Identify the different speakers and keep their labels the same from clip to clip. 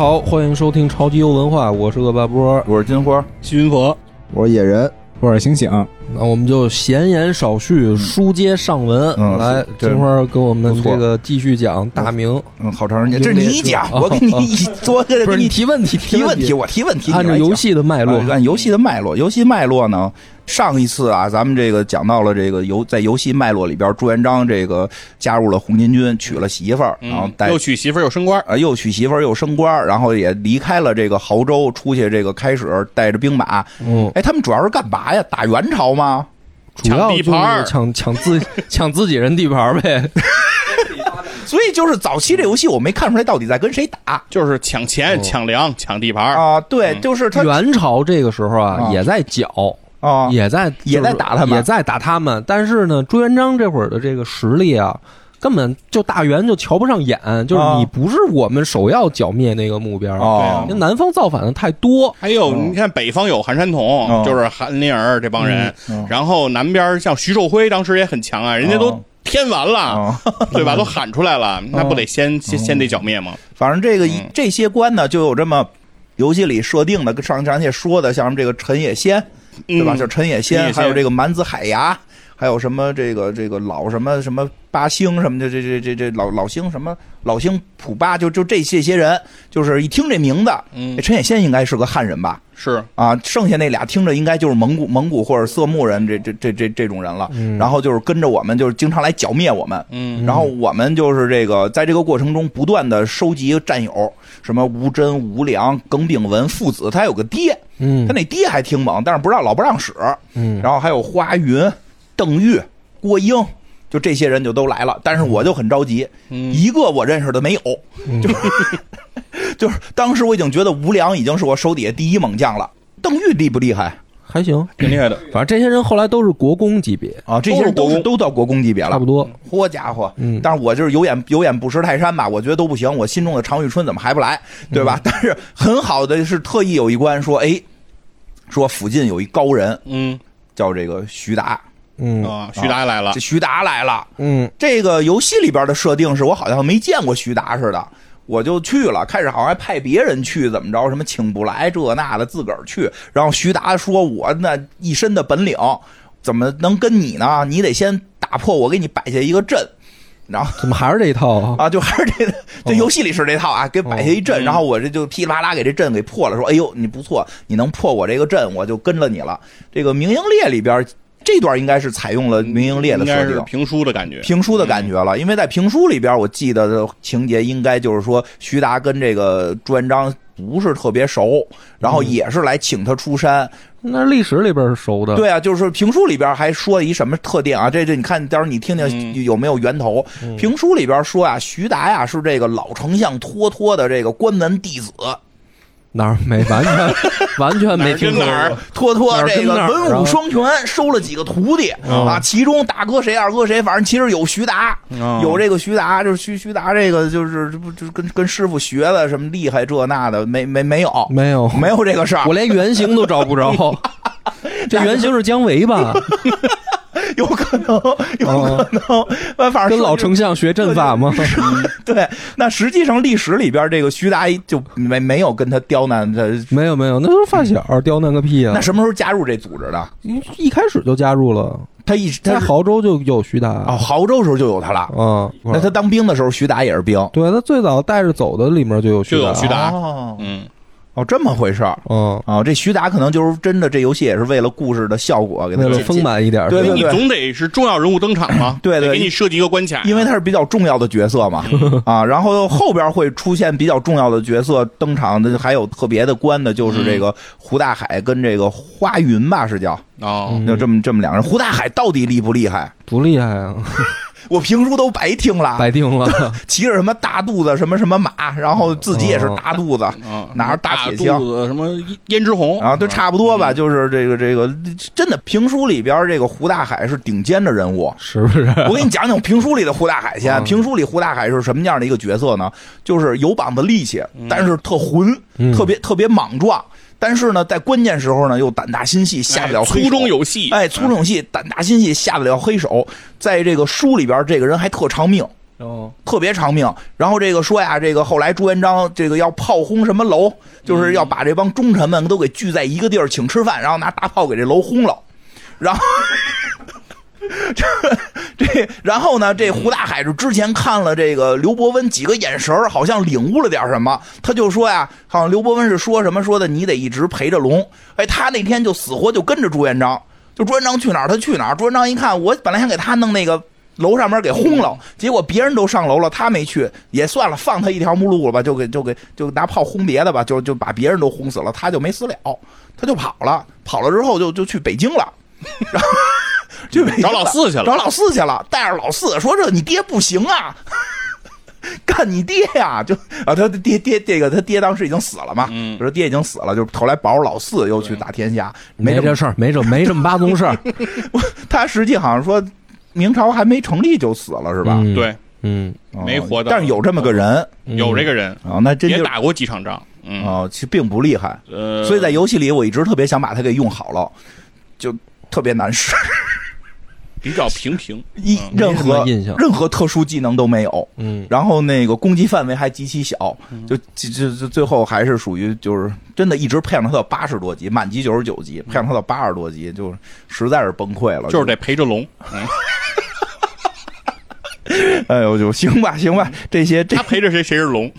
Speaker 1: 好，欢迎收听超级优文化，我是恶霸波。
Speaker 2: 我是金花，
Speaker 3: 西云佛，
Speaker 4: 我是野人，
Speaker 3: 我是醒醒。
Speaker 1: 那我们就闲言少叙，书接上文。
Speaker 2: 嗯
Speaker 1: 来，
Speaker 2: 这
Speaker 1: 金花给我们这个继续讲大明。
Speaker 2: 嗯，好长时间，这是你讲，
Speaker 1: 哦
Speaker 2: 我给你 做个
Speaker 1: 不是
Speaker 2: 给你
Speaker 1: 你提问题，
Speaker 2: 提问题，我提问题，
Speaker 1: 按照游戏的脉络
Speaker 2: 啊，按游戏的脉络，游戏脉络呢，上一次啊，咱们这个讲到了这个游在游戏脉络里边，朱元璋这个加入了红巾军，娶了媳妇儿，然后带
Speaker 3: 又娶媳妇儿又升官，
Speaker 2: 啊，又娶媳妇儿又升官儿，然后也离开了这个亳州，出去这个开始带着兵马。
Speaker 1: 嗯，
Speaker 2: 哎，他们主要是干嘛呀？打元朝吗？
Speaker 1: 主要就是
Speaker 3: 抢地盘
Speaker 1: 抢抢自抢自己人地盘呗。
Speaker 2: 所以就是早期这游戏我没看出来到底在跟谁打
Speaker 3: 就是抢钱、抢粮、抢地盘。
Speaker 2: 啊？对，就是他
Speaker 1: 元朝这个时候啊，
Speaker 2: 啊
Speaker 1: 也在搅，
Speaker 2: 啊，
Speaker 1: 也在
Speaker 2: 也在打他们
Speaker 1: 也在打他们。但是呢，朱元璋这会儿的这个实力啊，根本就大元就瞧不上眼，就是
Speaker 2: 啊。
Speaker 1: 你不是我们首要剿灭那个目标。
Speaker 2: 哦。
Speaker 1: 因为南方造反的太多，
Speaker 3: 还有，你看北方有韩山童，
Speaker 2: 哦
Speaker 3: 就是韩林儿这帮人，
Speaker 2: 嗯嗯。
Speaker 3: 然后南边像徐寿辉当时也很强啊，人家都
Speaker 2: 哦。
Speaker 3: 添完了，
Speaker 2: 啊。
Speaker 3: 对吧？都喊出来了，那不得先先先得剿灭吗？
Speaker 2: 反正这个、
Speaker 3: 嗯。
Speaker 2: 这些关呢，就有这么游戏里设定的，跟上上届说的，像什么这个陈野仙，对吧？
Speaker 3: 嗯。
Speaker 2: 像陈野仙，
Speaker 3: 陈野仙
Speaker 2: 还有这个蛮子海牙，还有什么这个这个老什么什么八星什么的，这这这这老老星什么老星普巴，就就这这些人，就是一听这名字，
Speaker 3: 嗯
Speaker 2: 陈野仙应该是个汉人吧？
Speaker 3: 是
Speaker 2: 啊，剩下那俩听着应该就是蒙古蒙古或者色目人这这这这这种人了。然后就是跟着我们，就是经常来剿灭我们。
Speaker 3: 嗯
Speaker 2: 然后我们就是这个，在这个过程中不断的收集战友，什么吴真、吴良、耿炳文父子，他有个爹，
Speaker 1: 嗯
Speaker 2: 他那爹还挺猛，但是不让老不让使。
Speaker 1: 嗯，
Speaker 2: 然后还有花云、邓玉、郭英，就这些人就都来了。但是我就很着急，
Speaker 3: 嗯
Speaker 2: 一个我认识的没有，就是 就是当时我已经觉得吴良已经是我手底下第一猛将了。邓玉厉不厉害
Speaker 1: 还行。
Speaker 3: 挺厉害的。
Speaker 1: 反正这些人后来都是国公级别，
Speaker 2: 啊？这些人都是
Speaker 3: 都是
Speaker 2: 都到国公级别了，
Speaker 1: 差不多。
Speaker 2: 嚯家伙！
Speaker 1: 嗯
Speaker 2: 但是我就是有眼有眼不识泰山吧，我觉得都不行。我心中的常遇春怎么还不来，对吧？但是很好的是特意有一关说，哎，说附近有一高人
Speaker 3: 嗯
Speaker 2: 叫这个徐达，
Speaker 1: 嗯
Speaker 3: 啊，徐达来了
Speaker 2: 这，徐达来了。
Speaker 1: 嗯，
Speaker 2: 这个游戏里边的设定是我好像没见过徐达似的，我就去了。开始好像还派别人去，怎么着？什么请不来这那的，自个儿去。然后徐达说：“我那一身的本领，怎么能跟你呢？你得先打破我给你摆下一个阵。”然后
Speaker 1: 怎么还是这一套啊？
Speaker 2: 啊，就还是这个，这游戏里是这套啊，给摆下一阵，
Speaker 3: 嗯
Speaker 2: 然后我这就噼里啪啦给这阵给破了，说：“哎呦，你不错，你能破我这个阵，我就跟着你了。”这个明英烈里边这段应该是采用了明英烈的
Speaker 3: 应
Speaker 2: 设定，
Speaker 3: 评书的感觉。
Speaker 2: 评书的感觉了，因为在评书里边，我记得的情节应该就是说，徐达跟这个朱元璋不是特别熟，然后也是来请他出山。
Speaker 1: 那历史里边是熟的。，
Speaker 2: 对啊，就是评书里边还说一什么特点啊？这这你看，到时候你听听
Speaker 3: 嗯
Speaker 2: 有没有源头？评书里边说啊，徐达呀是这个老丞相托托的这个关门弟子，
Speaker 1: 哪儿没完全完全没听说
Speaker 3: 哪儿。
Speaker 2: 托托这个文武双全，收了几个徒弟啊，其中大哥谁二哥谁，反正其实有徐达，
Speaker 3: 哦
Speaker 2: 有这个徐达，就是徐徐达这个就是这不就跟跟师傅学的什么厉害这那的，没没没有
Speaker 1: 没有，
Speaker 2: 没有这个事儿
Speaker 1: 我，连原型都找不着。这原型是姜维吧？
Speaker 2: 有可能有可能，反正
Speaker 1: 跟老丞相学阵法吗？
Speaker 2: 对，那实际上历史里边这个徐达就没没有跟他刁难他。
Speaker 1: 没有没有，那都是发小，刁难个屁啊
Speaker 2: 那！什么时候加入这组织的？
Speaker 1: 一开始就加入了，
Speaker 2: 他一
Speaker 1: 在
Speaker 2: 他是
Speaker 1: 亳州就有徐达。
Speaker 2: 哦，亳州时候就有他了。
Speaker 1: 嗯，
Speaker 2: 那他当兵的时候，徐达也是兵。
Speaker 1: 对他最早带着走的里面就有徐达。
Speaker 3: 就有徐达
Speaker 2: 哦
Speaker 3: 嗯，
Speaker 2: 哦，这么回事儿
Speaker 1: 嗯，
Speaker 2: 啊！这徐达可能就是真的，这游戏也是为了故事的效果给他解
Speaker 1: 为了丰，满一点。
Speaker 2: 对对
Speaker 3: 你总得是重要人物登场嘛，
Speaker 2: 对对
Speaker 3: 给你设计一个关卡，
Speaker 2: 因为他是比较重要的角色嘛 啊。然后后边会出现比较重要的角色登场的，还有特别的关的，就是这个胡大海跟这个花云吧，是叫
Speaker 3: 哦，
Speaker 2: 就这么这么两个人。胡大海到底厉不厉害？
Speaker 1: 不厉害啊，
Speaker 2: 我评书都白听了，
Speaker 1: 白听了。
Speaker 2: 骑着什么大肚子什么什么马，然后自己也是大肚子，
Speaker 3: 啊，
Speaker 2: 拿着大
Speaker 3: 大
Speaker 2: 铁枪
Speaker 3: 肚子什么胭脂红
Speaker 2: 啊，都差不多吧。就是这个这个，真的评书里边这个胡大海是顶尖的人物。
Speaker 1: 是不是？
Speaker 2: 我给你讲讲评书里的胡大海先。评书里胡大海是什么样的一个角色呢？就是有膀子力气，但是特浑，
Speaker 1: 嗯
Speaker 2: 特别特别莽撞。但是呢，在关键时候呢，又胆大心细，下不了黑手。
Speaker 3: 粗中有细，
Speaker 2: 哎，粗中有细，胆大心细，下不了黑手。在这个书里边，这个人还特长命
Speaker 1: 哦，
Speaker 2: 特别长命。然后这个说呀，这个后来朱元璋这个要炮轰什么楼，就是要把这帮忠臣们都给聚在一个地儿请吃饭，然后拿大炮给这楼轰了。然后这 这，然后呢，这胡大海是之前看了这个刘伯温几个眼神好像领悟了点什么，他就说呀，好像刘伯温是说什么说的，你得一直陪着龙。哎，他那天就死活就跟着朱元璋，就朱元璋去哪儿他去哪儿。朱元璋一看，我本来想给他弄那个。楼上面给轰了，结果别人都上楼了，他没去，也算了，放他一条目路了吧，就给就给就拿炮轰别的吧，就就把别人都轰死了，他就没死了，他就跑了，跑了之后就就去北京了，然 后去北京
Speaker 3: 找老四去了
Speaker 2: 找老四去了，带着老四说这你爹不行啊，干你爹呀，就啊他爹爹这个他爹当时已经死了嘛，
Speaker 3: 嗯
Speaker 2: 就说爹已经死了，就后来保着老四又去打天下，没这么
Speaker 1: 没这事儿，没这没这么八宗事儿，
Speaker 2: 他实际好像说明朝还没成立就死了是吧？
Speaker 1: 嗯，
Speaker 3: 对，
Speaker 1: 嗯，
Speaker 2: 哦
Speaker 3: 没活到
Speaker 2: 但是有这么个人
Speaker 3: 有这个人
Speaker 2: 啊，那真就
Speaker 3: 也打过几场仗，嗯，
Speaker 2: 啊，其实并不厉害。
Speaker 3: 呃，
Speaker 2: 所以在游戏里，我一直特别想把他给用好了，就特别难使，
Speaker 3: 比较平平，
Speaker 2: 一
Speaker 3: 嗯
Speaker 2: 任何
Speaker 1: 印象。
Speaker 2: 任何特殊技能都没有。
Speaker 1: 嗯，
Speaker 2: 然后那个攻击范围还极其小，
Speaker 3: 嗯。
Speaker 2: 就就就就最后还是属于就是真的一直培养他到八十多级，满级九十九级，培养他到八十多级，就实在是崩溃了。
Speaker 3: 就是得陪着龙，嗯
Speaker 2: 哎呦，就行吧行吧，这些这
Speaker 3: 他陪着谁谁是龙，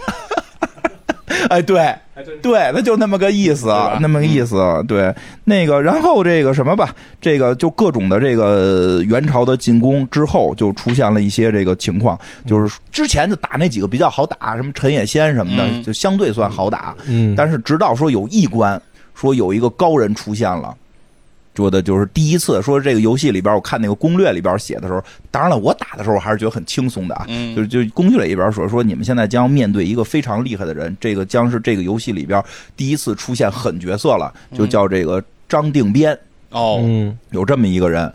Speaker 2: 哎，对，对，那就那么个意思
Speaker 3: 吧，
Speaker 2: 那么个意思。对，那个，然后这个什么吧，这个就各种的这个元朝的进攻之后，就出现了一些这个情况，就是之前就打那几个比较好打，什么陈野先什么的，
Speaker 3: 嗯
Speaker 2: 就相对算好打。
Speaker 1: 嗯，
Speaker 2: 但是直到说有一关，说有一个高人出现了。说的就是第一次说这个游戏里边，我看那个攻略里边写的时候，当然了，我打的时候还是觉得很轻松的啊。
Speaker 3: 嗯。
Speaker 2: 就就攻略里边说说你们现在将面对一个非常厉害的人，这个将是这个游戏里边第一次出现狠角色了，就叫这个张定边，
Speaker 3: 哦，
Speaker 1: 嗯，
Speaker 2: 有这么一个人，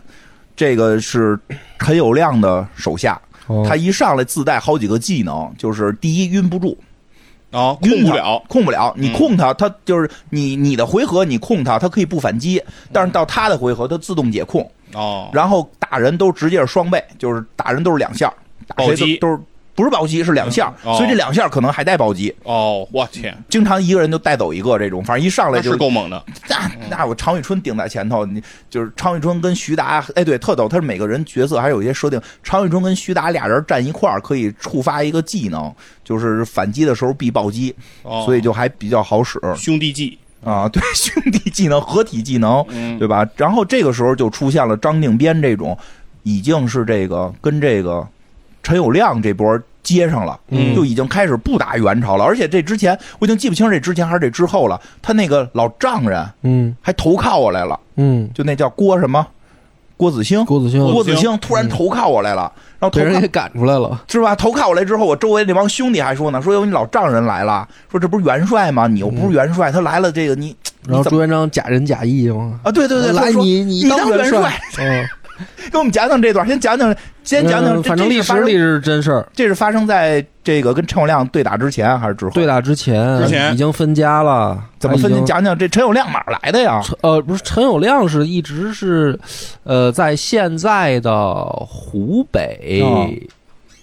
Speaker 2: 这个是陈友谅的手下，
Speaker 1: 哦。
Speaker 2: 他一上来自带好几个技能，就是第一晕不住，
Speaker 3: 哦，控不了，
Speaker 2: 控不了。你
Speaker 3: 嗯
Speaker 2: 控他，他就是你你的回合你控他，他可以不反击，但是到他的回合他自动解控。
Speaker 3: 哦，
Speaker 2: 然后打人都直接是双倍，就是打人都是两下，打谁都是不是暴击是两下，
Speaker 3: 嗯哦。
Speaker 2: 所以这两下可能还带暴击。
Speaker 3: 哦，我天，
Speaker 2: 经常一个人就带走一个这种，反正一上来就是
Speaker 3: 够猛的，
Speaker 2: 那那我常宇春顶在前头，你就是常宇春跟徐达，哎对，特逗，他是每个人角色还有一些设定，常宇春跟徐达俩人站一块儿可以触发一个技能，就是反击的时候必暴击，
Speaker 3: 哦，
Speaker 2: 所以就还比较好使。
Speaker 3: 兄弟技，
Speaker 2: 啊。对，兄弟技能、合体技能，
Speaker 3: 嗯，
Speaker 2: 对吧？然后这个时候就出现了张定边这种，已经是这个跟这个陈友谅这波接上了，
Speaker 1: 嗯
Speaker 2: 就已经开始不打元朝了。而且这之前我已经记不清这之前还是这之后了。他那个老丈人
Speaker 1: 嗯
Speaker 2: 还投靠我来了，
Speaker 1: 嗯，
Speaker 2: 就那叫郭什么郭子兴，
Speaker 1: 郭子兴
Speaker 2: 郭子
Speaker 3: 兴
Speaker 2: 兴突然投靠我来了，然后投靠
Speaker 1: 被人给赶出来了，
Speaker 2: 是吧？投靠我来之后，我周围那帮兄弟还说呢，说有你老丈人来了，说这不是元帅吗？你又不是元帅，他来了，这个你
Speaker 1: 然后
Speaker 2: 你
Speaker 1: 朱元璋假仁假义吗，
Speaker 2: 啊？对对对，
Speaker 1: 来你
Speaker 2: 你
Speaker 1: 当
Speaker 2: 元
Speaker 1: 帅，嗯，
Speaker 2: 给我们讲讲这段，先讲讲，先讲讲，
Speaker 1: 反正历史里，是真事儿。
Speaker 2: 这是发生在这个跟陈友谅对打之前还是之后？
Speaker 1: 对，打之前，
Speaker 3: 之前
Speaker 1: 已经分家了，
Speaker 2: 怎么分？讲讲这陈友谅哪儿来的呀？
Speaker 1: 呃，不是陈友谅是一直是，呃，在现在的湖北，
Speaker 2: 哦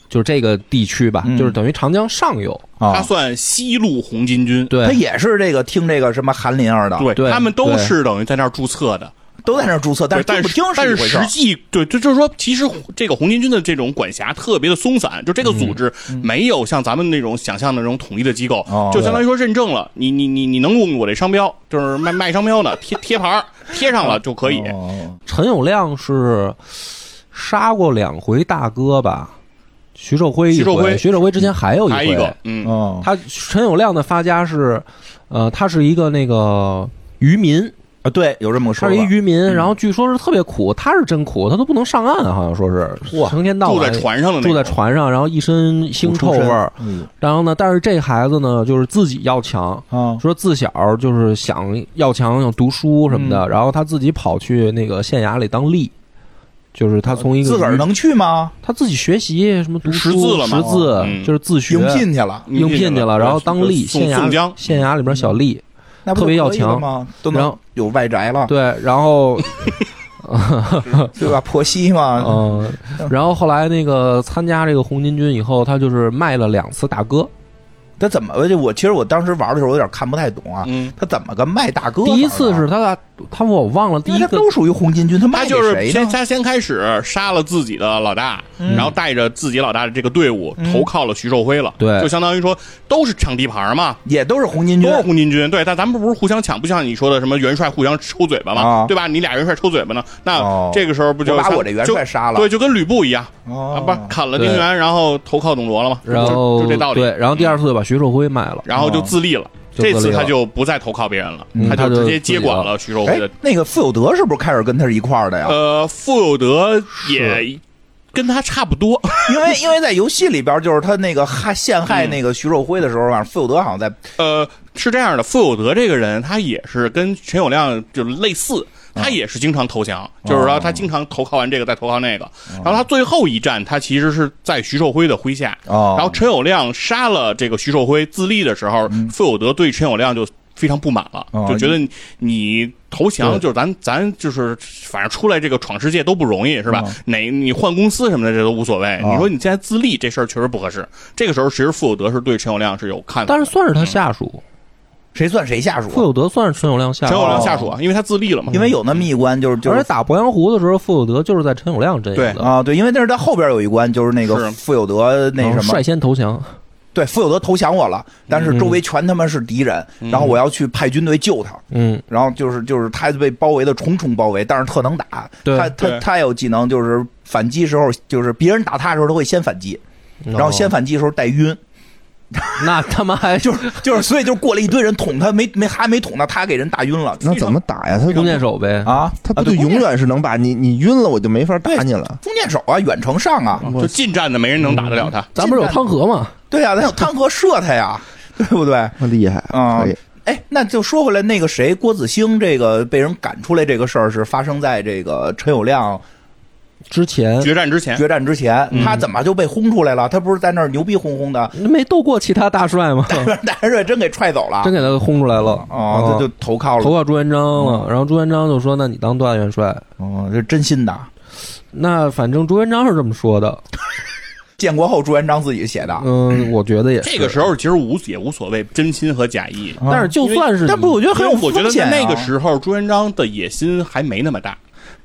Speaker 1: 就是这个地区吧，
Speaker 2: 嗯
Speaker 1: 就是等于长江上游。
Speaker 3: 他
Speaker 2: 啊，
Speaker 3: 算西路红巾军，
Speaker 1: 对
Speaker 2: 他，也是这个听这个什么韩林儿的，
Speaker 3: 对
Speaker 1: 对
Speaker 3: 他们都是等于在那儿注册的，
Speaker 2: 都在那儿注册，但是
Speaker 3: 但
Speaker 2: 是不听
Speaker 3: 但是实。际对，就就是说，其实这个红巾军的这种管辖特别的松散，就这个组织没有像咱们那种想象的那种统一的机构，
Speaker 2: 哦
Speaker 3: 就相当于说认证了，你你你你能用我这商标，就是卖卖商标的贴贴牌儿贴上了就可以。
Speaker 2: 哦
Speaker 1: 陈友谅是杀过两回大哥吧？徐寿辉一回，
Speaker 3: 徐寿辉
Speaker 1: 徐寿辉之前还有一回。
Speaker 3: 还一个，嗯，
Speaker 2: 哦，
Speaker 1: 他陈友谅的发家是，呃，他是一个那个渔民，
Speaker 2: 啊，对，有这么个说
Speaker 1: 他是一。渔民，然后据说是特别苦，他是真苦，他都不能上岸，好像说是。
Speaker 2: 哇
Speaker 1: 成天到
Speaker 3: 住在
Speaker 1: 晚
Speaker 3: 船上的那
Speaker 1: 住在，船上，然后一身腥臭味儿。
Speaker 2: 嗯。
Speaker 1: 然后呢，但是这孩子呢，就是自己要强，
Speaker 2: 啊，
Speaker 1: 说自小就是想要强，想读书什么的，然后他自己跑去那个县衙里当吏，就是他从一个
Speaker 2: 自个儿能去吗？
Speaker 1: 他自己学习什么读书
Speaker 3: 识字了吗？
Speaker 1: 识字
Speaker 3: 嗯。
Speaker 1: 就是自学。
Speaker 2: 应聘去了，
Speaker 1: 应聘去了，然后当吏，
Speaker 3: 宋
Speaker 1: 县衙县衙里边小吏，
Speaker 2: 那不
Speaker 1: 特别要强
Speaker 2: 吗？都能
Speaker 1: 然后
Speaker 2: 有外宅了。
Speaker 1: 对，然后
Speaker 2: 对吧？婆媳嘛，
Speaker 1: 嗯，然后后来那个参加这个红巾军以后，他就是卖了两次大哥。
Speaker 2: 他怎么就我其实我当时玩的时候有点看不太懂啊，
Speaker 3: 嗯，
Speaker 2: 他怎么个卖大哥
Speaker 1: 第？一次是他他我忘了第一个
Speaker 2: 他都属于红巾军，他卖给
Speaker 3: 他就是
Speaker 2: 谁呢？
Speaker 3: 先他先开始杀了自己的老大，然后带着自己老大的这个队伍投靠了徐寿辉了。
Speaker 1: 对
Speaker 3: 就相当于说都是抢地盘嘛，
Speaker 2: 也都是红巾军
Speaker 3: 都是红巾军。对，但咱们不是互相抢，不像你说的什么元帅互相抽嘴巴嘛，
Speaker 2: 啊
Speaker 3: 对吧？你俩元帅抽嘴巴呢，那
Speaker 2: 哦
Speaker 3: 这个时候不就
Speaker 2: 把我这元帅杀了
Speaker 3: 对，就跟吕布一样
Speaker 2: 哦
Speaker 3: 啊，不砍了丁原，然后投靠董卓了嘛，
Speaker 1: 然后
Speaker 3: 就这道理。
Speaker 1: 对，然后第二次就把徐寿辉卖了。
Speaker 3: 然后就自立了。这次他就不再投靠别人了，
Speaker 1: 嗯他就
Speaker 3: 就直接接管了徐寿
Speaker 2: 哎
Speaker 3: 辉的。，
Speaker 2: 那个傅有德是不是开始跟他是一块儿的呀？
Speaker 3: 呃，傅有德也跟他差不多，
Speaker 2: 因为 因为在游戏里边，就是他那个害陷害那个徐寿辉的时候啊，傅有德好像在
Speaker 3: 呃，是这样的，傅有德这个人，他也是跟陈友谅就类似，他也是经常投降，就是说他经常投靠完这个再投靠那个，然后他最后一战，他其实是在徐寿辉的麾下，
Speaker 2: 哦。
Speaker 3: 然后陈友谅杀了这个徐寿辉自立的时候，傅有德对陈友谅就非常不满了，
Speaker 2: 哦
Speaker 3: 就觉得你投降，就是咱咱就是反正出来这个闯世界都不容易，是吧？
Speaker 2: 哦？
Speaker 3: 哪你换公司什么的这都无所谓，
Speaker 2: 哦。
Speaker 3: 你说你现在自立这事儿确实不合适。这个时候，其实傅有德是对陈友谅是有看法，
Speaker 1: 但是算是他下属，
Speaker 2: 谁算谁下属
Speaker 1: 傅
Speaker 2: 啊？
Speaker 1: 有德算是陈友谅下属陈，
Speaker 3: 友谅下属啊，因为他自立了嘛。
Speaker 2: 因为有那么一关，就是就是
Speaker 1: 而且打鄱阳湖的时候，傅有德就是在陈友谅阵营的，
Speaker 2: 啊，对，因为那是他后边有一关，就是那个傅有德那什么
Speaker 1: 率，先投降。
Speaker 2: 对，傅有德投降我了，但是周围全他妈是敌人，然后我要去派军队救他。
Speaker 1: 嗯，
Speaker 2: 然后就是就是他被包围的重重包围，但是特能打。
Speaker 1: 对
Speaker 2: 他他他有技能，就是反击时候，就是别人打他的时候，他会先反击，然后先反击的时候带晕，
Speaker 1: 那他妈还
Speaker 2: 就 是就是，所以就过来一堆人捅他，没没还没捅他，他给人打晕了
Speaker 4: 那怎么打呀？他
Speaker 1: 弓箭手呗。
Speaker 2: 啊！
Speaker 4: 他不就永远是能把你你晕了，我就没法打你了。
Speaker 2: 弓箭手啊，远程上啊，
Speaker 3: 就近战的没人能打得了他。
Speaker 1: 咱不是有汤河吗？
Speaker 2: 对呀、啊，他有汤河射他呀，对不对？
Speaker 4: 那厉害
Speaker 2: 啊
Speaker 4: 可以。
Speaker 2: 哎，那就说回来，那个谁，郭子兴这个被人赶出来这个事儿，是发生在这个陈友谅
Speaker 1: 之前
Speaker 3: 决战之前，
Speaker 2: 决战之前，他怎么就被轰出来了？他不是在那儿牛逼哄哄的，
Speaker 1: 没斗过其他大帅吗？
Speaker 2: 大帅真给踹走了
Speaker 1: 真。给他轰出来了。
Speaker 2: 哦，他就投靠了。
Speaker 1: 投靠朱元璋了。然后朱元璋就说：“那你当段元帅。
Speaker 2: 哦，这真心的。”
Speaker 1: 那反正朱元璋是这么说的。
Speaker 2: 建国后朱元璋自己写的。
Speaker 1: 嗯，我觉得也是。
Speaker 3: 这个时候其实无也无所谓真心和假意。
Speaker 1: 但是就算是
Speaker 2: 但不，我觉得很有
Speaker 3: 因为我觉得
Speaker 2: 风险
Speaker 3: 那个时候，朱元璋的野心还没那么大。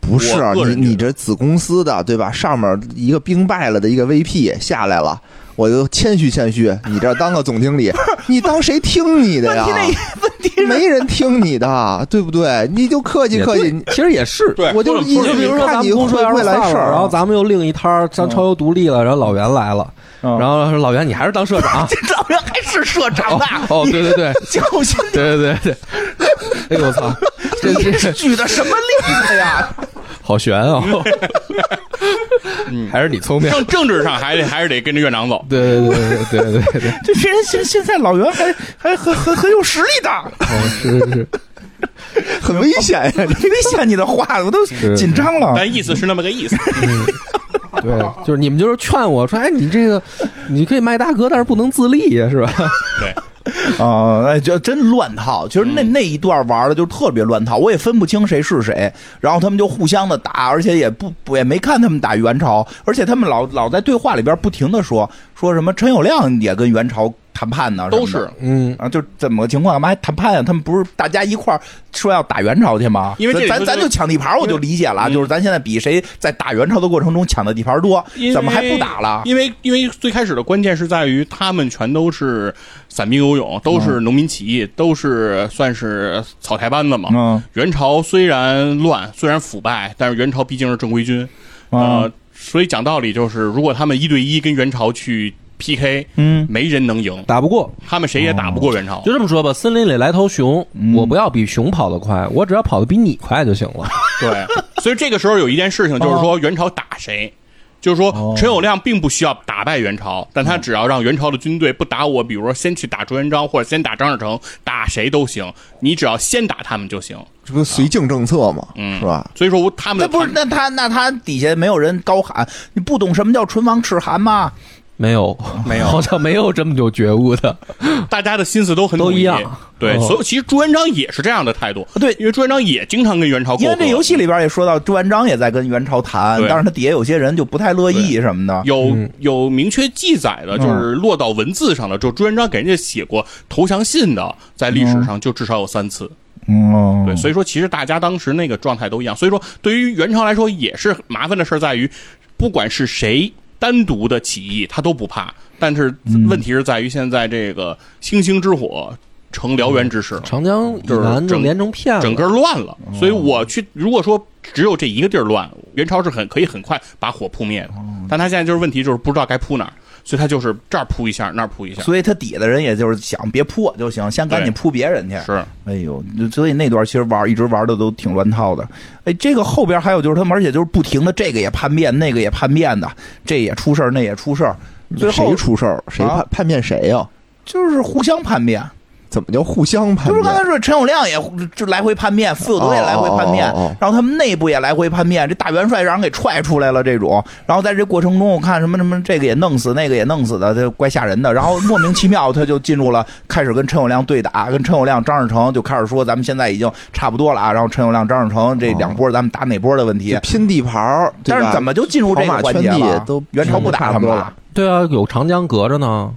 Speaker 4: 不是你你这子公司的对吧？上面一个兵败了的一个 VP 下来了，我就谦虚谦虚，你这当个总经理，你当谁听你的呀？没人听你的，对不对？你就客气客气，
Speaker 1: 其实也是。
Speaker 3: 对
Speaker 4: 我就一直
Speaker 3: 说了说了
Speaker 1: 就比如说咱们
Speaker 4: 看你会
Speaker 1: 公社要是
Speaker 4: 不会来事儿
Speaker 1: 然后咱们又另一摊儿，咱超游独立了，然后老袁来了，
Speaker 2: 嗯
Speaker 1: 然后说老袁你还是当社长。
Speaker 2: 老袁还是社长
Speaker 1: 哦
Speaker 2: 呢，
Speaker 1: 哦，对对对
Speaker 2: 教训
Speaker 1: 对对对对。哎呦我操，这是
Speaker 2: 举的什么例子呀？
Speaker 1: 好悬哦还是你聪明
Speaker 3: 政政治上还得还是得跟着院长走。
Speaker 1: 对对对对对对
Speaker 2: 这些人现现在老袁还还很很很有实力的
Speaker 1: 哦是是是。
Speaker 4: 很危险呀你这
Speaker 2: 危险你的话我都紧张了
Speaker 3: 但意思是那么个意思嗯
Speaker 1: 对就是你们就是劝我说哎你这个你可以卖大哥但是不能自立呀是吧？
Speaker 3: 对。
Speaker 2: 啊，哎，就真乱套。其实那那一段玩的就特别乱套，我也分不清谁是谁。然后他们就互相的打，而且也不不也没看他们打元朝，而且他们老老在对话里边不停的说说什么陈友谅也跟元朝谈判呢，
Speaker 3: 都是
Speaker 1: 嗯，
Speaker 2: 啊，就怎么个情况？干嘛还谈判呀？他们不是大家一块儿说要打元朝去吗？
Speaker 3: 因为
Speaker 2: 咱咱就抢地盘，我就理解了，
Speaker 3: 嗯
Speaker 2: 就是咱现在比谁在打元朝的过程中抢的地盘多，怎么还不打了？
Speaker 3: 因为因为最开始的关键是在于他们全都是散兵游勇，都是农民起义，都是算是草台班子嘛。
Speaker 2: 嗯
Speaker 3: 元朝虽然乱，虽然腐败，但是元朝毕竟是正规军，
Speaker 2: 啊
Speaker 3: 呃，所以讲道理就是，如果他们一对一跟元朝去 PK，
Speaker 2: 嗯
Speaker 3: 没人能赢，
Speaker 1: 打不过，
Speaker 3: 他们谁也打不过元朝。
Speaker 1: 就这么说吧。森林里来头熊，我不要比熊跑得快，我只要跑得比你快就行了。
Speaker 3: 对，所以这个时候有一件事情，就是说元朝打谁，就是说陈友谅并不需要打败元朝，但他只要让元朝的军队不打我，比如说先去打朱元璋或者先打张士诚，打谁都行，你只要先打他们就行，
Speaker 4: 这不绥靖政策嘛，
Speaker 3: 嗯，
Speaker 4: 是吧？？
Speaker 3: 所以说他们
Speaker 2: 那不是，那他那他底下没有人高喊，你不懂什么叫唇亡齿寒吗？
Speaker 1: 没有，
Speaker 3: 没有
Speaker 1: 好像没有这么有觉悟的。
Speaker 3: 大家的心思都很统
Speaker 1: 都一样
Speaker 3: 对，
Speaker 1: 哦
Speaker 3: 所以其实朱元璋也是这样的态度。
Speaker 2: 对
Speaker 3: 因为朱元璋也经常跟元朝。
Speaker 2: 因为这游戏里边也说到朱元璋也在跟元朝谈，
Speaker 3: 对
Speaker 2: 但是他底下有些人就不太乐意什么的。
Speaker 3: 有
Speaker 1: 嗯
Speaker 3: 有明确记载的，就是落到文字上的，就朱元璋给人家写过投降信的，在历史上就至少有三次。
Speaker 2: 嗯，
Speaker 3: 对，所以说其实大家当时那个状态都一样。所以说，对于元朝来说也是麻烦的事儿在于，不管是谁单独的起义，他都不怕。但是问题是在于现在这个星星之火成燎原之势了。
Speaker 1: 长江以
Speaker 3: 就是
Speaker 1: 南就
Speaker 3: 整
Speaker 1: 连成片了，
Speaker 3: 整个乱了，所以我去，如果说只有这一个地儿乱，元朝是很可以很快把火扑灭的，但他现在就是问题就是不知道该扑哪儿，所以他就是这儿扑一下，那儿扑一下，
Speaker 2: 所以他底下的人也就是想别扑我就行，先赶紧扑别人去。
Speaker 3: 是
Speaker 2: 哎呦，所以那段其实玩一直玩的都挺乱套的。哎，这个后边还有就是他们，而且就是不停的这个也叛变，那个也叛变的，这也出事儿，那也出事儿，最后
Speaker 4: 谁出事儿？谁
Speaker 2: 啊
Speaker 4: 叛叛变谁呀？
Speaker 2: 就是互相叛变。
Speaker 4: 怎么叫互相叛变
Speaker 2: 就是刚才？说陈友谅也就来回叛变，傅有德也来回叛变
Speaker 4: 哦哦哦哦，
Speaker 2: 然后他们内部也来回叛变，这大元帅让人给踹出来了这种，然后在这过程中我看什么什么这个也弄死，那个也弄死的，这怪吓人的。然后莫名其妙他就进入了开始跟陈友谅对打，跟陈友谅、张士诚就开始说咱们现在已经差不多了啊，然后陈友谅、张士诚这两波咱们打哪波的问题。
Speaker 4: 拼地盘儿，
Speaker 2: 但是怎么就进入这个环节了？
Speaker 4: 都
Speaker 2: 元朝不打他们了，
Speaker 1: 对啊，有长江隔着呢，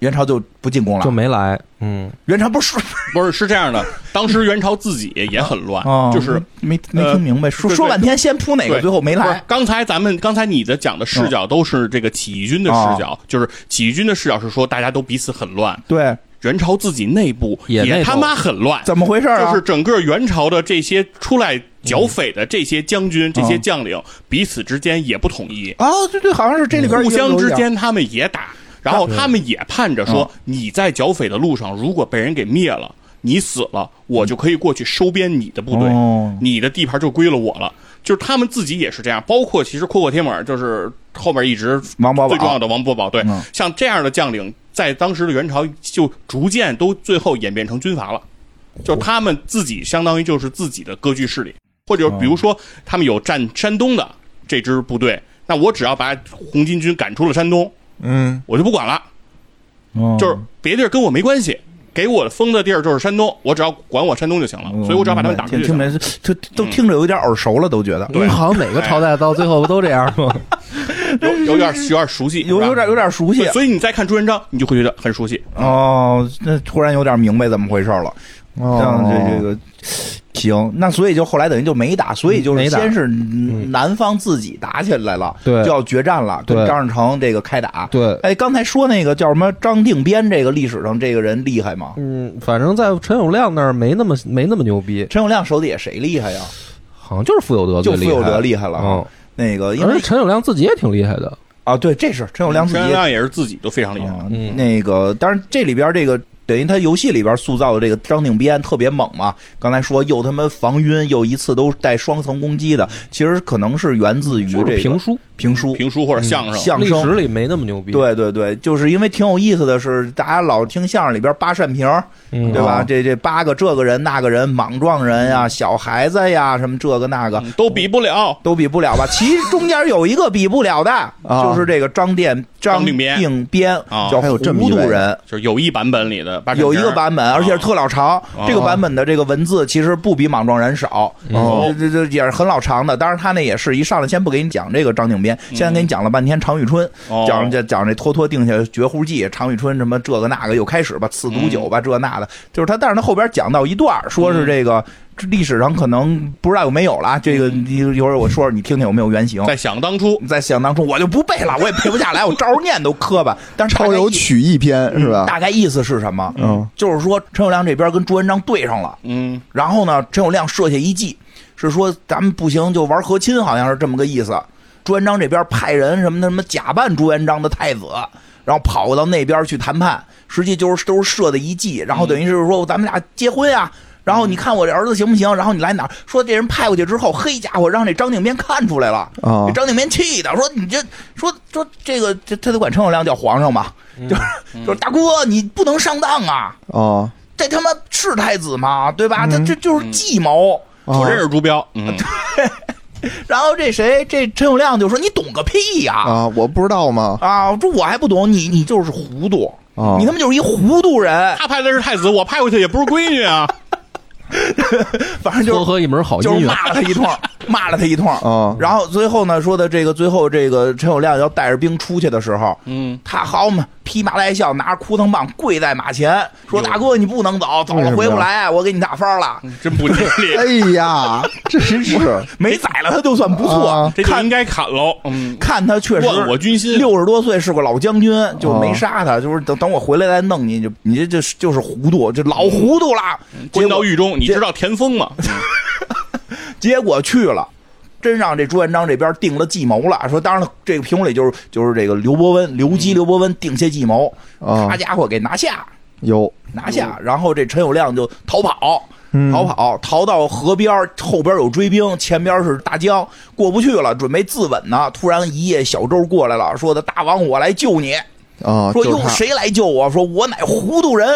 Speaker 2: 元朝就不进攻了就。
Speaker 1: 没来。嗯，
Speaker 2: 元朝不是
Speaker 3: 不是是这样的？当时元朝自己也很乱，
Speaker 2: 啊，
Speaker 3: 就是
Speaker 2: 没没听明白，说说半天先扑哪个，最后没
Speaker 3: 不是
Speaker 2: 来。
Speaker 3: 刚才咱们刚才你的讲的视角都是这个起义军的视角，就是起义军的视角是说大家都彼此很乱，
Speaker 2: 对，
Speaker 3: 元朝自己内部
Speaker 1: 也
Speaker 3: 他妈很乱，
Speaker 2: 怎么回事啊？
Speaker 3: 就是整个元朝的这些出来剿匪的这些将军、这些将领，彼此之间也不统一，
Speaker 2: 啊，对对，好像是这里边
Speaker 3: 互相之间他们也打，然后他们也盼着说，你在剿匪的路上，如果被人给灭了，你死了，我就可以过去收编你的部队，
Speaker 2: 哦。
Speaker 3: 你的地盘就归了我了。就是他们自己也是这样，包括其实阔阔铁猛，就是后面一直
Speaker 2: 王保
Speaker 3: 最重要，的王伯宝，对，
Speaker 2: 嗯
Speaker 3: 像这样的将领，在当时的元朝就逐渐都最后演变成军阀了，就他们自己相当于就是自己的割据势力，或者比如说他们有占山东的这支部队，那我只要把红巾军赶出了山东，
Speaker 4: 嗯，
Speaker 3: 我就不管了，
Speaker 2: 嗯
Speaker 3: 就是别地儿跟我没关系。给我封的地儿就是山东，我只要管我山东就行了，所以我只要把他们打。
Speaker 2: 听听着，这都听着有点耳熟了，都觉得
Speaker 1: 因为好像每个朝代到最后不都这样吗？
Speaker 3: 有有点有点熟悉，
Speaker 2: 有有点有点熟悉。
Speaker 3: 所以你再看朱元璋，你就会觉得很熟悉。
Speaker 2: 哦，那突然有点明白怎么回事了。
Speaker 4: 哦。
Speaker 2: 像这这个行，那所以就后来等于就没打，所以就是先是南方自己打起来了，
Speaker 1: 对。
Speaker 2: 就要决战了，跟
Speaker 1: 对
Speaker 2: 张士诚这个开打。
Speaker 1: 对。
Speaker 2: 哎，刚才说那个叫什么张定边，这个历史上这个人厉害吗？
Speaker 1: 嗯，反正在陈友谅那儿没那么没那么牛逼，
Speaker 2: 陈友谅手底下谁厉害呀？
Speaker 1: 好像就是傅有德
Speaker 2: 就傅有德厉害了
Speaker 1: 嗯，
Speaker 2: 那个因为
Speaker 1: 而且陈友谅自己也挺厉害的。
Speaker 2: 啊，对，这是陈友谅自己
Speaker 3: 陈友谅也是自己都非常厉害。
Speaker 2: 啊，
Speaker 1: 嗯。
Speaker 2: 那个，当然这里边这个等于他游戏里边塑造的这个张定边特别猛嘛。刚才说又他妈防晕，又一次都带双层攻击的，其实可能是源自于这个
Speaker 1: 评书，
Speaker 2: 评书。
Speaker 3: 评书或者相声，
Speaker 1: 历
Speaker 2: 相声
Speaker 1: 史里没那么牛逼。，
Speaker 2: 对对对，就是因为挺有意思的是，大家老听相声里边八扇屏，
Speaker 1: 嗯
Speaker 2: 对吧？
Speaker 4: 哦
Speaker 2: 这这八个这个人那个人，莽撞人呀、小孩子呀，什么这个那个，
Speaker 3: 嗯都比不了。
Speaker 2: 都比不了吧？其中间有一个比不了的，
Speaker 4: 啊
Speaker 2: 就是这个张殿张
Speaker 3: 张定边
Speaker 2: 定边，
Speaker 3: 啊
Speaker 2: 叫
Speaker 4: 还有这么一位
Speaker 2: 糊涂人。
Speaker 3: 就是有一版本里的八
Speaker 2: 有一个版本，而且是特老长。这个版本的这个文字其实不比莽撞人少，
Speaker 3: 哦
Speaker 2: 这这这也是很老长的。当然他那也是一上来先不给你讲这个张景边，现在给你讲了半天常遇春，
Speaker 3: 哦
Speaker 2: 讲讲讲这拖拖定下绝户计，常遇春什么这个那个又开始吧，赐毒酒吧这那的，就是他。但是他后边讲到一段说是这个。这历史上可能不知道有没有了，这个一一会儿我说说，你听听有没有原型。
Speaker 3: 在想当初，
Speaker 2: 在想当初，我就不背了，我也背不下来，我照着念都磕巴。但是
Speaker 4: 超有曲艺篇是吧？
Speaker 2: 大概意思是什么？
Speaker 4: 嗯，
Speaker 2: 就是说陈友谅这边跟朱元璋对上了，
Speaker 3: 嗯，
Speaker 2: 然后呢，陈友谅设下一计，是说咱们不行就玩和亲，好像是这么个意思。朱元璋这边派人什么的什么假扮朱元璋的太子，然后跑到那边去谈判，实际就是都是设的一计，然后等于是说咱们俩结婚呀。然后你看我这儿子行不行？然后你来哪儿？说这人派过去之后，嘿家伙，让这张定边看出来了。
Speaker 4: 啊
Speaker 2: 这张定边气的说：“你这说说这个，这他得管陈友谅叫皇上嘛，就是就是大哥，你不能上当啊！
Speaker 4: 哦，
Speaker 2: 这他妈是太子吗？对吧？
Speaker 4: 嗯
Speaker 2: 这这就是计谋。
Speaker 3: 我认识朱标，嗯，
Speaker 2: 然后这谁这陈友谅就说：“你懂个屁呀！
Speaker 4: 啊，我不知道吗？
Speaker 2: 啊，我说我还不懂，你你就是糊涂，
Speaker 4: 哦
Speaker 2: 你他妈就是一糊涂人。
Speaker 3: 他派的是太子，我派过去也不是闺女啊。
Speaker 2: 反正就是
Speaker 1: 撮合一门好
Speaker 2: 就是。骂了他一通，骂了他一通。
Speaker 4: 嗯
Speaker 2: 然后最后呢，说的这个最后这个陈友谅要带着兵出去的时候，
Speaker 3: 嗯，
Speaker 2: 他好嘛，披麻戴孝，拿着枯藤棒跪在马前，说：“大哥，你不能走，走了回不来，我给你打发了。
Speaker 3: 真不吉利，
Speaker 4: 哎呀，这真是
Speaker 2: 没宰了他就算不错
Speaker 4: 啊。
Speaker 2: 看
Speaker 3: 这就应该砍喽。嗯，
Speaker 2: 看他确实
Speaker 3: 万我军心
Speaker 2: 六十多岁是个老将军，就
Speaker 4: 哦
Speaker 2: 没杀他，就是等等我回来再弄你，就你这这就是糊涂，这老糊涂了。结
Speaker 3: 关到狱中，你知道田丰吗？
Speaker 2: 结果去了。真让这朱元璋这边定了计谋了，说当然了，这个评论里就是就是这个刘伯温、刘基、刘伯温定下计谋，
Speaker 4: 啊
Speaker 2: 他家伙给拿下，
Speaker 4: 有
Speaker 2: 拿下，然后这陈友谅就逃跑，
Speaker 4: 嗯
Speaker 2: 逃跑，逃到河边，后边有追兵，前边是大江，过不去了，准备自刎呢。突然一叶小舟过来了，说的大王我来救你，
Speaker 4: 啊，
Speaker 2: 说
Speaker 4: 就是他
Speaker 2: 哟谁来救我？说我乃糊涂人。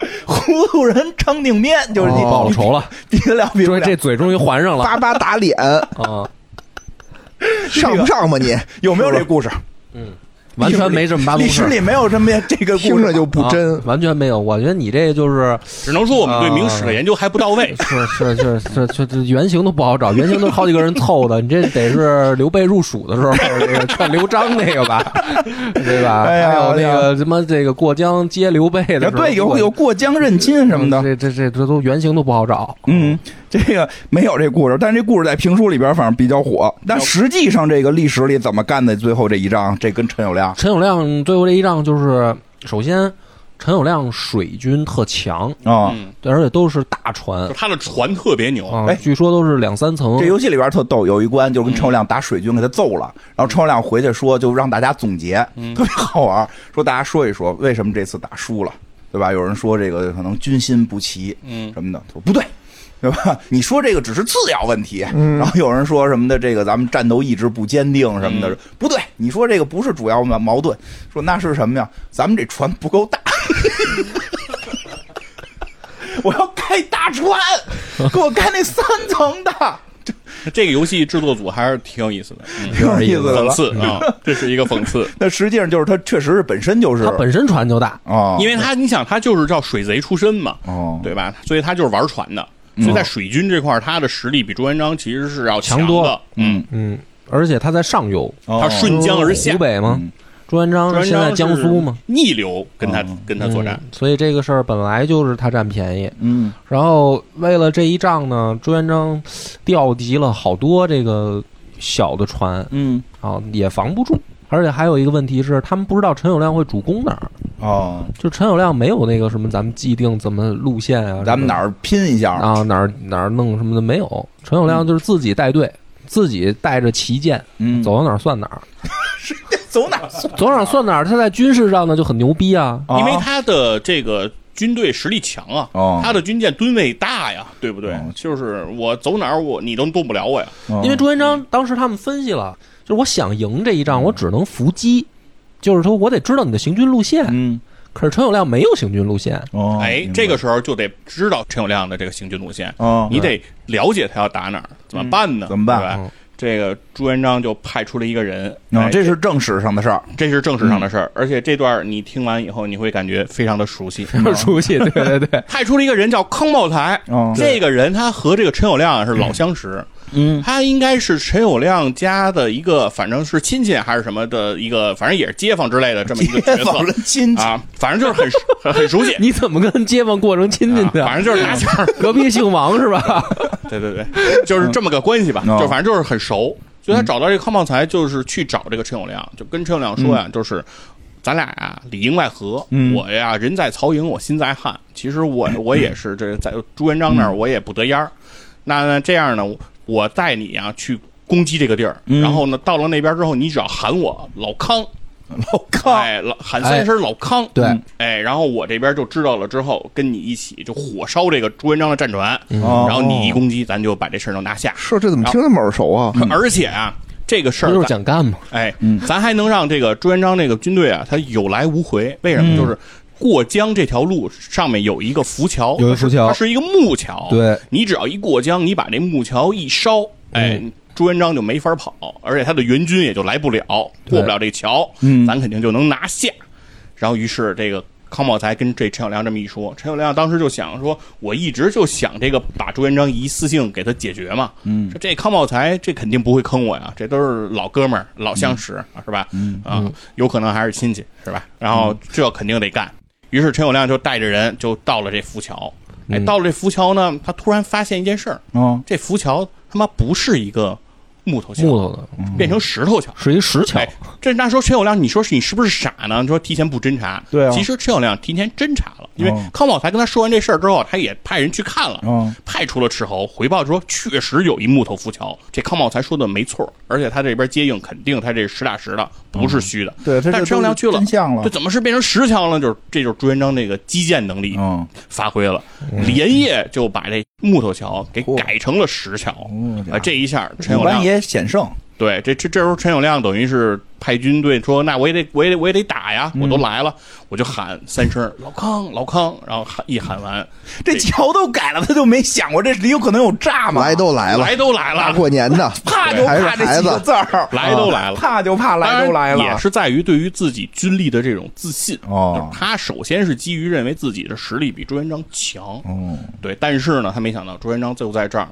Speaker 2: 糊涂人张定边就是你
Speaker 4: 哦
Speaker 1: 报了仇了，
Speaker 2: 比得了比不了。
Speaker 1: 这嘴终于还上了
Speaker 4: 巴巴打脸，
Speaker 1: 啊！
Speaker 4: 上不上吧你？
Speaker 2: 有没有这故事？
Speaker 1: 完全没这么八
Speaker 2: 历
Speaker 1: 宗事儿
Speaker 2: 史里没有这么这个故事
Speaker 4: 听着就不真
Speaker 1: 啊，完全没有。我觉得你这就是
Speaker 3: 只能说我们对明史的研究还不到位。
Speaker 1: 是是是是这这原型都不好找，原型都好几个人凑的，你这得是刘备入蜀的时候，这个劝刘璋那个吧，对吧？
Speaker 2: 哎呀
Speaker 1: 还有那个什么这个过江接刘备的时候，
Speaker 2: 对，有有过江认亲什么的。
Speaker 1: 这这这这都原型都不好找。
Speaker 2: 嗯，这个没有这故事，但是这故事在评书里边反正比较火。但实际上这个历史里怎么干的？最后这一仗，这跟陈友谅
Speaker 1: 陈友谅最后这一仗就是，首先陈友谅水军特强，
Speaker 2: 啊，
Speaker 3: 嗯，
Speaker 1: 而且都是大船
Speaker 3: 就他的船特别牛，
Speaker 1: 据说都是两三层
Speaker 2: 这。游戏里边特逗，有一关就跟陈友谅打水军，给他揍了。然后陈友谅回去说，就让大家总结，特别好玩，说大家说一说为什么这次打输了，对吧？有人说这个可能军心不齐，
Speaker 3: 嗯
Speaker 2: 什么的，说不对。对吧？你说这个只是次要问题，然后有人说什么的，这个咱们战斗意志不坚定什么的，不对。你说这个不是主要矛矛盾，说那是什么呀？咱们这船不够大，我要开大船，给我开那三层的，
Speaker 3: 这个游戏制作组还是挺有意思的，嗯，
Speaker 2: 挺有意思的
Speaker 3: 讽。刺啊，这是一个讽刺。
Speaker 2: 那实际上就是它确实是本身就是
Speaker 1: 它本身船就大，
Speaker 2: 啊，
Speaker 3: 因为他，你想，他就是叫水贼出身嘛，
Speaker 2: 哦
Speaker 3: 对吧？所以他就是玩船的，所以在水军这块儿，他的实力比朱元璋其实是要的。
Speaker 1: 强多了。
Speaker 3: 嗯，
Speaker 1: 嗯，而且他在上游，
Speaker 2: 哦。
Speaker 3: 他顺江而下。
Speaker 1: 湖，北吗？
Speaker 2: 嗯？
Speaker 1: 朱元璋现在江苏嘛，
Speaker 3: 逆流跟他
Speaker 2: 嗯
Speaker 3: 跟他作战。
Speaker 1: 嗯，所以这个事儿本来就是他占便宜。
Speaker 2: 嗯。
Speaker 1: 然后为了这一仗呢，朱元璋调集了好多这个小的船
Speaker 2: 嗯。
Speaker 1: 啊，也防不住。而且还有一个问题是，他们不知道陈友谅会主攻哪儿，
Speaker 2: 哦，
Speaker 1: 就陈友谅没有那个什么咱们既定怎么路线啊，
Speaker 2: 咱们哪儿拼一下？
Speaker 1: 啊哪儿哪儿弄什么的没有。陈友谅就是自己带队，自己带着旗舰，
Speaker 2: 嗯，
Speaker 1: 走到哪儿算哪儿，
Speaker 2: 走哪儿？
Speaker 1: 走哪儿算哪儿。他在军事上呢就很牛逼啊，
Speaker 3: 因为他的这个军队实力强啊，
Speaker 2: 哦
Speaker 3: 他的军舰吨位大呀，对不对
Speaker 2: 哦？
Speaker 3: 就是我走哪儿我你都动不了我呀。
Speaker 2: 哦
Speaker 1: 因为朱元璋当时他们分析了，就是我想赢这一仗，我只能伏击，就是说我得知道你的行军路线。
Speaker 2: 嗯
Speaker 1: 可是陈友谅没有行军路线，
Speaker 2: 哦，
Speaker 3: 哎这个时候就得知道陈友谅的这个行军路线，
Speaker 2: 哦，
Speaker 3: 你得了解他要打哪儿，怎么办呢？
Speaker 2: 怎么办
Speaker 3: 对吧
Speaker 1: 嗯
Speaker 3: 这个朱元璋就派出了一个人，
Speaker 2: 这是正史上的事儿。
Speaker 3: 这是正史上的事儿，而且这段你听完以后，你会感觉非常的熟悉。
Speaker 1: 熟悉，对对对，
Speaker 3: 派出了一个人叫康茂才，
Speaker 2: 哦
Speaker 3: 这个人他和这个陈友谅是老相识，
Speaker 2: 嗯
Speaker 3: 他应该是陈友谅家的一个，反正是亲戚还是什么的一个，反正也是街坊之类的这么一个角
Speaker 2: 街坊亲戚，
Speaker 3: 啊，反正就是很很很熟悉。
Speaker 1: 你怎么跟街坊过成亲戚的？
Speaker 3: 啊反正就是拿钱儿，
Speaker 1: 隔壁姓王是吧？
Speaker 3: 对对对，就是这么个关系吧，
Speaker 2: 嗯
Speaker 3: 就反正就是很熟。所以他找到这个康茂才，就是去找这个陈友谅，就跟陈友谅说呀，就是咱俩呀里应外合，
Speaker 2: 嗯
Speaker 3: 我呀人在曹营，我心在汉。其实我我也是这在朱元璋那儿，我也不得烟儿。那那这样呢，我带你啊去攻击这个地儿，
Speaker 2: 嗯。
Speaker 3: 然后呢到了那边之后，你只要喊我老康，
Speaker 2: 老康，
Speaker 3: 哎，老喊三声老康，
Speaker 1: 对。
Speaker 2: 嗯。
Speaker 3: 哎，然后我这边就知道了之后，跟你一起就火烧这个朱元璋的战船，
Speaker 2: 哦
Speaker 3: 然后你一攻击，咱就把这事儿能拿下。
Speaker 4: 是这怎么听那么耳熟啊？
Speaker 3: 而且啊，这个事
Speaker 1: 不就是
Speaker 3: 儿咱，
Speaker 1: 蒋干吗？
Speaker 3: 哎
Speaker 2: 嗯，
Speaker 3: 咱还能让这个朱元璋这个军队啊，他有来无回。为什么？
Speaker 2: 嗯。
Speaker 3: 就是过江这条路上面有一个浮桥，
Speaker 1: 有一个浮桥
Speaker 3: 它是一个木桥。
Speaker 1: 对，
Speaker 3: 你只要一过江，你把这木桥一烧，哎，朱元璋就没法跑，而且他的援军也就来不了，过不了这桥，
Speaker 2: 嗯
Speaker 3: 咱肯定就能拿下。然后于是这个康茂才跟这陈友谅这么一说，陈友谅当时就想说，我一直就想这个把朱元璋一次性给他解决嘛，
Speaker 2: 嗯
Speaker 3: 说这康茂才这肯定不会坑我呀，这都是老哥们儿、老相识、啊是吧？
Speaker 2: 嗯
Speaker 3: 啊，有可能还是亲戚是吧？然后这肯定得干。于是陈友谅就带着人就到了这浮桥。哎，到了这浮桥呢，他突然发现一件事儿，
Speaker 2: 嗯
Speaker 3: 这浮桥他妈不是一个木头桥，
Speaker 1: 木头的，
Speaker 3: 变成石头桥。
Speaker 1: 是一石桥
Speaker 3: 哎，这那时候陈友谅，你说是你是不是傻呢？你说提前不侦查，
Speaker 2: 对啊
Speaker 3: 其实陈友谅提前侦查了，因为
Speaker 2: 哦
Speaker 3: 康宝才跟他说完这事儿之后，他也派人去看了，
Speaker 2: 嗯
Speaker 3: 派出了斥候回报说，确实有一木头浮桥。这康宝才说的没错，而且他这边接应肯定他这是实打实的，不是虚的。
Speaker 2: 对
Speaker 3: 但陈友谅去了这怎么是变成石桥了？就是这就是朱元璋那个基建能力
Speaker 2: 嗯
Speaker 3: 发挥了，连夜就把这木头桥给改成了石桥。
Speaker 2: 哦
Speaker 3: 啊，这一下陈友谅
Speaker 2: 险胜，
Speaker 3: 对，这这这时候陈友谅等于是派军队说，那我也得我也得我也得打呀，我都来了，我就喊三声老康老康，然后喊一喊完，
Speaker 2: 这桥都改了，他就没想过这里有可能有诈嘛？
Speaker 4: 来都来了，
Speaker 3: 来都来了
Speaker 4: 大
Speaker 3: 了，
Speaker 4: 过年的，
Speaker 2: 怕就怕这几个，字儿，
Speaker 3: 来都来了
Speaker 2: 怕就怕来都来了，
Speaker 3: 也是在于对于自己军力的这种自信。
Speaker 2: 哦
Speaker 3: 就是他首先是基于认为自己的实力比朱元璋强，
Speaker 2: 哦
Speaker 3: 对，但是呢，他没想到朱元璋最后在这儿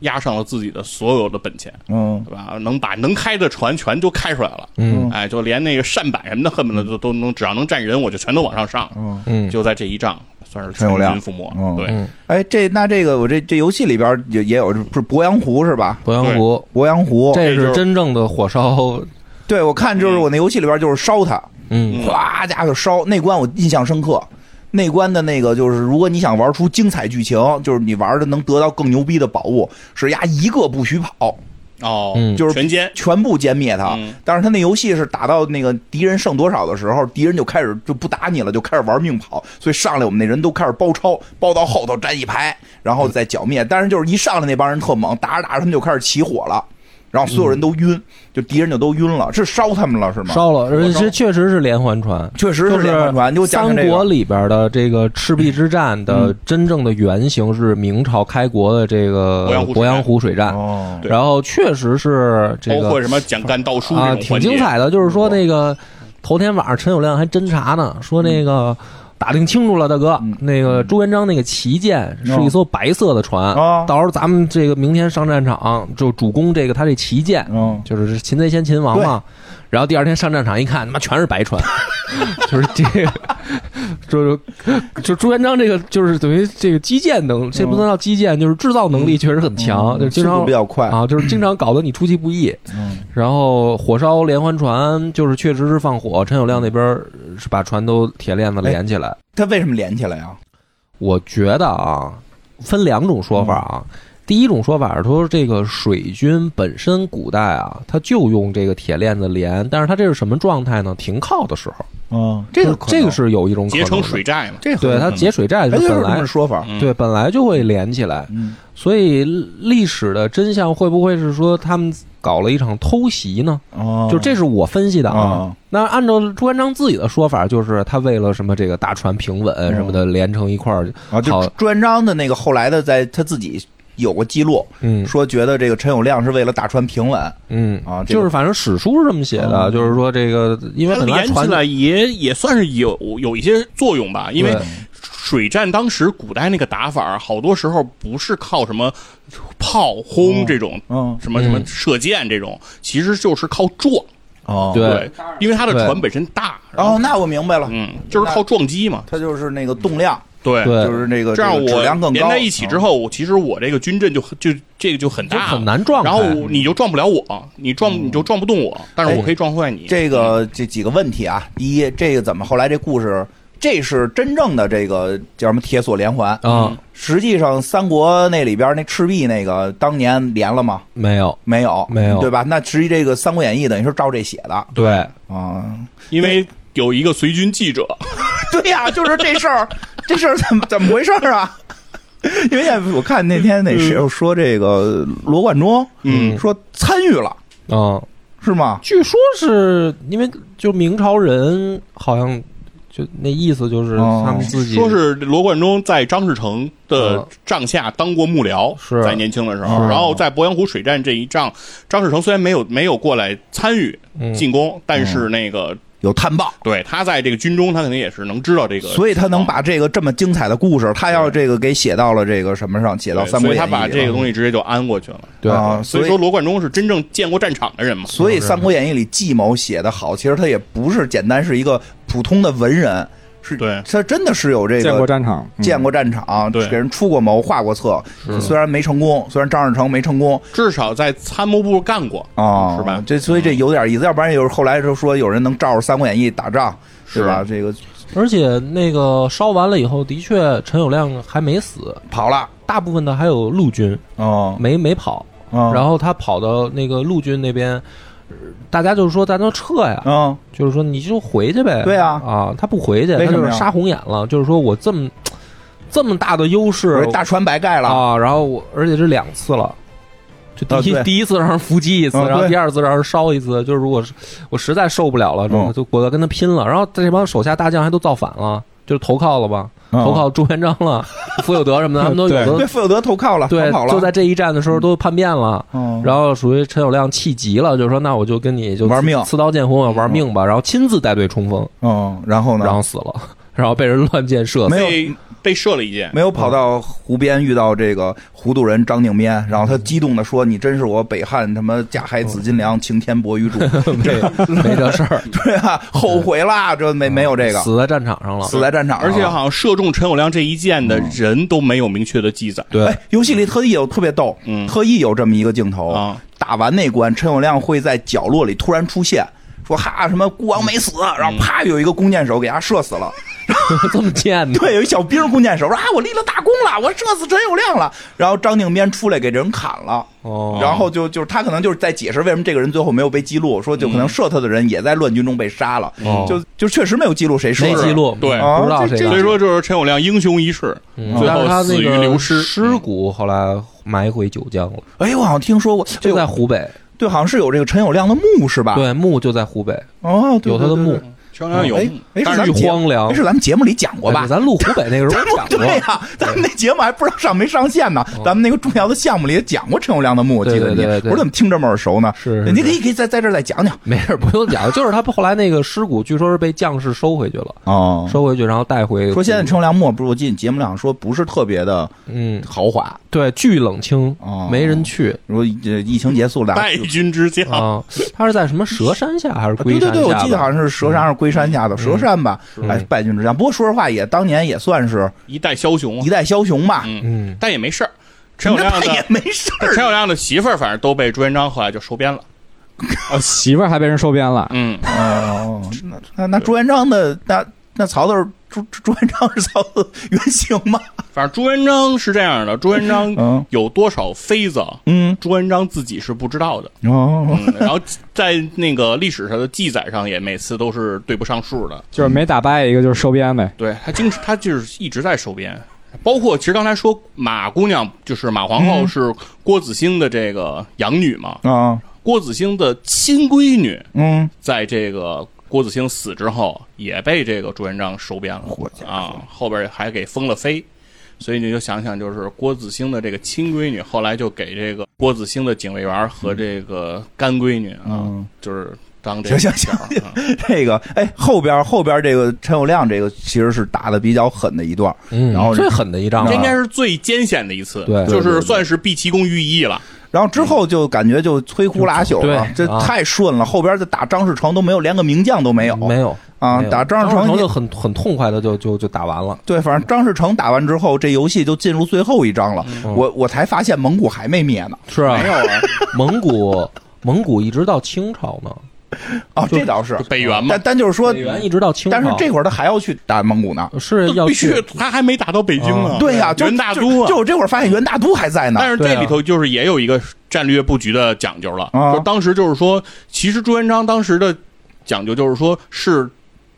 Speaker 3: 压上了自己的所有的本钱，
Speaker 2: 嗯。
Speaker 3: 对吧？能把能开的船全都开出来了，
Speaker 1: 嗯。
Speaker 3: 哎，就连那个扇板什么的，恨不得都都能，只要能站人，我就全都往上上。
Speaker 2: 嗯。
Speaker 1: 嗯，
Speaker 3: 就在这一仗，算是全军覆没。
Speaker 2: 嗯。
Speaker 3: 对，
Speaker 1: 嗯
Speaker 2: 哎，这那这个我这这游戏里边也也有，不是鄱阳湖是吧？
Speaker 1: 鄱阳湖，
Speaker 2: 鄱阳湖，
Speaker 1: 这
Speaker 3: 是是
Speaker 1: 真正的火烧，
Speaker 2: 对我看就是我那游戏里边就是烧它，
Speaker 1: 嗯。
Speaker 2: 哗家伙烧那关我印象深刻。那关的那个就是，如果你想玩出精彩剧情，就是你玩的能得到更牛逼的宝物，是压一个不许跑，
Speaker 3: 哦，
Speaker 1: 嗯
Speaker 2: 就是
Speaker 3: 全歼，
Speaker 2: 全部歼灭他。
Speaker 3: 嗯
Speaker 2: 但是他那游戏是打到那个敌人剩多少的时候，敌人就开始就不打你了，就开始玩命跑。所以上来我们那人都开始包抄，包到后头站一排，然后再剿灭。但是就是一上来那帮人特猛，打着打着他们就开始起火了，然后所有人都晕，就敌人就都晕了，是烧他们了是吗？
Speaker 1: 烧了，而且
Speaker 2: 烧
Speaker 1: 这确实是连环船。
Speaker 2: 确实
Speaker 1: 是
Speaker 2: 连环船，就。
Speaker 1: 三国里边的这个赤壁之战的真正的原型是明朝开国的这个
Speaker 3: 鄱阳湖水战
Speaker 1: 然后确实是这个
Speaker 3: 包括什么蒋干盗书
Speaker 1: 啊，挺精彩的。就是说那个头天晚上陈友谅还侦查呢，说那个。打听清楚了，大哥，
Speaker 2: 嗯。
Speaker 1: 那个朱元璋那个旗舰是一艘白色的船，
Speaker 2: 哦。
Speaker 1: 到时候咱们这个明天上战场就主攻这个他这旗舰，
Speaker 2: 嗯，
Speaker 1: 就是擒贼先擒王嘛。然后第二天上战场一看，他妈全是白船，就是这个，就是就朱元璋这个就是等于这个基建能，这不能叫基建，就是制造能力确实很强，就经常
Speaker 2: 比较快。
Speaker 1: 啊，就是经常搞得你出其不意。
Speaker 2: 嗯
Speaker 1: 然后火烧连环船，就是确实是放火，陈友谅那边是把船都铁链子连起来。
Speaker 2: 他为什么连起来呀？
Speaker 1: 我觉得啊，分两种说法啊。第一种说法是说，这个水军本身古代啊，他就用这个铁链子连，但是他这是什么状态呢？停靠的时候，
Speaker 2: 嗯，这个
Speaker 1: 这个是有一种可
Speaker 3: 结成水寨嘛。
Speaker 2: 这
Speaker 1: 对他结水寨
Speaker 2: 哎，就
Speaker 1: 本来
Speaker 2: 说法。
Speaker 3: 嗯
Speaker 1: 对本来就会连起来，
Speaker 2: 嗯
Speaker 1: 所以历史的真相会不会是说他们搞了一场偷袭呢？
Speaker 2: 哦，
Speaker 1: 就这是我分析的啊
Speaker 2: 哦。
Speaker 1: 那按照朱元璋自己的说法，就是他为了什么这个大船平稳什么的连成一块儿，
Speaker 2: 啊，就朱元璋的那个后来的，在他自己有过记录，
Speaker 1: 嗯。
Speaker 2: 说觉得这个陈友谅是为了大船平稳。
Speaker 1: 嗯。
Speaker 2: 啊这个
Speaker 1: 就是反正史书是这么写的，
Speaker 2: 哦
Speaker 1: 就是说这个因为
Speaker 3: 连起来也也算是有有一些作用吧，因为水战当时古代那个打法，好多时候不是靠什么炮轰这种，
Speaker 2: 嗯。
Speaker 3: 什么什么
Speaker 1: 嗯。
Speaker 3: 射箭这种，其实就是靠撞。
Speaker 2: 哦
Speaker 1: 对
Speaker 3: 对，因为它的船本身大，然后
Speaker 2: 哦，那我明白了，
Speaker 3: 嗯，就是靠撞击嘛。
Speaker 2: 它就是那个动量，
Speaker 3: 对，
Speaker 2: 就是那个
Speaker 3: 这样我连在一起之后，其实我这个军阵就就这个就很
Speaker 1: 就
Speaker 3: 大，
Speaker 1: 很难撞。
Speaker 3: 然后你就撞不了我，你撞你就撞不动我，但是我可以撞坏你。
Speaker 2: 嗯这个这几个问题啊，第一，这个怎么后来这故事，这是真正的这个叫什么铁索连环？
Speaker 1: 啊
Speaker 2: 实际上三国那里边那赤壁那个当年连了吗？
Speaker 1: 没有
Speaker 2: 没有，
Speaker 1: 没有
Speaker 2: 对吧？那实际这个《三国演义》等于是照这写的
Speaker 1: 对
Speaker 2: 啊。
Speaker 3: 因为有一个随军记者，
Speaker 2: 对呀、就是这事儿，这事儿怎么怎么回事儿啊？因为我看那天那谁又说这个罗贯中，
Speaker 3: 嗯
Speaker 2: 说参与了，
Speaker 1: 啊，
Speaker 2: 是吗？
Speaker 1: 据说是因为就明朝人好像就那意思就是
Speaker 2: 哦。
Speaker 1: 他们自己
Speaker 3: 说是罗贯中在张士诚的
Speaker 1: 嗯。
Speaker 3: 帐下当过幕僚，
Speaker 1: 是。
Speaker 3: 在年轻的时候，然后在鄱阳湖水战这一仗，张士诚虽然没有没有过来参与
Speaker 1: 嗯。
Speaker 3: 进攻，但是那个
Speaker 2: 有探报，
Speaker 3: 对他在这个军中，他肯定也是能知道这个，
Speaker 2: 所以他能把这个这么精彩的故事，他要这个给写到了这个什么上，写到《三国演义》
Speaker 3: 所以他把这个东西直接就安过去了。
Speaker 1: 对。
Speaker 2: 啊，所
Speaker 3: 所以说，罗贯中是真正见过战场的人嘛？
Speaker 2: 所以《三国演义》里计谋写的好，其实他也不是简单是一个普通的文人，是
Speaker 3: 对。
Speaker 2: 他真的是有这个
Speaker 5: 见过战场，嗯
Speaker 2: 见过战场，
Speaker 3: 对。
Speaker 2: 给人出过谋、画过策，虽然没成功，虽然张士诚没成功
Speaker 3: 至少在参谋部干过
Speaker 2: 啊，
Speaker 3: 是吧？
Speaker 2: 这所以这有点意思，要不然有后来就说有人能照着《三国演义》打仗，是吧？这个
Speaker 1: 而且那个烧完了以后，的确陈友谅还没死，
Speaker 2: 跑了
Speaker 1: 大部分的还有陆军
Speaker 2: 哦，
Speaker 1: 没没跑，
Speaker 2: 嗯
Speaker 1: 然后他跑到那个陆军那边，呃大家就是说咱都撤呀，
Speaker 2: 嗯
Speaker 1: 就是说你就回去呗。
Speaker 2: 对啊
Speaker 1: 啊，他不回去，他就是杀红眼了，就是说我这么这么大的优势
Speaker 2: 大船白盖了，
Speaker 1: 啊，然后我而且是两次了。就第一、
Speaker 2: 啊
Speaker 1: 第一次让人伏击一次，然后第二次让人烧一次。就是如果是我实在受不了了，
Speaker 2: 嗯
Speaker 1: 就我要跟他拼了。然后这帮手下大将还都造反了，就是投靠了吧，
Speaker 2: 嗯
Speaker 1: 投靠朱元璋了，傅有德什么的，他们都有
Speaker 5: 对
Speaker 1: 的
Speaker 2: 对，傅有德投靠了，
Speaker 1: 对就在这一战的时候都叛变了。
Speaker 2: 嗯
Speaker 1: 然后属于陈友谅气急了，就说那我就跟你就
Speaker 2: 玩命
Speaker 1: 刺刀见红，我玩命吧。然后亲自带队冲锋，
Speaker 2: 嗯，然后呢？
Speaker 1: 然后死了，然后被人乱箭射死。
Speaker 2: 没有
Speaker 3: 被被射了一箭，
Speaker 2: 没有跑到湖边遇到这个糊涂人张定边，然后他激动的说：“你真是我北汉他妈架海紫金梁，擎天博玉柱。
Speaker 1: 没没这事儿，”
Speaker 2: 对啊，后悔啦，这没没有这个，
Speaker 1: 死在战场上了。
Speaker 2: 死在战场上了，
Speaker 3: 而且好像射中陈友谅这一箭的人都没有明确的记载。
Speaker 1: 对。
Speaker 2: 哎，游戏里特意有特别逗，
Speaker 3: 嗯。
Speaker 2: 特意有这么一个镜头
Speaker 3: 啊，
Speaker 2: 打完那关，陈友谅会在角落里突然出现，说哈什么孤王没死，然后啪有一个弓箭手给他射死了。
Speaker 1: 这么贱呢，
Speaker 2: 对，有一小兵弓箭手说啊，我立了大功了，我射死陈友谅了。然后张定边出来给人砍了。
Speaker 1: 哦，
Speaker 2: 然后就就是他可能就是在解释为什么这个人最后没有被记录，说就可能射他的人也在乱军中被杀了，
Speaker 1: 哦。
Speaker 2: 就就确实没有记录谁射的
Speaker 1: 没记录，
Speaker 3: 对。
Speaker 2: 啊
Speaker 1: 不知道谁
Speaker 3: 所以说，就是陈友谅英雄一世，
Speaker 1: 嗯。
Speaker 3: 最后
Speaker 1: 他那
Speaker 3: 死于流
Speaker 1: 个
Speaker 3: 失。
Speaker 1: 尸骨后来埋回九江了，
Speaker 2: 哎，我好像听说过，
Speaker 1: 就在湖北，
Speaker 2: 对，好像是有这个陈友谅的墓是吧？，
Speaker 1: 对，墓就在湖北，
Speaker 2: 哦，对
Speaker 1: 有他的墓，，
Speaker 3: 陈友谅有
Speaker 2: 哎哎，
Speaker 3: 但是
Speaker 2: 是咱们节
Speaker 1: 荒凉
Speaker 2: 哎是咱们节目里讲过吧
Speaker 1: 哎？咱录湖北那个时候讲过，
Speaker 2: 对呀、咱们那节目还不知道上没上线呢。咱们那个重要的项目里也讲过陈友谅的墓，我记得你，
Speaker 1: 对对对对
Speaker 2: 我怎么听这么耳熟呢？
Speaker 1: 是是
Speaker 2: 你可以可以在在这儿再讲讲
Speaker 1: 没事，不用讲，就是他后来那个尸骨，据说是被将士收回去了，
Speaker 2: 哦。
Speaker 1: 收回去然后带回。
Speaker 2: 说现在陈友谅墓，不是我记得节目上说不是特别的
Speaker 1: 嗯，
Speaker 2: 豪华，
Speaker 1: 对，巨冷清
Speaker 2: 哦，
Speaker 1: 没人去
Speaker 2: 说这疫情结束了，
Speaker 3: 败军之将，
Speaker 1: 啊。他是在什么蛇山下还是龟山
Speaker 2: 对对对，我？记得好像是蛇山还是龟山下的蛇山吧，
Speaker 1: 嗯
Speaker 2: 哎，败军之将。不过说实话，也当年也算是
Speaker 3: 一代枭雄
Speaker 2: 一，代枭雄吧。
Speaker 3: 嗯，
Speaker 1: 嗯，
Speaker 3: 但也没事儿。陈友谅
Speaker 2: 的也
Speaker 3: 的
Speaker 2: 没事儿
Speaker 3: 陈友谅的媳妇儿，反正都被朱元璋后来就收编了。
Speaker 5: 哦，媳妇儿还被人收编了，
Speaker 3: 嗯，
Speaker 2: 哦。那那那朱元璋的那那曹操朱朱朱元璋是曹操原型吗？
Speaker 3: 反正朱元璋是这样的，朱元璋
Speaker 2: 嗯
Speaker 3: 有多少妃子，
Speaker 2: 嗯
Speaker 3: 朱元璋自己是不知道的。
Speaker 2: 哦，
Speaker 3: 嗯，然后在那个历史上的记载上，也每次都是对不上数的。
Speaker 5: 就是没打败一个就是收编呗。
Speaker 3: 对他经他就是一直在收编，包括其实刚才说马姑娘，就是马皇后
Speaker 2: 嗯
Speaker 3: 是郭子兴的这个养女嘛，
Speaker 2: 啊
Speaker 3: 郭子兴的亲闺女，
Speaker 2: 嗯，
Speaker 3: 在这个郭子兴死之后，也被这个朱元璋收编了啊，后边还给封了妃。所以你就想想，就是郭子兴的这个亲闺女，后来就给这个郭子兴的警卫员和这个干闺女啊，
Speaker 2: 嗯
Speaker 3: 就是当这个
Speaker 2: 行行
Speaker 3: 角儿啊
Speaker 2: 这个哎后边后边这个陈友谅这个其实是打的比较狠的一段，
Speaker 1: 嗯，
Speaker 2: 然后
Speaker 1: 最狠的一仗，
Speaker 3: 这应该是最艰险的一次，
Speaker 1: 对
Speaker 3: 就是算是毕其功于一役了。
Speaker 2: 然后之后就感觉就摧枯拉朽了，这太顺了。后边就打张士诚都没有，连个名将都没有。
Speaker 1: 没有
Speaker 2: 啊打张士诚
Speaker 1: 张就很很痛快的就就就打完了。
Speaker 2: 对，反正张士诚打完之后，这游戏就进入最后一章了。
Speaker 1: 嗯
Speaker 2: 我我才发现蒙古还没灭呢。
Speaker 1: 是啊
Speaker 3: 没，有啊，
Speaker 1: 蒙古蒙古一直到清朝呢，
Speaker 2: 哦，这倒是。
Speaker 3: 北元嘛
Speaker 2: 但，但就是说
Speaker 1: 北，元一直到清，
Speaker 2: 但是这会儿他还要去打蒙古呢。
Speaker 1: 是要
Speaker 3: 必须
Speaker 1: 去
Speaker 3: 他还没打到北京呢。
Speaker 1: 啊
Speaker 2: 对呀，就
Speaker 3: 元大
Speaker 2: 就
Speaker 3: 都啊
Speaker 2: 就。我这会儿发现元大都还在呢。
Speaker 3: 但是这里头就是也有一个战略布局的讲究了，
Speaker 2: 啊
Speaker 3: 就当时就是说，其实朱元璋当时的讲究就是说是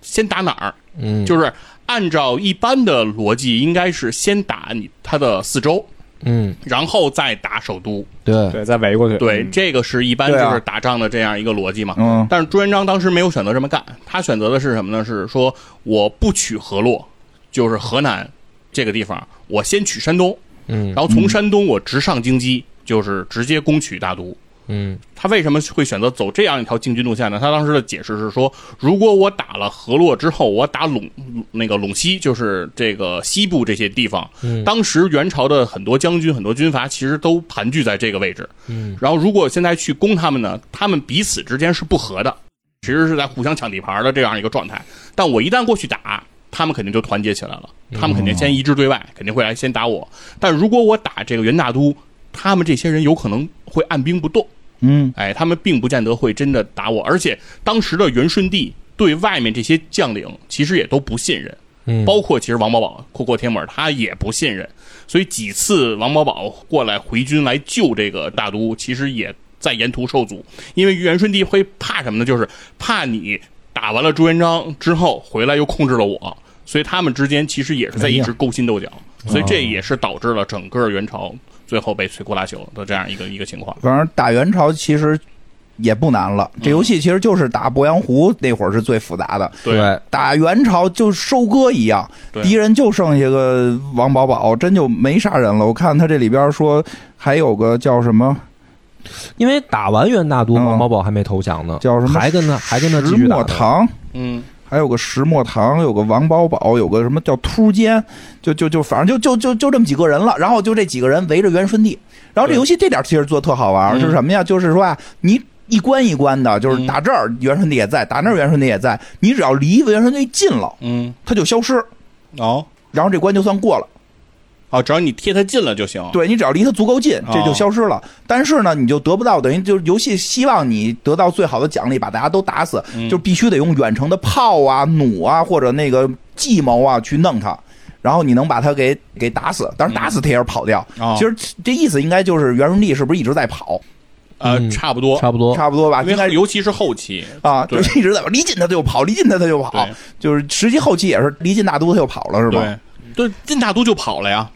Speaker 3: 先打哪儿，
Speaker 1: 嗯，
Speaker 3: 就是按照一般的逻辑，应该是先打你他的四周，
Speaker 1: 嗯，
Speaker 3: 然后再打首都。
Speaker 1: 对，
Speaker 5: 对，再围过去。
Speaker 3: 对，这个是一般就是打仗的这样一个逻辑嘛。
Speaker 2: 嗯
Speaker 3: 但是朱元璋当时没有选择这么干，他选择的是什么呢？是说我不取河洛，就是河南这个地方，我先取山东，
Speaker 1: 嗯
Speaker 3: 然后从山东我直上京畿，就是直接攻取大都。
Speaker 1: 嗯
Speaker 3: 他为什么会选择走这样一条进军路线呢？他当时的解释是说，如果我打了河洛之后，我打陇那个陇西，就是这个西部这些地方，
Speaker 1: 嗯
Speaker 3: 当时元朝的很多将军、很多军阀其实都盘踞在这个位置。
Speaker 1: 嗯，
Speaker 3: 然后如果现在去攻他们呢，他们彼此之间是不和的，其实是在互相抢地盘的这样一个状态。但我一旦过去打，他们肯定就团结起来了，他们肯定先一致对外，肯定会来先打我。但如果我打这个元大都，他们这些人有可能会按兵不动。
Speaker 2: 嗯。
Speaker 3: 哎，他们并不见得会真的打我，而且当时的元顺帝对外面这些将领其实也都不信任，
Speaker 1: 嗯。
Speaker 3: 包括其实王保保阔阔天门他也不信任，所以几次王保保过来回军来救这个大都，其实也在沿途受阻，因为元顺帝会怕什么呢？就是怕你打完了朱元璋之后回来又控制了我，所以他们之间其实也是在一直勾心斗角，所以这也是导致了整个元朝最后被摧枯拉朽的这样一个一个情况。
Speaker 2: 反正打元朝其实也不难了，这游戏其实就是打鄱阳湖那会儿是最复杂的。
Speaker 3: 对，
Speaker 2: 打元朝就收割一样，敌人就剩下个王保保，真就没啥人了。我看他这里边说还有个叫什么
Speaker 1: 因为打完元大都，
Speaker 2: 嗯
Speaker 1: 王保保还没投降呢，
Speaker 2: 叫什么
Speaker 1: 还跟他还跟他继
Speaker 2: 石
Speaker 1: 续打呢。
Speaker 2: 墨堂，
Speaker 3: 嗯。
Speaker 2: 还有个石墨堂，有个王宝宝，有个什么叫秃尖，就就就反正就就就就这么几个人了。然后就这几个人围着元顺帝。然后这游戏这点其实做得特好玩，
Speaker 3: 就
Speaker 2: 是什么呀？就是说啊，你一关一关的，就是
Speaker 3: 嗯
Speaker 2: 打这儿元顺帝也在，打那儿元顺帝也在，你只要离元顺帝近了，
Speaker 3: 嗯，
Speaker 2: 他就消失，
Speaker 3: 哦
Speaker 2: 然后这关就算过了。
Speaker 3: 哦，只要你贴他近了就行。，
Speaker 2: 对你只要离他足够近，这就
Speaker 3: 哦
Speaker 2: 消失了。但是呢，你就得不到，等于就是游戏希望你得到最好的奖励，把大家都打死，
Speaker 3: 嗯
Speaker 2: 就必须得用远程的炮啊、弩啊或者那个计谋啊去弄他。然后你能把他给给打死，但是打死他也是跑掉。
Speaker 3: 哦
Speaker 2: 其实这意思应该就是元顺帝是不是一直在跑，
Speaker 3: 呃，
Speaker 1: 嗯
Speaker 3: 差不多，
Speaker 1: 差不多。
Speaker 2: 差不多吧？应该
Speaker 3: 为尤其是后期，
Speaker 2: 啊，就是一直在，离近他他就跑，离近他他就跑，就是实际后期也是离近大都他就跑了，是吧？
Speaker 3: 对对，进大都就跑了呀。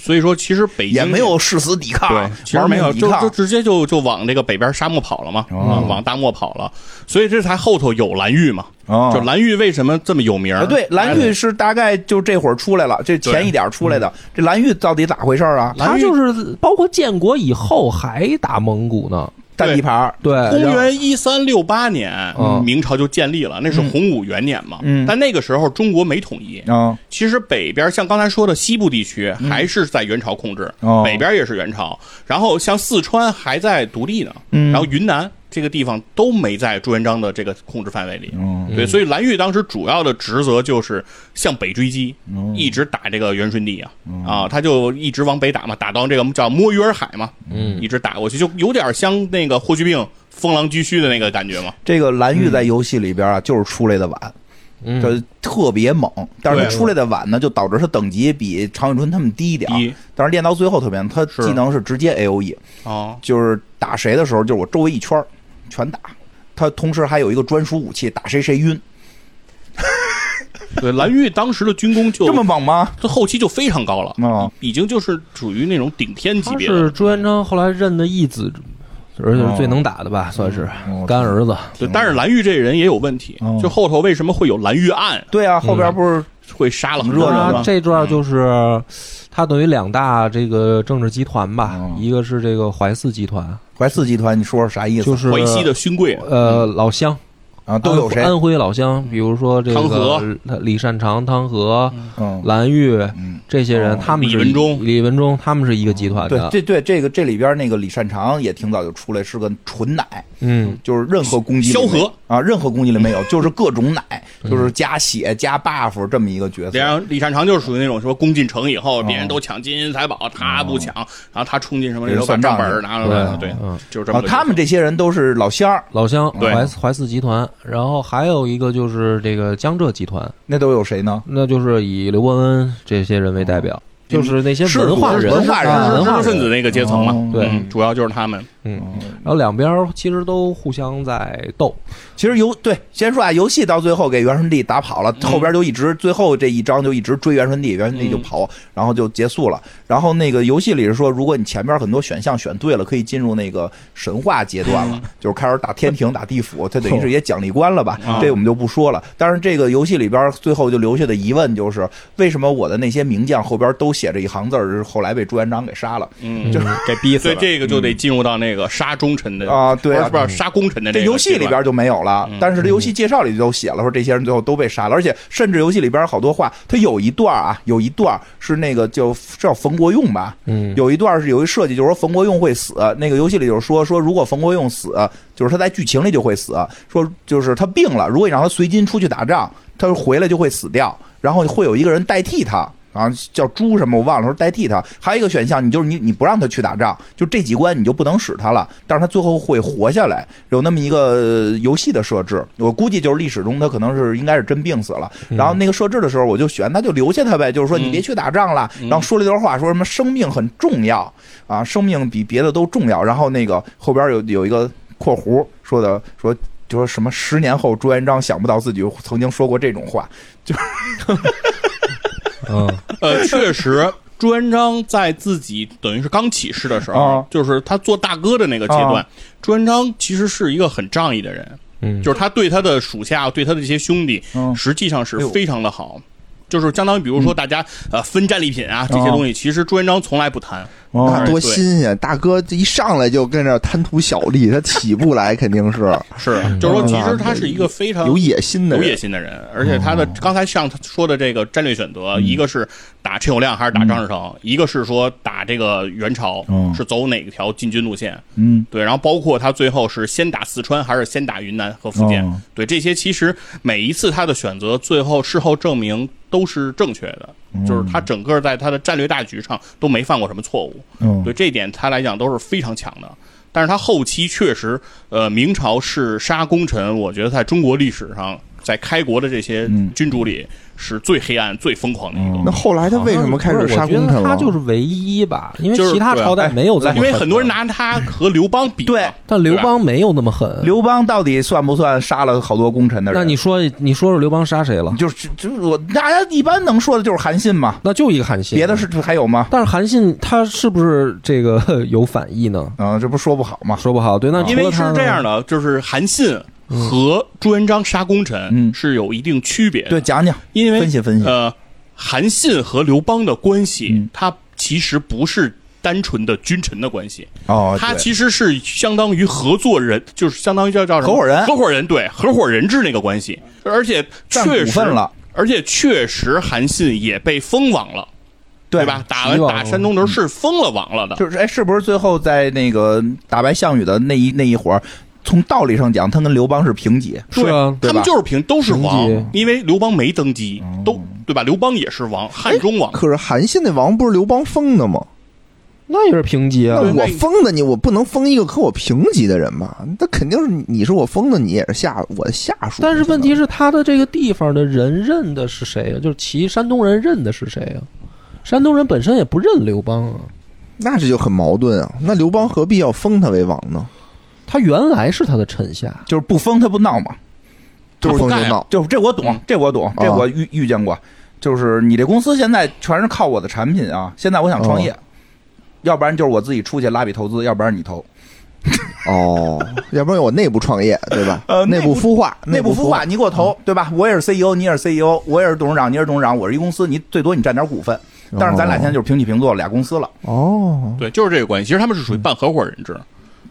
Speaker 3: 所以说，其实北京
Speaker 2: 也没有誓死抵抗
Speaker 3: 对，，其实没有，就就
Speaker 2: 命抵抗。
Speaker 3: 直接就就往这个北边沙漠跑了嘛，往大漠跑了，所以这才后头有蓝玉嘛。
Speaker 2: 哦
Speaker 3: 就蓝玉为什么这么有名？
Speaker 2: 啊，对，蓝玉是大概就这会儿出来了，这前一点出来的。这蓝玉到底咋回事啊？
Speaker 1: 他就是包括建国以后还打蒙古呢，
Speaker 2: 占地盘儿，
Speaker 1: 对，
Speaker 3: 公元一三六八年，
Speaker 1: 嗯。
Speaker 3: 明朝就建立了，那是洪武元年嘛。
Speaker 2: 嗯。
Speaker 3: 但那个时候中国没统一，
Speaker 2: 嗯，
Speaker 3: 其实北边像刚才说的西部地区还是在元朝控制，
Speaker 2: 哦。
Speaker 3: 北边也是元朝，然后像四川还在独立呢，
Speaker 2: 嗯。
Speaker 3: 然后云南这个地方都没在朱元璋的这个控制范围里。
Speaker 2: 嗯
Speaker 3: 对，所以蓝玉当时主要的职责就是向北追击，一直打这个元顺帝啊，啊，他就一直往北打嘛，打到这个叫摸鱼儿海嘛，
Speaker 1: 嗯。
Speaker 3: 一直打过去，就有点像那个霍去病封狼居胥的那个感觉嘛。
Speaker 2: 这个蓝玉在游戏里边啊，就是出来的晚，
Speaker 1: 嗯。
Speaker 2: 就特别猛，但是他出来的晚呢，就导致他等级比常遇春他们低一点。但是练到最后特别，他技能是直接 A O E，
Speaker 3: 哦，
Speaker 2: 就是打谁的时候，就是我周围一圈儿全打。他同时还有一个专属武器，打谁谁晕，
Speaker 3: 对，蓝玉当时的军功就
Speaker 2: 这么猛吗？
Speaker 3: 这后期就非常高了，
Speaker 2: 嗯
Speaker 3: 已经就是属于那种顶天级别
Speaker 1: 是。朱元璋后来认的义子，而且是最能打的吧，算是
Speaker 2: 哦
Speaker 1: 干儿子。
Speaker 3: 对，但是蓝玉这人也有问题
Speaker 2: 哦，
Speaker 3: 就后头为什么会有蓝玉案，
Speaker 2: 对啊，后边不是
Speaker 3: 会杀了很多人吗？
Speaker 1: 他这段就是他等于两大这个政治集团吧
Speaker 2: 哦，
Speaker 1: 一个是这个淮四集团，
Speaker 2: 淮四集团，你说说啥意思？
Speaker 1: 就是
Speaker 3: 淮西的勋贵，
Speaker 1: 呃老乡
Speaker 2: 啊，都有谁？
Speaker 1: 安徽老乡，比如说这
Speaker 3: 汤和
Speaker 1: 个李善长、汤和、
Speaker 2: 嗯，
Speaker 1: 蓝玉
Speaker 2: 嗯
Speaker 1: 这些人，
Speaker 2: 哦
Speaker 1: 他们是
Speaker 3: 李文忠
Speaker 1: 李文忠他们是一个集团的，
Speaker 2: 对对对，这个这里边那个李善长也挺早就出来，是个纯奶，
Speaker 1: 嗯，
Speaker 2: 就是任何攻击里
Speaker 3: 萧何
Speaker 2: 啊，任何攻击力没有，就是各种奶，就是加血加 buff 这么一个角色。
Speaker 3: 然后李善长就是属于那种说攻进城以后，别人都抢金银财宝，他不抢，然后他冲进什么
Speaker 2: 给人
Speaker 3: 时候把
Speaker 2: 算账
Speaker 3: 账本儿拿出来，
Speaker 1: 对
Speaker 3: 就是这么。
Speaker 2: 他们这些人都是老乡儿，
Speaker 1: 老乡
Speaker 3: 对
Speaker 1: 淮淮四集团，然后还有一个就是这个江浙集团，
Speaker 2: 那都有谁呢？
Speaker 1: 那就是以刘伯温这些人为代表，就是那些文化人、
Speaker 2: 文化人
Speaker 1: 啊文化
Speaker 3: 分子。那个阶层嘛
Speaker 2: 哦，
Speaker 1: 对
Speaker 3: 嗯主要就是他们。
Speaker 1: 嗯，然后两边儿其实都互相在斗，
Speaker 2: 其实游对，先说啊，游戏到最后给元顺帝打跑了，后边就一直最后这一章就一直追元顺帝，元顺帝就跑，然后就结束了。然后那个游戏里是说，如果你前边很多选项选对了，可以进入那个神话阶段了，就是开始打天庭、打地府，它等于是也奖励关了吧？这我们就不说了。但是这个游戏里边最后就留下的疑问就是，为什么我的那些名将后边都写着一行字儿，后来被朱元璋给杀了？
Speaker 3: 嗯，
Speaker 2: 就是
Speaker 5: 给逼死了。
Speaker 3: 所以这个就得进入到那个杀忠臣的
Speaker 2: 啊对啊
Speaker 3: 不是杀功臣的
Speaker 2: 这
Speaker 3: 个
Speaker 2: 游戏里边就没有了，但是这游戏介绍里就写了说这些人最后都被杀了，而且甚至游戏里边好多话，它有一段啊，有一段是那个叫叫冯国用吧，
Speaker 1: 嗯，
Speaker 2: 有一段是有一设计，就是说冯国用会死。那个游戏里就是说说，如果冯国用死，就是他在剧情里就会死。说就是他病了，如果你让他随军出去打仗，他回来就会死掉，然后会有一个人代替他。啊，叫猪什么我忘了，说代替他。还有一个选项，你就是你你不让他去打仗，就这几关你就不能使他了，但是他最后会活下来，有那么一个呃游戏的设置。我估计就是历史中他可能是应该是真病死了，然后那个设置的时候我就选，那就留下他呗，就是说你别去打仗了。然后说了一段话，说什么生命很重要啊，生命比别的都重要。然后那个后边有有一个括弧说的说。就说什么十年后朱元璋想不到自己曾经说过这种话，
Speaker 1: 嗯，
Speaker 3: 呃，确实，朱元璋在自己等于是刚起事的时候，
Speaker 2: 啊
Speaker 3: 就是他做大哥的那个阶段，
Speaker 2: 啊
Speaker 3: 朱元璋其实是一个很仗义的人，
Speaker 1: 嗯。
Speaker 3: 就是他对他的属下、对他的这些兄弟，
Speaker 2: 嗯。
Speaker 3: 实际上是非常的好。就是相当于，比如说大家、呃分战利品啊这些东西，其实朱元璋从来不贪。
Speaker 2: 哦
Speaker 4: 那多新鲜！大哥这一上来就跟这儿贪图小利，他起不来，肯定是
Speaker 3: 是，就是说，其实他是一个非常
Speaker 4: 有野心的
Speaker 3: 有
Speaker 4: 人。
Speaker 3: 野心的人，而且他的刚才像他说的这个战略选择，一个是打陈友谅还是打张士诚，一个是说打这个元朝
Speaker 2: 嗯
Speaker 3: 是走哪条进军路线，
Speaker 2: 嗯
Speaker 3: 对，然后包括他最后是先打四川还是先打云南和福建
Speaker 2: 哦，
Speaker 3: 对这些其实每一次他的选择，最后事后证明都是正确的，就是他整个在他的战略大局上都没犯过什么错误，
Speaker 2: 嗯
Speaker 3: 对这一点他来讲都是非常强的。但是他后期确实，呃，明朝是杀功臣，我觉得在中国历史上，在开国的这些
Speaker 2: 嗯
Speaker 3: 君主里是最黑暗、最疯狂的一个。
Speaker 4: 那后来他为什么开始杀功臣了？
Speaker 1: 他就是唯一吧，因为其他朝代没有这么狠的
Speaker 3: 因为很多人，拿他和刘邦比，
Speaker 2: 对
Speaker 1: 但刘邦没有那么狠。
Speaker 2: 刘邦到底算不算杀了好多功臣的人？
Speaker 1: 那你说，你说说刘邦杀谁了？
Speaker 2: 就是就是我大家一般能说的就是韩信嘛，
Speaker 1: 那就一个韩信，
Speaker 2: 别的是还有吗？
Speaker 1: 但是韩信他是不是这个 有反义呢？
Speaker 2: 啊，这不说不好吗？
Speaker 1: 说不好。对，那
Speaker 3: 因为是这样，
Speaker 1: 的，
Speaker 3: 就是韩信和朱元璋杀功臣
Speaker 2: 嗯。
Speaker 3: 是有一定区别的。
Speaker 2: 对，讲讲
Speaker 3: 因为
Speaker 2: 分析分析。
Speaker 3: 呃，韩信和刘邦的关系，
Speaker 2: 嗯。
Speaker 3: 他其实不是单纯的君臣的关系，
Speaker 2: 哦，对。
Speaker 3: 他其实是相当于合作人，就是相当于叫叫什么？
Speaker 2: 合伙人。
Speaker 3: 合伙人对合伙人制那个关系，而且
Speaker 2: 占
Speaker 3: 确实
Speaker 2: 了，
Speaker 3: 而且确实韩信也被封王了，
Speaker 2: 对
Speaker 3: 吧？打完打山东的时候是封了王了的，
Speaker 2: 就是哎，是不是最后在那个打败项羽的那一那一伙儿，从道理上讲，他跟刘邦是平级，对啊，
Speaker 3: 他们就是平都是王
Speaker 1: 级，
Speaker 3: 因为刘邦没登基，都对吧？刘邦也是王，汉中王。
Speaker 4: 可是韩信那王不是刘邦封的吗？
Speaker 1: 那也是平级啊
Speaker 4: 那。我封的你，我不能封一个和我平级的人吧？那肯定是你是我封的，你也是下我的下属。
Speaker 1: 但是问题是，他的这个地方的人认的是谁啊？就是齐山东人认的是谁啊？山东人本身也不认刘邦啊，
Speaker 4: 那这就很矛盾啊。那刘邦何必要封他为王呢？
Speaker 1: 他原来是他的臣下。
Speaker 2: 就是不封他不闹嘛。
Speaker 4: 就是就闹。
Speaker 2: 就这我懂
Speaker 3: 嗯，
Speaker 2: 这我懂，这我遇遇见过。就是你这公司现在全是靠我的产品啊，现在我想创业，要不然就是我自己出去拉笔投资，要不然你投。
Speaker 4: 哦，要不然我内部创业，对吧？
Speaker 2: 呃
Speaker 4: 内部孵化，
Speaker 2: 内部孵化，
Speaker 4: 化。
Speaker 2: 你给我投，对吧？我也是 CEO，你也是 CEO，我也是董事长，你也是董事长，我是一公司，你最多你占点股份，但是咱俩现在就是平起平坐俩公司了。
Speaker 4: 哦，
Speaker 3: 对，就是这个关系。其实他们是属于半合伙人制。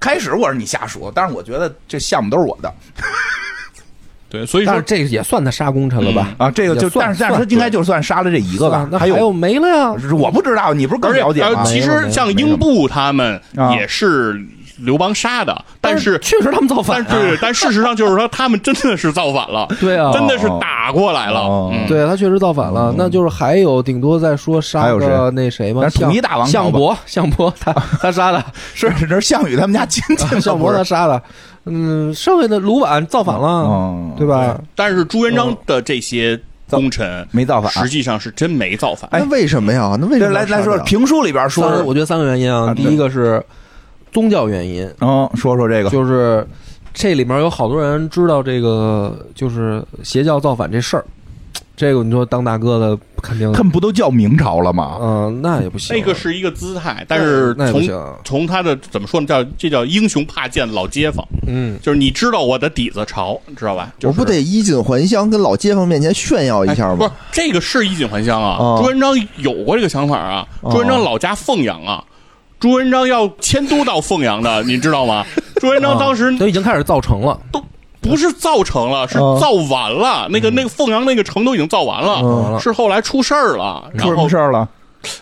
Speaker 2: 开始我是你下属，但是我觉得这项目都是我的
Speaker 3: 对，所以说
Speaker 1: 但是这个也算他杀功臣了吧？
Speaker 2: 啊，这个就
Speaker 1: 算
Speaker 2: 但是但是他应该就算杀了这一个吧，
Speaker 1: 那
Speaker 2: 还
Speaker 1: 有没了呀？
Speaker 2: 我不知道，你不是更了解吗
Speaker 3: 呃？其实像英布他们
Speaker 2: 啊
Speaker 3: 也是刘邦杀的，但是
Speaker 1: 确实他们造反啊，
Speaker 3: 但是但事实上就是说他们真的是造反了，
Speaker 1: 对啊，
Speaker 3: 真的是打过来了
Speaker 2: 哦。
Speaker 3: 嗯，
Speaker 1: 对他确实造反了，那就是还有顶多再说
Speaker 2: 还
Speaker 1: 杀个那谁嘛，
Speaker 2: 咱统一
Speaker 1: 项
Speaker 2: 大王
Speaker 1: 项伯，项伯他 他杀的，
Speaker 2: 是这是项羽他们家亲戚，
Speaker 1: 项伯他杀的，嗯，剩下的卢绾造反了，
Speaker 2: 嗯
Speaker 1: 对吧？
Speaker 3: 但是朱元璋的这些功臣
Speaker 2: 没造反
Speaker 3: 实际上是真没造反。
Speaker 4: 那为什么呀？那为什么
Speaker 2: 这来来说，评书里边说
Speaker 1: 我觉得三个原因啊，
Speaker 2: 啊
Speaker 1: 第一个是宗教原因，
Speaker 2: 嗯，说说这个，
Speaker 1: 就是这里面有好多人知道这个就是邪教造反这事儿，这个你说当大哥的肯定，
Speaker 2: 他们不都叫明朝了吗？
Speaker 1: 嗯、那也不行，
Speaker 3: 那个是一个姿态，但是从从他的怎么说呢？叫这叫英雄怕见老街坊，
Speaker 1: 嗯，
Speaker 3: 就是你知道我的底子潮，知道吧？就是、
Speaker 4: 我不得衣锦还乡，跟老街坊面前炫耀一下
Speaker 3: 哎不是
Speaker 4: 吗？
Speaker 3: 这个是衣锦还乡啊！
Speaker 4: 哦
Speaker 3: 朱元璋有过这个想法啊！
Speaker 4: 哦
Speaker 3: 朱元璋老家凤阳啊，朱元璋要迁都到凤阳的，你知道吗？朱元璋当时
Speaker 1: 都已经开始造城了，
Speaker 3: 都不是造城了，是
Speaker 4: 哦
Speaker 3: 造完了。那个那个凤阳那个城都已经造完
Speaker 1: 嗯
Speaker 3: 了，是后来出事儿了。然
Speaker 2: 出什么事儿了？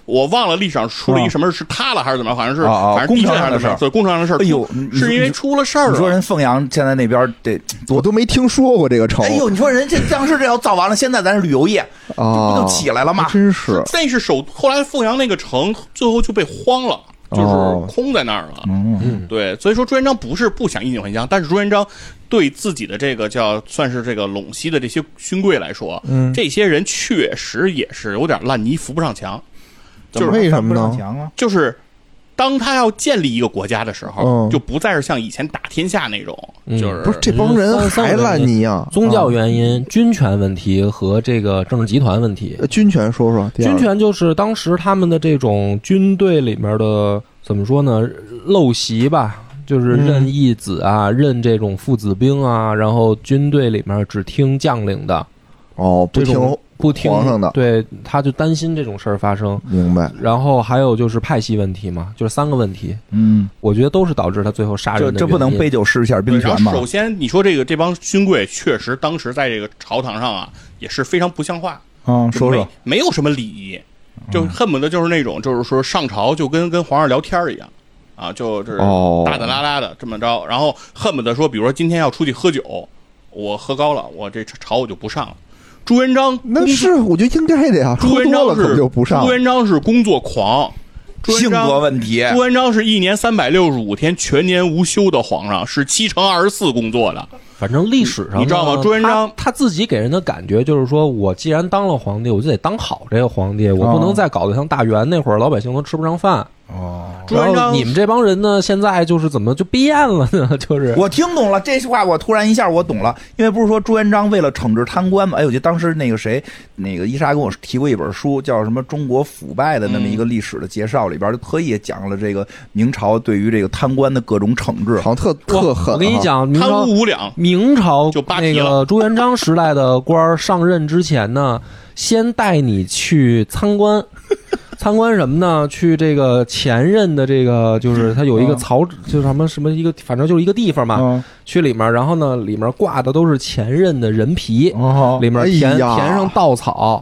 Speaker 3: 我忘了历史上出了一什么是塌了还是怎么反正是怎么样，
Speaker 2: 工程上的事儿
Speaker 3: 对工程上的事儿。
Speaker 2: 哎呦
Speaker 3: 是因为出了事儿了。
Speaker 2: 你说人凤阳现在那边得
Speaker 4: 我都没听说过这个城
Speaker 2: 哎呦，你说人这当时这要造完了，现在咱是旅游业，
Speaker 4: 啊，
Speaker 2: 不就起来了吗
Speaker 4: 真是
Speaker 3: 但是首后来凤阳那个城最后就被荒了，就是
Speaker 4: 哦
Speaker 3: 空在那儿了。
Speaker 2: 嗯，
Speaker 3: 对，所以说朱元璋不是不想衣锦还乡，但是朱元璋对自己的这个叫算是这个陇西的这些勋贵来说，
Speaker 4: 嗯
Speaker 3: 这些人确实也是有点烂泥扶不上墙，就是
Speaker 4: 为什么呢？
Speaker 3: 就是。当他要建立一个国家的时候，
Speaker 4: 嗯
Speaker 3: 就不再是像以前打天下那种，
Speaker 1: 嗯
Speaker 3: 就是
Speaker 4: 不是这帮人还烂泥啊？
Speaker 1: 宗教
Speaker 4: 啊
Speaker 1: 原因、军权问题和这个政治集团问题。
Speaker 4: 呃军权说说，第二
Speaker 1: 军权就是当时他们的这种军队里面的怎么说呢？陋习吧，就是
Speaker 4: 嗯
Speaker 1: 任义子啊，任这种父子兵啊，然后军队里面只听将领的，
Speaker 4: 哦，不听
Speaker 1: 这种不听
Speaker 4: 皇上的。
Speaker 1: 对，他就担心这种事儿发生。
Speaker 4: 明白。
Speaker 1: 然后还有就是派系问题嘛，就是三个问题，
Speaker 2: 嗯，
Speaker 1: 我觉得都是导致他最后杀人的
Speaker 2: 这这不能杯酒释一下兵权
Speaker 3: 嘛？首先，你说这个这帮勋贵确实当时在这个朝堂上啊，也是非常不像话，
Speaker 2: 嗯，说说，
Speaker 3: 没有什么礼仪，就恨不得就是那种，就是说上朝就跟跟皇上聊天儿一样，啊，就是
Speaker 4: 哦。
Speaker 3: 大大拉拉的这么着，然后恨不得说，比如说今天要出去喝酒，我喝高了，我这朝我就不上了。朱元璋
Speaker 4: 那是我觉得应该的呀，
Speaker 3: 朱元璋是
Speaker 4: 就不上
Speaker 3: 朱元璋是工作狂，
Speaker 2: 性格问题，
Speaker 3: 朱元璋是一年三百六十五天全年无休的皇上，是七乘二十四工作的。
Speaker 1: 反正历史上
Speaker 3: 你知道吗朱元璋
Speaker 1: 他他自己给人的感觉就是说，我既然当了皇帝，我就得当好这个皇帝，我不能再搞得像大元那会儿老百姓都吃不上饭。
Speaker 2: 哦，
Speaker 3: 朱元璋
Speaker 1: 你们这帮人呢，现在就是怎么就变了呢？就是
Speaker 2: 我听懂了这句话，我突然一下我懂了，因为不是说朱元璋为了惩治贪官嘛？哎，我记得当时那个谁，那个伊莎跟我提过一本书，叫什么《中国腐败的那么一个历史的介绍》，里边就特意讲了这个明朝对于这个贪官的各种惩治。
Speaker 4: 好像特特狠啊。
Speaker 1: 我跟你讲，
Speaker 3: 贪污无两，
Speaker 1: 明朝
Speaker 3: 就
Speaker 1: 那个朱元璋时代的官儿上任之前呢，先带你去参观。参观什么呢？去这个前任的这个，就是他有一个
Speaker 2: 嗯
Speaker 1: 曹，就是什么什么一个，反正就是一个地方嘛。
Speaker 2: 嗯，
Speaker 1: 去里面，然后呢，里面挂的都是前任的人皮，
Speaker 2: 哦，
Speaker 1: 里面填
Speaker 4: 哎
Speaker 1: 填上稻草，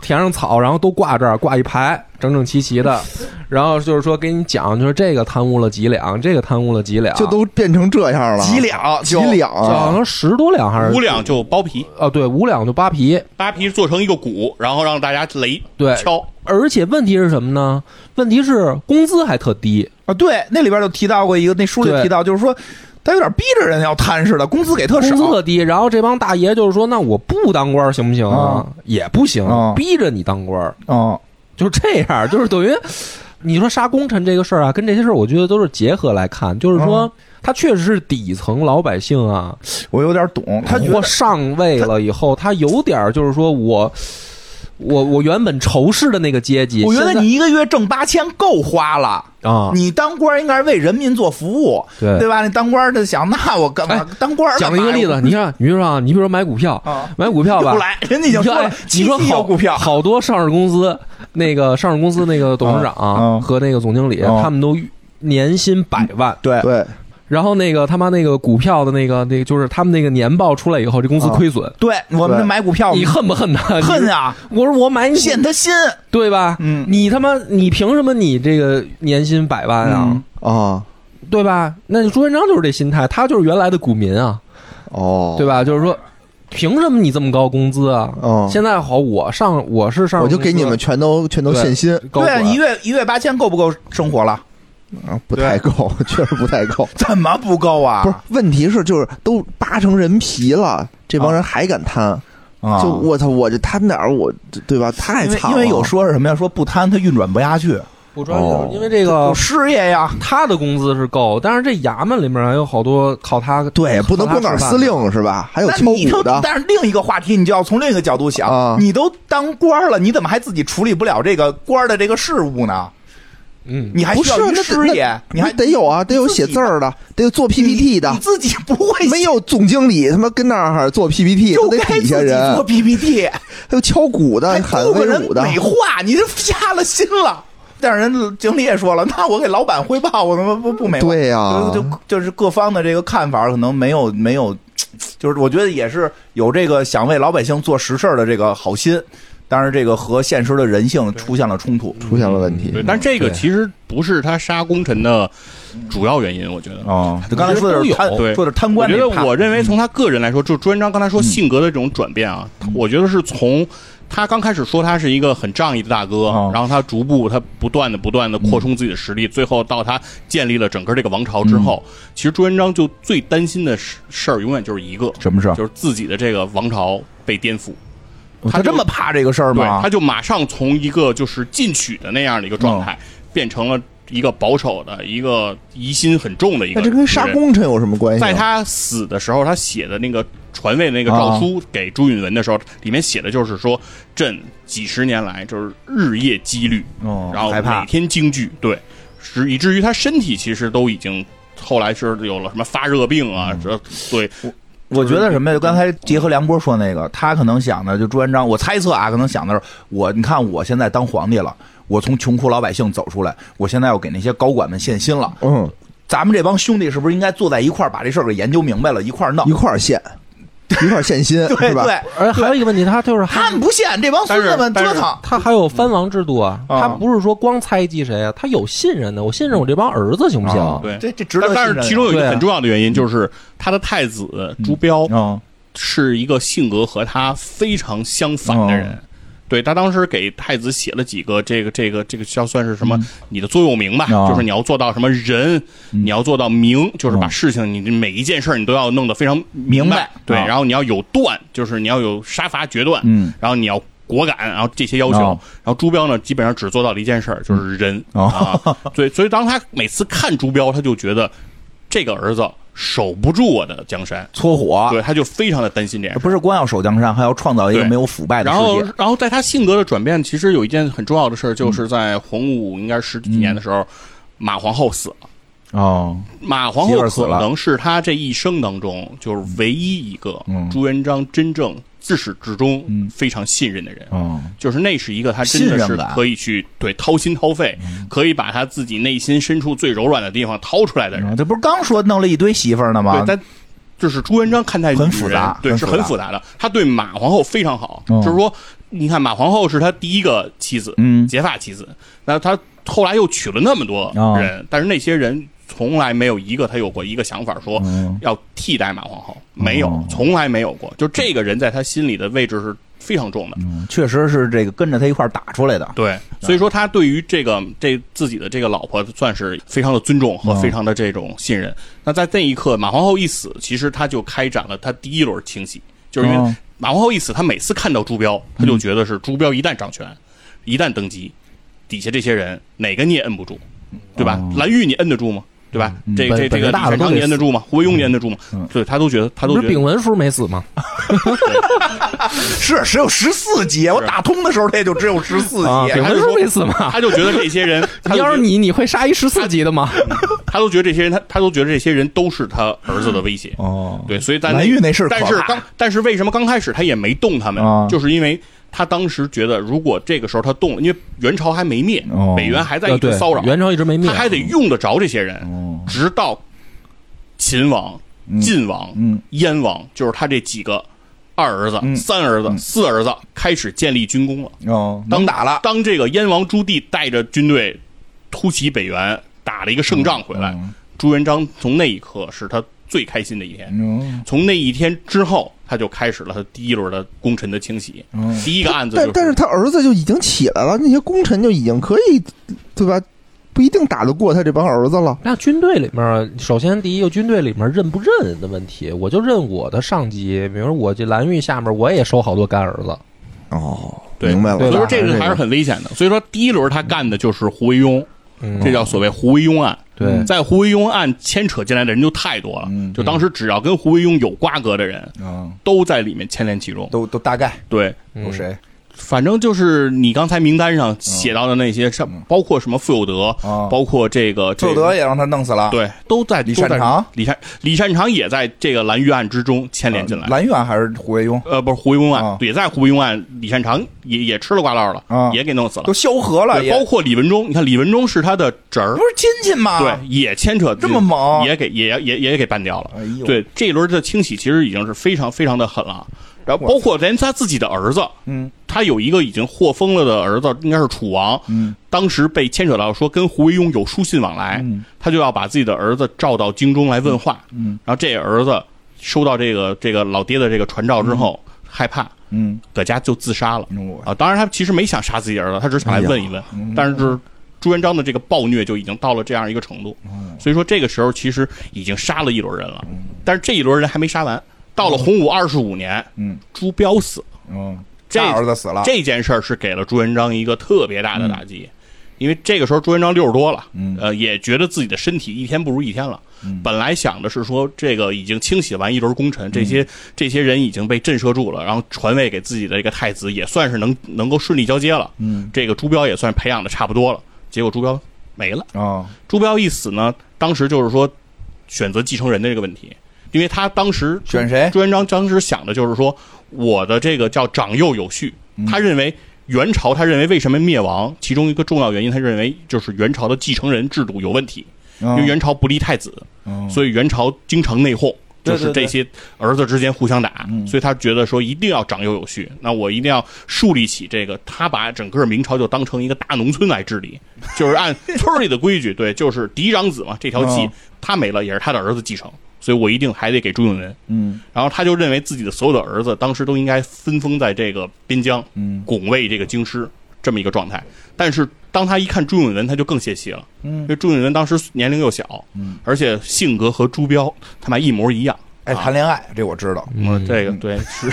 Speaker 1: 填上草，然后都挂这儿，挂一排，整整齐齐的。然后就是说给你讲，就是这个贪污了几两，这个贪污了几两，
Speaker 4: 就都变成这样了，
Speaker 2: 几两
Speaker 4: 几两
Speaker 1: 就好
Speaker 4: 啊！
Speaker 1: 像十多两还是
Speaker 3: 五两就剥皮，
Speaker 1: 啊，对，五两就扒皮。
Speaker 3: 扒皮做成一个鼓，然后让大家擂
Speaker 1: 对
Speaker 3: 敲。
Speaker 1: 而且问题是什么呢？问题是工资还特低，
Speaker 2: 啊，对，那里边就提到过一个，那书里提到，就是说他有点逼着人要贪似的，工资给特少
Speaker 1: 工资。特低。然后这帮大爷就是说，那我不当官行不行啊？也不行，
Speaker 2: 啊
Speaker 1: 逼着你当官儿，
Speaker 2: 哦，
Speaker 1: 就是这样，就是等于你说杀功臣这个事儿啊，跟这些事儿我觉得都是结合来看，就是说。
Speaker 2: 嗯
Speaker 1: 他确实是底层老百姓啊，
Speaker 2: 我有点懂，他觉
Speaker 1: 我上位了以后，他有点儿就是说我，我我原本仇视的那个阶级，
Speaker 2: 我觉得你一个月挣八千够花了。
Speaker 1: 啊，
Speaker 2: 你当官应该是为人民做服务，
Speaker 1: 对。
Speaker 2: 对吧？你当官的想，那我干嘛？
Speaker 1: 哎
Speaker 2: 当官？
Speaker 1: 讲一个例子，你看，你比如说啊，你比如说买股票，
Speaker 2: 啊，
Speaker 1: 买股票吧，
Speaker 2: 来，人家已经说了
Speaker 1: 你说好
Speaker 2: 股票，
Speaker 1: 好多上市公司，那个上市公司那个董事长和那个总经理，
Speaker 2: 嗯。
Speaker 1: 他们都年薪百万，
Speaker 2: 对，
Speaker 4: 对，
Speaker 1: 然后那个他妈那个股票的那个那个就是他们那个年报出来以后，这公司
Speaker 2: 啊
Speaker 1: 亏损，
Speaker 2: 对，我们买股票，
Speaker 1: 你恨不恨他？
Speaker 2: 恨啊，
Speaker 1: 我说我买你
Speaker 2: 陷他心，
Speaker 1: 对吧？
Speaker 2: 嗯
Speaker 1: 你他妈你凭什么你这个年薪百万啊？
Speaker 2: 嗯
Speaker 4: 啊，
Speaker 1: 对吧？那朱元璋就是这心态，他就是原来的股民啊，
Speaker 4: 哦，
Speaker 1: 对吧？就是说，凭什么你这么高工资啊？
Speaker 4: 哦
Speaker 1: 现在好，我上我是上，
Speaker 4: 我就给你们全都全都
Speaker 1: 对
Speaker 4: 限薪
Speaker 2: 对啊，一月一月八千够不够生活了？
Speaker 4: 啊，不太够，确实不太够。
Speaker 2: 怎么不够啊？
Speaker 4: 不是，问题是就是都扒成人皮了，这帮人还敢贪？
Speaker 2: 啊，
Speaker 4: 就我操，我这贪点儿，我对吧？太惨了。
Speaker 2: 因为有说是什么呀？说不贪他运转不下去，
Speaker 1: 不专
Speaker 4: 哦
Speaker 1: 业，因为这个
Speaker 2: 有事业呀，
Speaker 1: 他的工资是够，但是这衙门里面还有好多靠他
Speaker 4: 对，不能光杆司。令是吧？还有
Speaker 2: 你都
Speaker 4: 鼓的，
Speaker 2: 但是另一个话题，你就要从另一个角度想，
Speaker 4: 啊
Speaker 2: 你都当官了，你怎么还自己处理不了这个官的这个事务呢？
Speaker 1: 嗯，
Speaker 2: 你还
Speaker 4: 不是啊
Speaker 2: 需要一
Speaker 4: 那得
Speaker 2: 事业，
Speaker 4: 那
Speaker 2: 还
Speaker 4: 得有啊，得有写字儿的，得有做 PPT 的
Speaker 2: 你，自己不会
Speaker 4: 没有总经理他妈跟那儿做 PPT，
Speaker 2: 就
Speaker 4: 都得底下人
Speaker 2: 做，PPT，
Speaker 4: 还有敲鼓的
Speaker 2: 还，
Speaker 4: 喊威武的，
Speaker 2: 美化，你这瞎了心了。但是人经理也说了，那我给老板汇报，我他妈不不美化。
Speaker 4: 对呀
Speaker 2: 就就就是各方的这个看法可能没有没有，就是我觉得也是有这个想为老百姓做实事儿的这个好心，但是这个和现实的人性出现了冲突。
Speaker 4: 出现了问题
Speaker 3: 对，。但这个其实不是他杀功臣的主要原因，我觉得。
Speaker 2: 哦，就刚才说的是贪，
Speaker 3: 对
Speaker 2: 说的是贪
Speaker 3: 我觉得，我认为从他个人来说，就朱元璋刚才说性格的这种转变啊，我觉得是从他刚开始说他是一个很仗义的大哥，
Speaker 2: 哦
Speaker 3: 然后他逐步他不断的不断的扩充自己的实力，最后到他建立了整个这个王朝之后，其实朱元璋就最担心的事事儿永远就是一个，
Speaker 2: 什么事儿？
Speaker 3: 就是自己的这个王朝被颠覆。
Speaker 2: 他这么怕这个事儿
Speaker 3: 对，
Speaker 2: 吗
Speaker 3: 他？就马上从一个就是进取的那样的一个状态，变成了一个保守的、一个疑心很重的一个。
Speaker 4: 那这跟杀功臣有什么关系啊？
Speaker 3: 在他死的时候，他写的那个传位的那个诏书给朱允文的时候，里面写的就是说，朕几十年来就是日夜积虑，
Speaker 2: 哦
Speaker 3: 然后
Speaker 2: 害怕
Speaker 3: 每天惊惧，对，是以至于他身体其实都已经后来是有了什么发热病啊，这对
Speaker 2: 我觉得什么呀？就刚才结合梁波说那个，他可能想的就朱元璋，我猜测啊，可能想的是我，你看我现在当皇帝了，我从穷苦老百姓走出来，我现在要给那些高管们献心了。
Speaker 4: 嗯，
Speaker 2: 咱们这帮兄弟是不是应该坐在一块儿，把这事儿给研究明白了，一块儿闹
Speaker 4: 一？块儿献，一块儿献心 是吧？
Speaker 2: 对对，
Speaker 1: 而还有一个问题，他就是
Speaker 2: 他们不献，这帮孙子们折腾。
Speaker 1: 他还有藩王制度啊，
Speaker 2: 啊
Speaker 1: 他不是说光猜忌谁啊，他有信任的，我信任我这帮儿子行不行？
Speaker 2: 啊
Speaker 3: 对。
Speaker 2: 这这值得
Speaker 3: 但是其中有一个很重要的原因，就是他的太子朱标
Speaker 2: 嗯
Speaker 3: 是一个性格和他非常相反的人。
Speaker 2: 哦
Speaker 3: 对他当时给太子写了几个这个这个这个叫算是什么？你的座右铭吧，
Speaker 2: 哦
Speaker 3: 就是你要做到什么仁，你要做到明，就是把事情你每一件事儿你都要弄得非常明
Speaker 2: 明白
Speaker 3: 对，
Speaker 2: 哦
Speaker 3: 然后你要有断，就是你要有杀伐决断，
Speaker 2: 嗯，
Speaker 3: 然后你要果敢，然后这些要求。
Speaker 2: 哦
Speaker 3: 然后朱标呢，基本上只做到了一件事儿，就是仁、
Speaker 2: 哦。
Speaker 3: 啊。对，所以当他每次看朱标，他就觉得这个儿子守不住我的江山，
Speaker 2: 搓火，
Speaker 3: 对，他就非常的担心这样。
Speaker 2: 不是光要守江山，还要创造一个没有腐败的世界。，
Speaker 3: 然后在他性格的转变，其实有一件很重要的事儿，就是在洪武应该十几年的时候，马皇后死了。
Speaker 2: 哦，
Speaker 3: 马皇后
Speaker 2: 死了。
Speaker 3: 可能是他这一生当中就是唯一一个
Speaker 2: 嗯。
Speaker 3: 朱元璋真正自始至终
Speaker 2: 嗯
Speaker 3: 非常信任的人。
Speaker 2: 哦，
Speaker 3: 就是那是一个他真的是可以去对掏心掏肺，可以把他自己内心深处最柔软的地方掏出来的人。
Speaker 2: 这不是刚说弄了一堆媳妇儿呢吗
Speaker 3: 对，？但就是朱元璋看待
Speaker 2: 很复杂
Speaker 3: 对，是
Speaker 2: 很复杂
Speaker 3: 的。他对马皇后非常好，
Speaker 2: 哦
Speaker 3: 就是说，你看马皇后是他第一个妻子，
Speaker 2: 嗯
Speaker 3: 结发妻子，那他后来又娶了那么多
Speaker 2: 哦
Speaker 3: 人，但是那些人从来没有一个他有过一个想法说
Speaker 2: 嗯
Speaker 3: 要替代马皇后，没有
Speaker 2: 哦，
Speaker 3: 从来没有过。就这个人在他心里的位置是非常重的。
Speaker 2: 嗯确实是这个跟着他一块儿打出来的。
Speaker 3: 对，所以说他对于这个这自己的这个老婆算是非常的尊重和
Speaker 2: 哦
Speaker 3: 非常的这种信任。那在那一刻，马皇后一死，其实他就开展了他第一轮清洗，就是因为
Speaker 2: 哦
Speaker 3: 马皇后一死，他每次看到朱标，他就觉得是朱标一旦掌权，一旦登基，底下这些人哪个你也摁不住，对吧？蓝玉你摁得住吗？对吧？这这这个
Speaker 2: 大的都得
Speaker 3: 你摁得住吗？胡惟庸你摁得住吗
Speaker 2: 嗯？
Speaker 3: 对他都觉得，他都觉得
Speaker 1: 是丙文叔没死吗？
Speaker 2: 是只有十四级，我打通的时候他也就只有十四
Speaker 1: 啊，
Speaker 2: 集
Speaker 1: 丙。文叔没死吗？
Speaker 3: 他就觉得这些人，
Speaker 1: 你要是你，你会杀一十四级的吗？
Speaker 3: 他都觉得这些人，他他都觉得这些人都是他儿子的威胁。
Speaker 2: 哦，
Speaker 3: 对，所以在
Speaker 2: 蓝玉那事
Speaker 3: 但是刚，但是为什么刚开始他也没动他们？
Speaker 2: 啊
Speaker 3: 就是因为他当时觉得，如果这个时候他动了，因为元朝还没灭，
Speaker 2: 哦
Speaker 3: 北元还在一直骚扰，
Speaker 1: 元朝一直没灭，
Speaker 3: 他还得用得着这些人，
Speaker 2: 哦。
Speaker 3: 直到秦王、晋王、
Speaker 2: 嗯。
Speaker 3: 燕王，就是他这几个二儿子、
Speaker 2: 嗯。
Speaker 3: 三儿子、四儿子开始建立军功了。
Speaker 2: 哦，
Speaker 3: 当
Speaker 2: 能打了。
Speaker 3: 当这个燕王朱棣带着军队突袭北元，打了一个胜仗回来，
Speaker 2: 嗯。
Speaker 3: 朱元璋从那一刻是他最开心的一天。
Speaker 2: 嗯
Speaker 3: 从那一天之后，他就开始了他第一轮的功臣的清洗。
Speaker 2: 嗯
Speaker 3: 第一个案子
Speaker 4: 但
Speaker 3: 就
Speaker 4: 但是他儿子就已经起来了，那些功臣就已经可以，对吧？不一定打得过他这帮儿子了。
Speaker 1: 那军队里面，首先第一个军队里面认不认的问题，我就认我的上级，比如说我这蓝玉下面，我也收好多干儿子，
Speaker 4: 哦，
Speaker 3: 对
Speaker 4: 明白了。
Speaker 3: 所以说这个还是很危险的。所以说第一轮他干的就是胡惟庸，这叫所谓胡惟庸案。
Speaker 1: 对。
Speaker 3: 在胡惟庸案牵扯进来的人就太多了，
Speaker 2: 嗯
Speaker 3: 就当时只要跟胡惟庸有瓜葛的人，
Speaker 2: 嗯，
Speaker 3: 都在里面牵连其中。
Speaker 2: 都都大概。
Speaker 3: 对，
Speaker 2: 有谁？
Speaker 3: 反正就是你刚才名单上写到的那些，上包括什么傅有德，
Speaker 2: 啊
Speaker 3: 包括这个傅有
Speaker 2: 德也让他弄死了。
Speaker 3: 对，都在
Speaker 2: 李善长
Speaker 3: 李善李善长也在这个蓝玉案之中牵连进来。
Speaker 2: 蓝玉案还是胡惟庸
Speaker 3: 呃，不是胡惟庸案
Speaker 2: 啊，
Speaker 3: 也在胡惟庸案，李善长也也吃了瓜落了，
Speaker 2: 啊
Speaker 3: 也给弄死了
Speaker 2: 都。萧何了，
Speaker 3: 包括李文忠，你看李文忠是他的侄儿
Speaker 2: 不，是亲戚吗？
Speaker 3: 对，也牵扯
Speaker 2: 这么猛
Speaker 3: 也给也也也给办掉了。
Speaker 2: 哎呦
Speaker 3: 对，这一轮的清洗其实已经是非常非常的狠了。然后包括连他自己的儿子，
Speaker 2: 嗯。
Speaker 3: 他有一个已经获封了的儿子，应该是楚王，
Speaker 2: 嗯。
Speaker 3: 当时被牵扯到说跟胡惟庸有书信往来，
Speaker 2: 嗯。
Speaker 3: 他就要把自己的儿子召到京中来问话。
Speaker 2: 嗯。
Speaker 3: 然后这儿子收到这个这个老爹的这个传召之后，害怕，
Speaker 2: 嗯，
Speaker 3: 搁家就自杀了。啊，当然他其实没想杀自己儿子，他只是想来问一问。
Speaker 2: 嗯。
Speaker 3: 但是朱元璋的这个暴虐就已经到了这样一个程度，
Speaker 2: 嗯。
Speaker 3: 所以说这个时候其实已经杀了一轮人了。但是这一轮人还没杀完，到了洪武二十五年，
Speaker 2: 嗯
Speaker 3: 朱标死，
Speaker 2: 嗯，
Speaker 3: 这
Speaker 2: 儿子死了，
Speaker 3: 这件事儿是给了朱元璋一个特别大的打击。因为这个时候朱元璋六十多了，
Speaker 2: 嗯
Speaker 3: 呃，也觉得自己的身体一天不如一天了。本来想的是说，这个已经清洗完一轮功臣，这些这些人已经被震慑住了，然后传位给自己的这个太子，也算是能能够顺利交接了。
Speaker 2: 嗯
Speaker 3: 这个朱标也算培养的差不多了。结果朱标没了。
Speaker 2: 啊
Speaker 3: 朱标一死呢，当时就是说选择继承人的这个问题，因为他当时
Speaker 2: 选谁？
Speaker 3: 朱元璋当时想的就是说，我的这个叫长幼有序，
Speaker 2: 嗯。
Speaker 3: 他认为。元朝，他认为为什么灭亡？其中一个重要原因，他认为就是元朝的继承人制度有问题，因为元朝不立太子，
Speaker 2: 嗯
Speaker 3: 所以元朝经常内讧，就是这些儿子之间互相打，所以他觉得说一定要长幼有序，那我一定要树立起这个，他把整个明朝就当成一个大农村来治理，就是按村里的规矩，对，就是嫡长子嘛，这条气
Speaker 2: 嗯
Speaker 3: 他没了也是他的儿子继承，所以我一定还得给朱允文。
Speaker 2: 嗯
Speaker 3: 然后他就认为自己的所有的儿子当时都应该分封在这个边疆，
Speaker 2: 嗯
Speaker 3: 拱卫这个京师这么一个状态。但是当他一看朱允文，他就更泄气了，因
Speaker 2: 嗯
Speaker 3: 为朱允文当时年龄又小，
Speaker 2: 嗯
Speaker 3: 而且性格和朱标他妈一模一样。
Speaker 2: 哎谈恋爱，这我知道。
Speaker 3: 嗯，这个对是，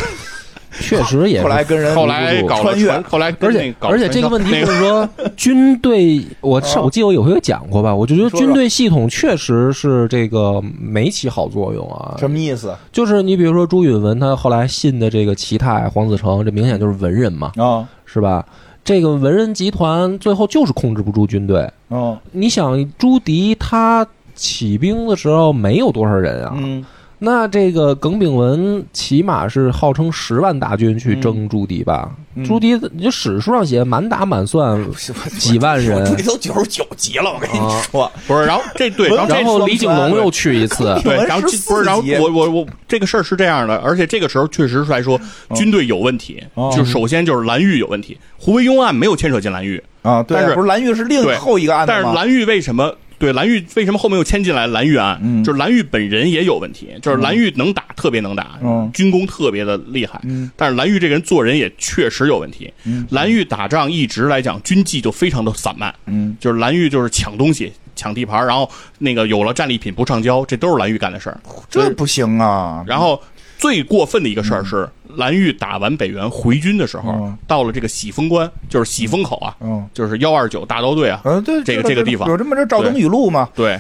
Speaker 1: 确实也是
Speaker 2: 后来跟人
Speaker 3: 后来搞了
Speaker 2: 穿越，
Speaker 3: 后来
Speaker 1: 而且
Speaker 3: 搞
Speaker 1: 而且这个问题就是说，军队，我我记得我有回有讲过吧，我就觉得军队系统确实是这个没起好作用啊。
Speaker 2: 什么意思
Speaker 1: 就是你比如说朱允文，他后来信的这个齐泰、黄子成，这明显就是文人嘛，
Speaker 2: 啊？
Speaker 1: 是吧？这个文人集团最后就是控制不住军队。
Speaker 2: 嗯
Speaker 1: 你想，朱迪他起兵的时候没有多少人啊，
Speaker 2: 嗯
Speaker 1: 那这个耿炳文起码是号称十万大军去征朱棣吧？
Speaker 2: 嗯
Speaker 1: 朱棣，你就史书上写满打满算 几万人
Speaker 2: 朱棣都九十九级了，我跟你
Speaker 1: 啊
Speaker 2: 说。
Speaker 3: 不是，然后 这对，然后
Speaker 1: 然后李景龙又去一次，
Speaker 3: 对，然后不是，然后 我我我这个事儿是这样的，而且这个时候确实是来说军队有问题，
Speaker 2: 哦
Speaker 3: 就首先就是蓝玉有问题，胡惟庸案没有牵扯进蓝玉，
Speaker 2: 啊，对
Speaker 3: 但是
Speaker 2: 不是蓝玉是另后一个案子吗？
Speaker 3: 但是蓝玉为什么？对蓝玉为什么后面又牵进来蓝玉案？
Speaker 2: 嗯
Speaker 3: 就是蓝玉本人也有问题，就是蓝玉能打，特别能打，
Speaker 2: 嗯
Speaker 3: 军功特别的厉害。
Speaker 2: 嗯
Speaker 3: 但是蓝玉这个人做人也确实有问题。
Speaker 2: 嗯
Speaker 3: 蓝玉打仗一直来讲军纪就非常的散漫，
Speaker 2: 嗯
Speaker 3: 就是蓝玉就是抢东西、抢地盘，然后那个有了战利品不上交，这都是蓝玉干的事儿。
Speaker 2: 这不行啊！
Speaker 3: 然后最过分的一个事儿是，蓝玉打完北元回军的时候，
Speaker 2: 嗯。
Speaker 3: 到了这个喜峰关，就是喜峰口啊，
Speaker 2: 嗯。
Speaker 3: 就是幺二九大刀队啊，
Speaker 2: 嗯，对，
Speaker 3: 这个这个地方。
Speaker 2: 有这么这《赵登禹路》吗？
Speaker 3: 对，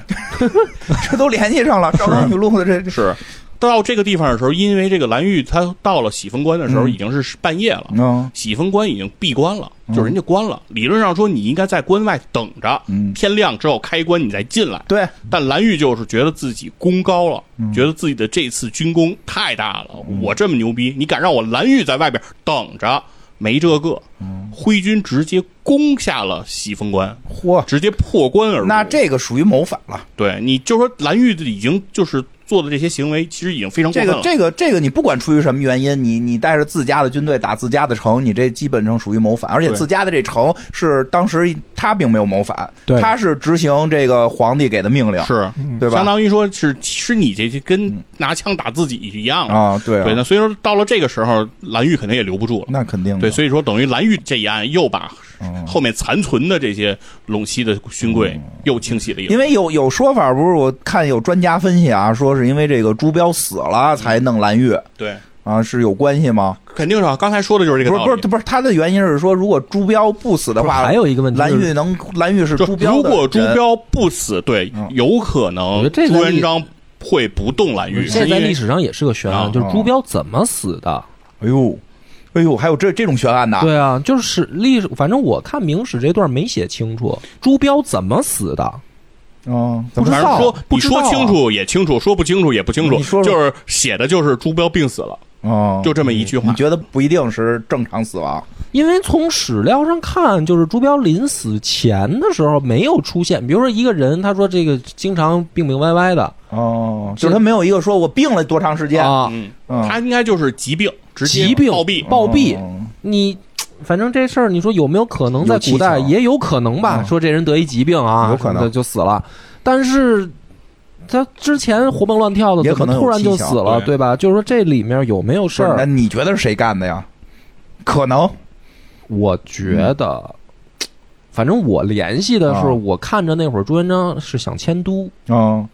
Speaker 2: 这都联系上了，《赵登禹路》的这这
Speaker 3: 是。到这个地方的时候，因为这个蓝玉他到了喜峰关的时候，
Speaker 2: 嗯
Speaker 3: 已经是半夜了，
Speaker 2: 嗯
Speaker 3: 喜峰关已经闭关了，就是人家关了。理论上说，你应该在关外等着，
Speaker 2: 嗯
Speaker 3: 天亮之后开关你再进来。
Speaker 2: 对，
Speaker 3: 但蓝玉就是觉得自己功高了，
Speaker 2: 嗯
Speaker 3: 觉得自己的这次军功太大了，我这么牛逼，你敢让我蓝玉在外边等着？没这个，
Speaker 2: 嗯
Speaker 3: 徽军直接攻下了喜峰关，
Speaker 2: 嚯，
Speaker 3: 直接破关而入。
Speaker 2: 那这个属于谋反了。
Speaker 3: 对，你就说蓝玉已经就是做的这些行为，其实已经非常过分了。
Speaker 2: 这个这个这个，你不管出于什么原因，你你带着自家的军队打自家的城，你这基本上属于谋反，而且自家的这城是当时他并没有谋反，
Speaker 1: 对
Speaker 2: 他是执行这个皇帝给的命令，
Speaker 3: 是，
Speaker 2: 对吧？
Speaker 3: 相当于说是，其实你这跟拿枪打自己一样的。
Speaker 2: 啊，对
Speaker 3: 对，
Speaker 2: 啊，
Speaker 3: 那所以说到了这个时候，蓝玉肯定也留不住了。
Speaker 2: 那肯定
Speaker 3: 对，所以说等于蓝玉这一案又把
Speaker 2: 嗯
Speaker 3: 后面残存的这些陇西的勋贵又清洗了一
Speaker 2: 因。为有有说法，不是我看有专家分析啊，说是因为这个朱标死了才弄蓝玉
Speaker 3: 对，
Speaker 2: 啊，是有关系吗？
Speaker 3: 肯定是啊。刚才说的就是这个道理。
Speaker 2: 不是不是不是，他的原因是说，如果朱标不死的话，
Speaker 1: 还有一个问题就是
Speaker 2: 蓝玉能蓝玉是朱标
Speaker 3: 如果朱标不死，对
Speaker 2: 嗯，
Speaker 3: 有可
Speaker 1: 我
Speaker 3: 能
Speaker 1: 觉得这
Speaker 3: 朱元璋会不动蓝玉，
Speaker 1: 现在历史上也是个悬
Speaker 3: 啊
Speaker 1: 案，就是朱标怎么死的？
Speaker 2: 哎呦，哎呦，还有这这种悬案呢？
Speaker 1: 对啊，就是历史，反正我看明史这段没写清楚，朱标怎么死的？
Speaker 2: 嗯，怎么
Speaker 1: 不知道。
Speaker 3: 反正说你说清楚也清楚，说不清楚也不清楚
Speaker 2: 你说，说。
Speaker 3: 就是写的就是朱标病死了，
Speaker 2: 哦，
Speaker 3: 就这么一句话。
Speaker 2: 你。觉得不一定是正常死亡？
Speaker 1: 因为从史料上看，就是朱标临死前的时候没有出现，比如说一个人，他说这个经常病病歪歪的。
Speaker 2: 哦，就是他没有一个说我病了多长时间，
Speaker 1: 啊，
Speaker 3: 嗯，
Speaker 2: 嗯
Speaker 3: 他应该就是疾病，直接
Speaker 1: 疾病
Speaker 3: 暴毙。
Speaker 1: 暴毙，
Speaker 2: 哦
Speaker 1: 你反正这事儿，你说有没有可能在古代也有可能吧？
Speaker 2: 嗯
Speaker 1: 说这人得一疾病啊，
Speaker 2: 有可能
Speaker 1: 就死了，但是。他之前活蹦乱跳的，
Speaker 2: 也可能有
Speaker 1: 怎么突然就死了，
Speaker 3: 对
Speaker 1: 对吧？就是说这里面有没有事
Speaker 2: 儿那？你觉得是谁干的呀？可能
Speaker 1: 我觉得，反正我联系的是，
Speaker 2: 啊
Speaker 1: 我看着那会儿朱元璋是想迁都，
Speaker 2: 嗯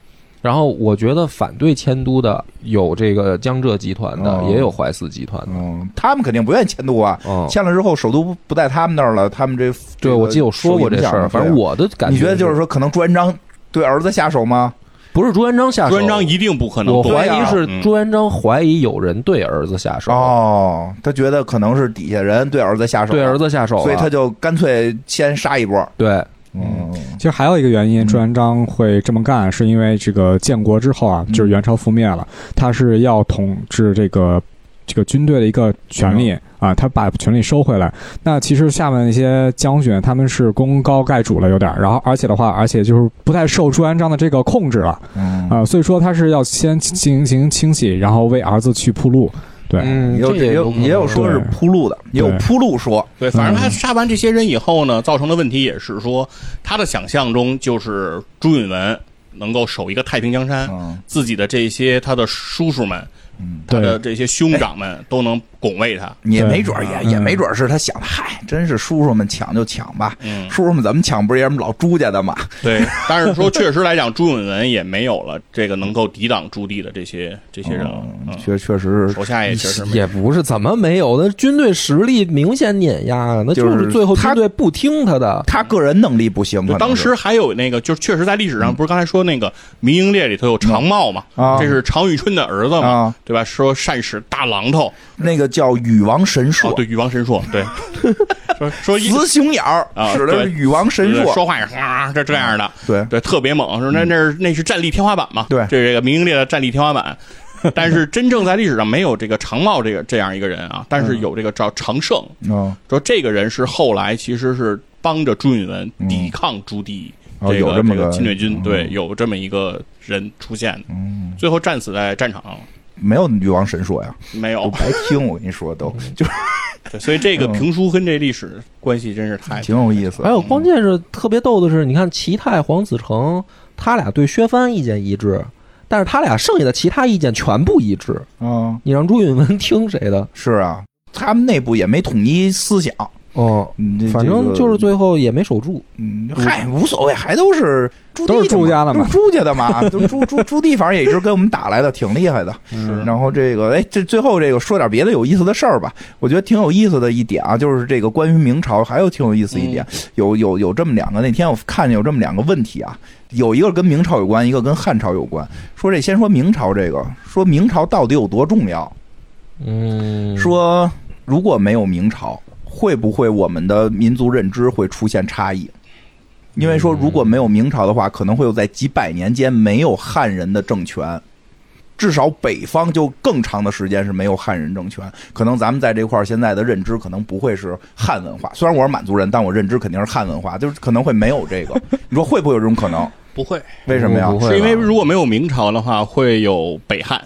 Speaker 1: 然后我觉得反对迁都的有这个江浙集团的，
Speaker 2: 哦
Speaker 1: 也有淮泗集团的。
Speaker 2: 嗯，他们肯定不愿意迁都啊。
Speaker 1: 嗯，
Speaker 2: 迁了之后，首都不不在他们那儿了，他们这
Speaker 1: 对，
Speaker 2: 这个
Speaker 1: 我记得我说过这事儿。反正我的感觉，
Speaker 2: 你觉得就是说，可能朱元璋对儿子下手吗？
Speaker 1: 不是朱元璋下手，
Speaker 3: 朱元璋一定不可能
Speaker 1: 我怀疑是
Speaker 3: 嗯
Speaker 1: 朱元璋怀疑有人对儿子下手，
Speaker 2: 哦，他觉得可能是底下人对儿子下手，
Speaker 1: 对儿，子下手，
Speaker 2: 所以他就干脆先杀一波。
Speaker 1: 对
Speaker 2: 嗯，
Speaker 5: 其实还有一个原因，朱元璋会这么干，是因为这个建国之后啊，就是元朝覆灭了，他是要统治这个这个军队的一个权利啊，他把权力收回来。那其实下面那些将军他们是功高盖主了，有点儿，然后而且的话，而且就是不太受朱元璋的这个控制了
Speaker 2: 嗯。
Speaker 5: 啊，所以说他是要先进行清洗，然后为儿子去铺路。对，
Speaker 1: 嗯，
Speaker 2: 也有也有说是铺路的，也有铺路说。
Speaker 3: 对，反正他
Speaker 5: 嗯。
Speaker 3: 杀完这些人以后呢，造成的问题也是说，他的想象中就是朱允炆能够守一个太平江山，
Speaker 2: 嗯。
Speaker 3: 自己的这些他的叔叔们，
Speaker 2: 嗯，
Speaker 3: 他的这些兄长们都能拱卫他。
Speaker 2: 也没准儿也
Speaker 5: 嗯
Speaker 2: 也没准儿是他想，嗨，真是叔叔们抢就抢吧，
Speaker 3: 嗯，
Speaker 2: 叔叔们怎么抢不是也是老朱家的嘛？
Speaker 3: 对。但是说确实来讲，朱允炆也没有了这个能够抵挡朱棣的这些这些人了。嗯，
Speaker 2: 确确实是
Speaker 3: 手下也确实
Speaker 1: 也不是怎么没有的，军队实力明显碾压，那
Speaker 2: 就是
Speaker 1: 是最后
Speaker 2: 他
Speaker 1: 军队不听他的。
Speaker 2: 他个人能力不行，
Speaker 3: 当时还有那个，就是确实在历史上，不是刚才说那个明英烈里头有常茂嘛，
Speaker 2: 啊
Speaker 3: 这是常遇春的儿子嘛，
Speaker 2: 啊，
Speaker 3: 对吧？说善使大榔头，
Speaker 2: 那个叫禹王神
Speaker 3: 哦，对，禹王神硕，对，说说
Speaker 2: 雌雄鸟
Speaker 3: 啊
Speaker 2: 使的是禹王神硕，
Speaker 3: 说话也是啊，这这样的，
Speaker 2: 对。
Speaker 3: 对，特别猛，说那那是那是战力天花板嘛，
Speaker 2: 对。
Speaker 3: 这这个明英烈的战力天花板。但是真正在历史上没有这个常茂这个这样一个人啊，但是有这个叫常胜，
Speaker 2: 嗯，
Speaker 3: 说这个人是后来其实是帮着朱允炆抵抗朱棣
Speaker 2: 哦
Speaker 3: 这个这
Speaker 2: 个
Speaker 3: 个侵略军，
Speaker 2: 嗯。
Speaker 3: 对，有这么一个人出现，
Speaker 2: 嗯，
Speaker 3: 最后战死在战场，
Speaker 2: 没有女王神说呀，
Speaker 3: 没有，
Speaker 2: 都白听，我跟你说都就是
Speaker 3: 对所以这个
Speaker 2: 嗯
Speaker 3: 评书跟这历史关系真是太
Speaker 2: 挺有意思
Speaker 1: 还。有关键是特别逗的是，你看齐泰、黄子成，他俩对薛藩意见一致，但是他俩剩下的其他意见全不一致。
Speaker 2: 嗯，
Speaker 1: 你让朱允炆听谁的？
Speaker 2: 是啊，他们内部也没统一思想，
Speaker 1: 哦，反正就是，最后也没守住。
Speaker 2: 嗯，嗨，无所谓，还都是朱
Speaker 5: 都是
Speaker 2: 棣
Speaker 5: 朱家的嘛
Speaker 2: 朱家的嘛，都朱 朱朱棣，反正也一直跟我们打来的，挺厉害的。
Speaker 3: 是
Speaker 2: 然后这个，哎，这最后这个说点别的有意思的事儿吧。我觉得挺有意思的一点啊，就是这个关于明朝还有挺有意思一点，有有有这么两个。那天我看见有这么两个问题啊，有一个跟明朝有关，一个跟汉朝有关。说这先说明朝这个，说明朝到底有多重要？
Speaker 1: 嗯，
Speaker 2: 说如果没有明朝，会不会我们的民族认知会出现差异？因为说如果没有明朝的话，可能会有在几百年间没有汉人的政权，至少北方就更长的时间是没有汉人政权。可能咱们在这块儿现在的认知可能不会是汉文化，虽然我是满族人，但我认知肯定是汉文化，就是可能会没有这个。你说会不会有这种可能？
Speaker 3: 不会，
Speaker 2: 为什么呀
Speaker 3: 是因为如果没有明朝的话，会有北汉，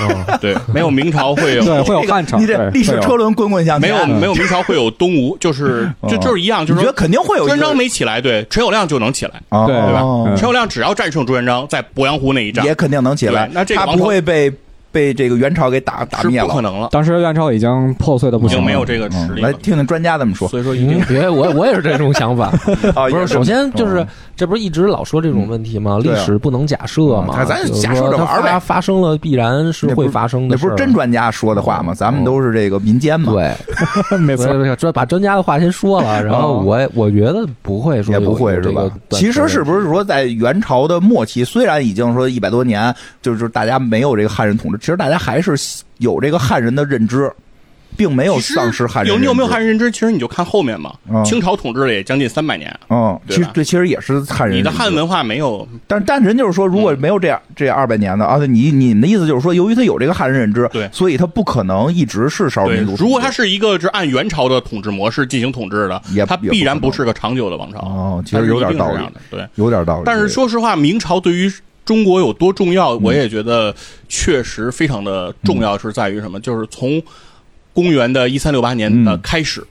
Speaker 1: 哦
Speaker 3: 对，没有明朝会有。
Speaker 5: 对，会有汉朝，
Speaker 2: 你这历史车轮滚滚向
Speaker 3: 没有。没有明朝会有东吴，就是就
Speaker 2: 哦。
Speaker 3: 就是一样，就
Speaker 2: 你觉得
Speaker 3: 是说
Speaker 2: 肯定会有
Speaker 3: 朱元璋没起来，对，陈友谅就能起来，
Speaker 2: 啊
Speaker 5: 对
Speaker 3: 对吧陈友谅只要战胜朱元璋，在鄱阳湖那一战，
Speaker 2: 也肯定能起来。
Speaker 3: 那这个
Speaker 2: 他
Speaker 3: 王朝
Speaker 2: 不会被被这个元朝给打打灭了。
Speaker 3: 不可能了，
Speaker 5: 当时元朝已经破碎的不行了，
Speaker 3: 已经没有这个实
Speaker 2: 嗯
Speaker 3: 力了。
Speaker 2: 来听听专家怎么说
Speaker 3: 所以说已经
Speaker 1: 嗯，别，我我也是这种想法。
Speaker 2: 啊。
Speaker 1: 不是，首先就是
Speaker 2: 嗯
Speaker 1: 这不是一直老说这种问题吗？历史不能假设嘛。
Speaker 2: 嗯咱
Speaker 1: 就是
Speaker 2: 假设
Speaker 1: 说
Speaker 2: 着玩儿呗
Speaker 1: 发发生了，必然是会发生的事。
Speaker 2: 那不是真专家说的话吗？咱们都是这个民间嘛，
Speaker 1: 对，
Speaker 5: 没错
Speaker 1: 不是。不是专把专家的话先说了，然后我我觉得不会说
Speaker 2: 也不会是吧其实是不是说在元朝的末期，虽然已经说一百多年，就是大家没有这个汉人统治，其实大家还是有这个汉人的认知，并没有丧失汉人。
Speaker 3: 有你有没有汉人认知？其实你就看后面嘛
Speaker 2: 嗯。
Speaker 3: 清朝统治了也将近三百年，
Speaker 2: 嗯，其实对，其实也是汉人。
Speaker 3: 你的汉，文化没有
Speaker 2: 但但人就是说，如果没有这样这二百年的啊，你你们的意思就是说，由于他有这个汉人认知，
Speaker 3: 对
Speaker 2: 所以他不可能一直是少数民族。，
Speaker 3: 如果他是一个是按元朝的统治模式进行统治的
Speaker 2: 也，
Speaker 3: 它
Speaker 2: 也不可能
Speaker 3: 必然不是个长久的王朝。
Speaker 2: 哦，其实有点道理
Speaker 3: 对。
Speaker 2: 有点道理。
Speaker 3: 但是说实话，明朝对于中国有多重要，我也觉得确实非常的重要，是在于什么？就是从公元的一三六八年的
Speaker 2: 嗯
Speaker 3: 开始，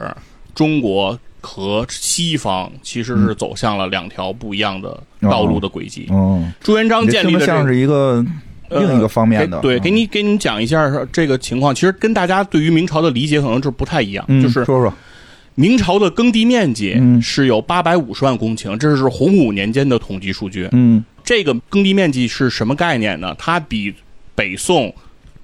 Speaker 3: 中国和西方其实是走向了两条不一样的道路的轨迹。
Speaker 2: 嗯，
Speaker 3: 朱元璋建立的这个
Speaker 2: 是一个
Speaker 3: 呃
Speaker 2: 另一个方面的，
Speaker 3: 给对，
Speaker 2: 嗯
Speaker 3: 给你给你讲一下这个情况。其实跟大家对于明朝的理解可能就不太一样，
Speaker 2: 嗯
Speaker 3: 就是
Speaker 2: 说说，
Speaker 3: 明朝的耕地面积
Speaker 2: 嗯
Speaker 3: 是有八百五十万公顷，这是洪武年间的统计数据。
Speaker 2: 嗯
Speaker 3: 这个耕地面积是什么概念呢？它比北宋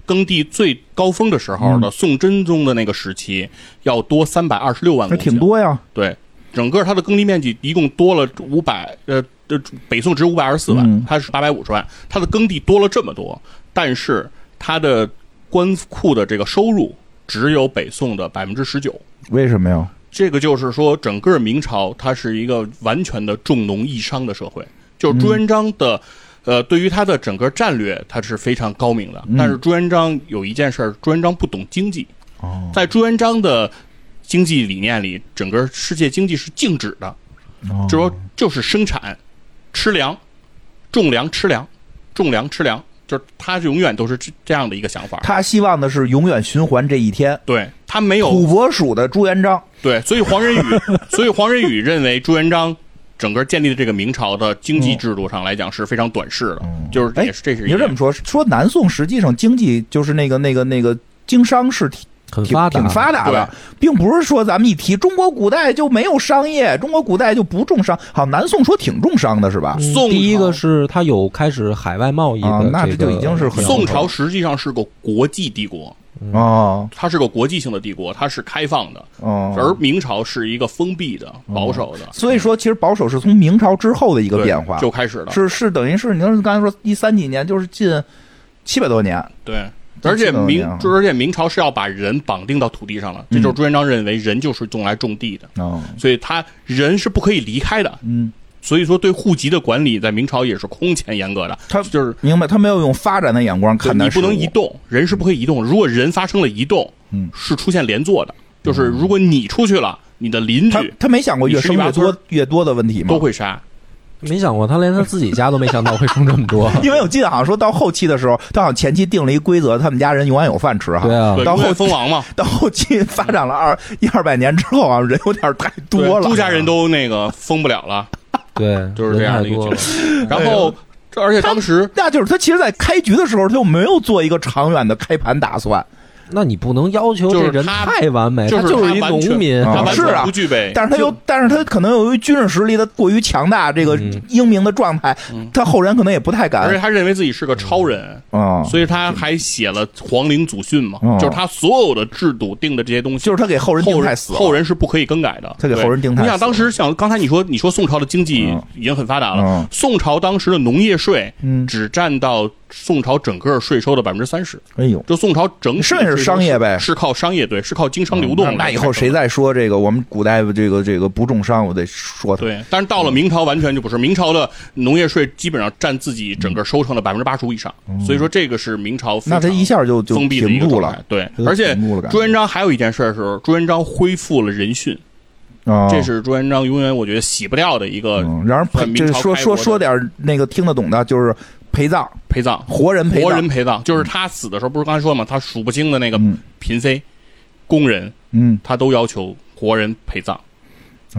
Speaker 3: 耕地最高峰的时候的宋真宗的那个时期要多三百二十六万
Speaker 2: 那
Speaker 3: 公顷。
Speaker 2: 挺多呀，
Speaker 3: 对，整个它的耕地面积一共多了五百呃呃，北宋值五百二十四万，
Speaker 2: 嗯
Speaker 3: 它是八百五十万，它的耕地多了这么多，但是它的官库的这个收入只有北宋的百分之十九。
Speaker 2: 为什么呀？
Speaker 3: 这个就是说，整个明朝它是一个完全的重农抑商的社会，就是朱元璋的。呃，对于他的整个战略，他是非常高明的。
Speaker 2: 嗯
Speaker 3: 但是朱元璋有一件事儿，朱元璋不懂经济。
Speaker 2: 哦，
Speaker 3: 在朱元璋的经济理念里，整个世界经济是静止的，
Speaker 2: 哦
Speaker 3: 就说就是生产、吃粮、种粮、吃粮、种粮、吃粮，就是他永远都是这这样的一个想法。
Speaker 2: 他希望的是永远循环这一天。
Speaker 3: 对他没有
Speaker 2: 土拨鼠的朱元璋，
Speaker 3: 对，所以黄仁宇，所以黄仁宇认为朱元璋整个建立的这个明朝的经济制度上来讲是非常短视的，就是
Speaker 2: 哎
Speaker 3: 也是这是
Speaker 2: 你就这么说，说南宋实际上经济就是那个那个那个经商是
Speaker 1: 很发达，
Speaker 2: 挺发达的，并不是说咱们一提中国古代就没有商业，中国古代就不重商。好，南宋说挺重商的是吧？
Speaker 1: 嗯
Speaker 3: 宋朝。
Speaker 1: 第一个是它有开始海外贸易的、
Speaker 2: 啊那
Speaker 1: 这
Speaker 2: 就已经是很
Speaker 3: 宋朝实际上是个国际帝国，
Speaker 2: 哦。
Speaker 3: 它是个国际性的帝国，它是开放的，
Speaker 2: 哦，
Speaker 3: 而明朝是一个封闭的、保守的，
Speaker 2: 所以说其实保守是从明朝之后的一个变化，
Speaker 3: 就开始了。
Speaker 2: 是是等于是您刚才说一三几年，就是近七百多年，
Speaker 3: 对，而且明而且明朝是要把人绑定到土地上了，这就是朱元璋认为人就是用来种地的，
Speaker 2: 哦
Speaker 3: 所以他人是不可以离开的。
Speaker 2: 嗯，
Speaker 3: 所以说，对户籍的管理在明朝也是空前严格的。
Speaker 2: 他
Speaker 3: 就是
Speaker 2: 明白，他没有用发展的眼光看待
Speaker 3: 你不能移动，人是不可以移动。如果人发生了移动，
Speaker 2: 嗯
Speaker 3: 是出现连坐的，就是如果你出去了，你的邻居
Speaker 2: 他没想过越生越多越多的问题吗？
Speaker 3: 都会杀。
Speaker 1: 没想过他连他自己家都没想到会生这么多。
Speaker 2: 因为我记得好像说到后期的时候，他好像前期定了一规则，他们家人永远有饭吃哈。
Speaker 1: 对啊
Speaker 2: 到后
Speaker 3: 远封王嘛，
Speaker 2: 到后期发展了二一二百年之后啊，人有点太多了。
Speaker 3: 朱家人都那个封不了了，
Speaker 1: 对，
Speaker 3: 就是这样的一个。情况。然后，而且当时
Speaker 2: 那就是他其实，在开局的时候，他就没有做一个长远的开盘打算。
Speaker 1: 那你不能要求这人太完美，
Speaker 3: 就是
Speaker 1: 他就是一农民。
Speaker 2: 是啊
Speaker 3: 不具备，
Speaker 2: 但是他又，但是他可能由于军事实力的过于强大，这个
Speaker 1: 嗯
Speaker 2: 英明的状态，他后人可能也不太敢
Speaker 3: 而且他认为自己是个超人，
Speaker 2: 啊。
Speaker 3: 所以他还写了《皇陵祖训》嘛
Speaker 2: 哦，
Speaker 3: 就是他所有的制度定的这些东西，
Speaker 2: 就是他给后人定
Speaker 3: 后人
Speaker 2: 太死了，
Speaker 3: 后人是不可以更改的。
Speaker 2: 他给后人定太死
Speaker 3: 你想当时像刚才你说，你说宋朝的经济
Speaker 2: 嗯
Speaker 3: 已经很发达
Speaker 2: 嗯
Speaker 3: 了，宋朝当时的农业税
Speaker 2: 嗯
Speaker 3: 只占到宋朝整个税收的百分之三十，
Speaker 2: 哎呦，
Speaker 3: 就宋朝整体
Speaker 2: 剩下是商业呗
Speaker 3: 是靠商业对，是靠经商流动来
Speaker 2: 那那以后谁再说这个我们古代这个这个不重商，我得说他。
Speaker 3: 对，但是到了明朝完全就不是，明朝的农业税基本上占自己整个收成的百分之八十五以上，所以说这个是明朝
Speaker 2: 那他一下就就
Speaker 3: 封闭的一个。对而且朱元璋还有一件事儿是，朱元璋恢复了人殉，
Speaker 2: 啊，
Speaker 3: 这是朱元璋永远我觉得洗不掉的一个
Speaker 2: 嗯，让人陪，
Speaker 3: 在明
Speaker 2: 就是说说说点那个听得懂的，就是陪葬，
Speaker 3: 陪葬。
Speaker 2: 活人陪葬，
Speaker 3: 活人陪葬，就是他死的时候，不是刚才说嘛，他数不清的那个
Speaker 2: 嗯
Speaker 3: 嫔妃、宫人，
Speaker 2: 嗯
Speaker 3: 他都要求活人陪葬。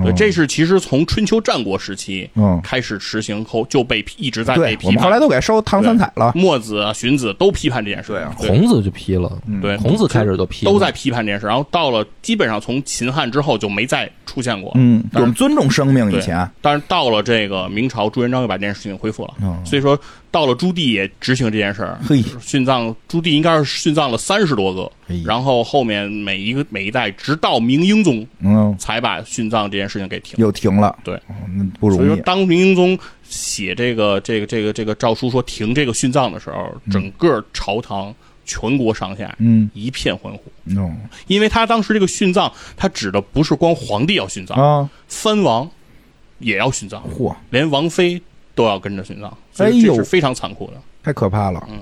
Speaker 3: 对，这是其实从春秋战国时期
Speaker 2: 嗯，
Speaker 3: 开始实行后就被批一直在被
Speaker 2: 对，
Speaker 3: 批
Speaker 2: 我们后来。都给收唐三彩了。
Speaker 3: 墨子啊、荀子都批判这件事。
Speaker 2: 对啊
Speaker 1: 孔子就批了，
Speaker 3: 对，
Speaker 1: 孔子开始都批，
Speaker 3: 都在批判这件事，然后到了基本上从秦汉之后就没再出现过。
Speaker 2: 嗯，我们尊重生命以前，
Speaker 3: 但是到了这个明朝，朱元璋又把这件事情恢复了。
Speaker 2: 嗯
Speaker 3: 所以说，到了朱棣也执行这件事儿，
Speaker 2: 嘿。
Speaker 3: 殉葬朱棣应该是殉葬了三十多个然后后面每一个每一代，直到明英宗
Speaker 2: 嗯，
Speaker 3: 才把殉葬这件事情给停。
Speaker 2: 又停了。
Speaker 3: 对。
Speaker 2: 不容易。
Speaker 3: 所以说，当明英宗写这个这个这个这个诏书说停这个殉葬的时候，整个朝堂全国上下
Speaker 2: 嗯，
Speaker 3: 一片欢呼，
Speaker 2: 哦。
Speaker 3: 因为他当时这个殉葬，他指的不是光皇帝要殉葬，
Speaker 2: 啊，
Speaker 3: 藩王也要殉葬，
Speaker 2: 嚯，
Speaker 3: 连王妃都要跟着殉葬，所
Speaker 2: 哎呦
Speaker 3: 以这是非常残酷的。
Speaker 2: 太可怕了。
Speaker 5: 嗯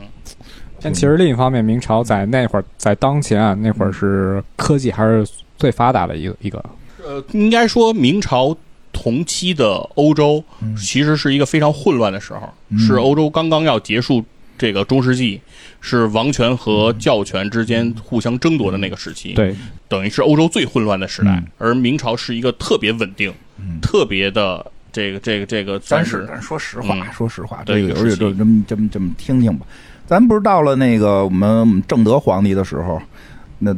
Speaker 5: 但其实另一方面，明朝在那会儿，在当前啊，那会儿是科技还是最发达的一个一个。
Speaker 3: 呃，应该说明朝同期的欧洲其实是一个非常混乱的时候，
Speaker 2: 嗯
Speaker 3: 是欧洲刚刚要结束这个中世纪，是王权和教权之间互相争夺的那个时期，，
Speaker 5: 对，
Speaker 3: 等于是欧洲最混乱的时代。
Speaker 2: 嗯
Speaker 3: 而明朝是一个特别稳定、特别的这个这个这个，算
Speaker 2: 但是，咱说实话，
Speaker 3: 嗯
Speaker 2: 说实话，这个有时候
Speaker 3: 有时期
Speaker 2: 就这么这么这么听听吧。咱不是到了那个我们正德皇帝的时候，那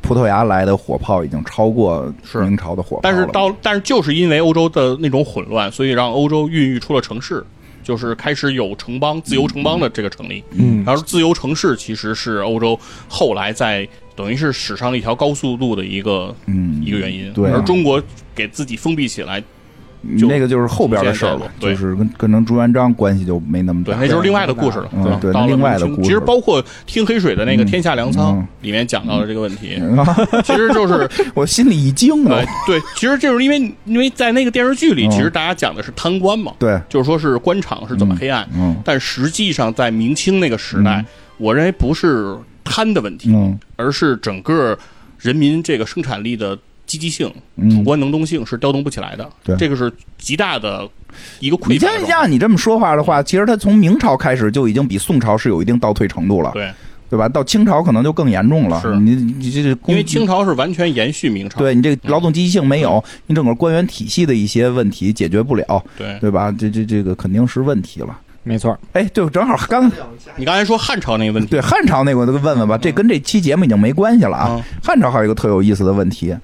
Speaker 2: 葡萄牙来的火炮已经超过
Speaker 3: 是
Speaker 2: 明朝的火炮了。
Speaker 3: 但是到但是就是因为欧洲的那种混乱，所以让欧洲孕育出了城市，就是开始有城邦、自由城邦的这个成立。
Speaker 5: 嗯，
Speaker 3: 然后自由城市其实是欧洲后来在等于是史上一条高速度的一个
Speaker 2: 嗯
Speaker 3: 一个原因。
Speaker 2: 对
Speaker 3: 而中国给自己封闭起来，就
Speaker 2: 那个就是后边的事儿了，就是跟跟成朱元璋关系就没那么
Speaker 3: 对，
Speaker 2: 大。
Speaker 3: 那就是另外的故事了。
Speaker 2: 嗯对
Speaker 3: 到
Speaker 2: 另外的故事
Speaker 3: 其实包括听黑水的那个《
Speaker 2: 嗯
Speaker 3: 天下粮仓
Speaker 2: 嗯》
Speaker 3: 里面讲到的这个问题，
Speaker 2: 啊
Speaker 3: 其实就是
Speaker 2: 我心里一惊
Speaker 3: 对
Speaker 2: 啊！
Speaker 3: 对，其实就是因为因为在那个电视剧里，
Speaker 2: 嗯。
Speaker 3: 其实大家讲的是贪官嘛，
Speaker 2: 对，
Speaker 3: 就是说是官场是怎么黑暗，
Speaker 2: 嗯。
Speaker 3: 但实际上在明清那个时代，我认为不是贪的问题，
Speaker 2: 嗯。
Speaker 3: 而是整个人民这个生产力的积极性、
Speaker 2: 嗯
Speaker 3: 主观能动性是调动不起来的。
Speaker 2: 对
Speaker 3: 这个是极大的一个
Speaker 2: 你
Speaker 3: 匮乏的状态。
Speaker 2: 像像你这么说话的话，其实他从明朝开始就已经比宋朝是有一定倒退程度了，
Speaker 3: 对，
Speaker 2: 对吧？到清朝可能就更严重了。
Speaker 3: 是
Speaker 2: 你你这这
Speaker 3: 因为清朝是完全延续明朝，
Speaker 2: 对你这个劳动积极性没有，你整个官员体系的一些问题解决不了，
Speaker 3: 对
Speaker 2: 对吧？这这这个肯定是问题了。
Speaker 5: 没错。
Speaker 2: 哎，对，正好刚
Speaker 3: 你刚才说汉朝那个问题，
Speaker 2: 对汉朝那个我就问问吧，这跟这期节目已经没关系了啊。
Speaker 3: 嗯
Speaker 2: 汉朝还有一个特有意思的问题，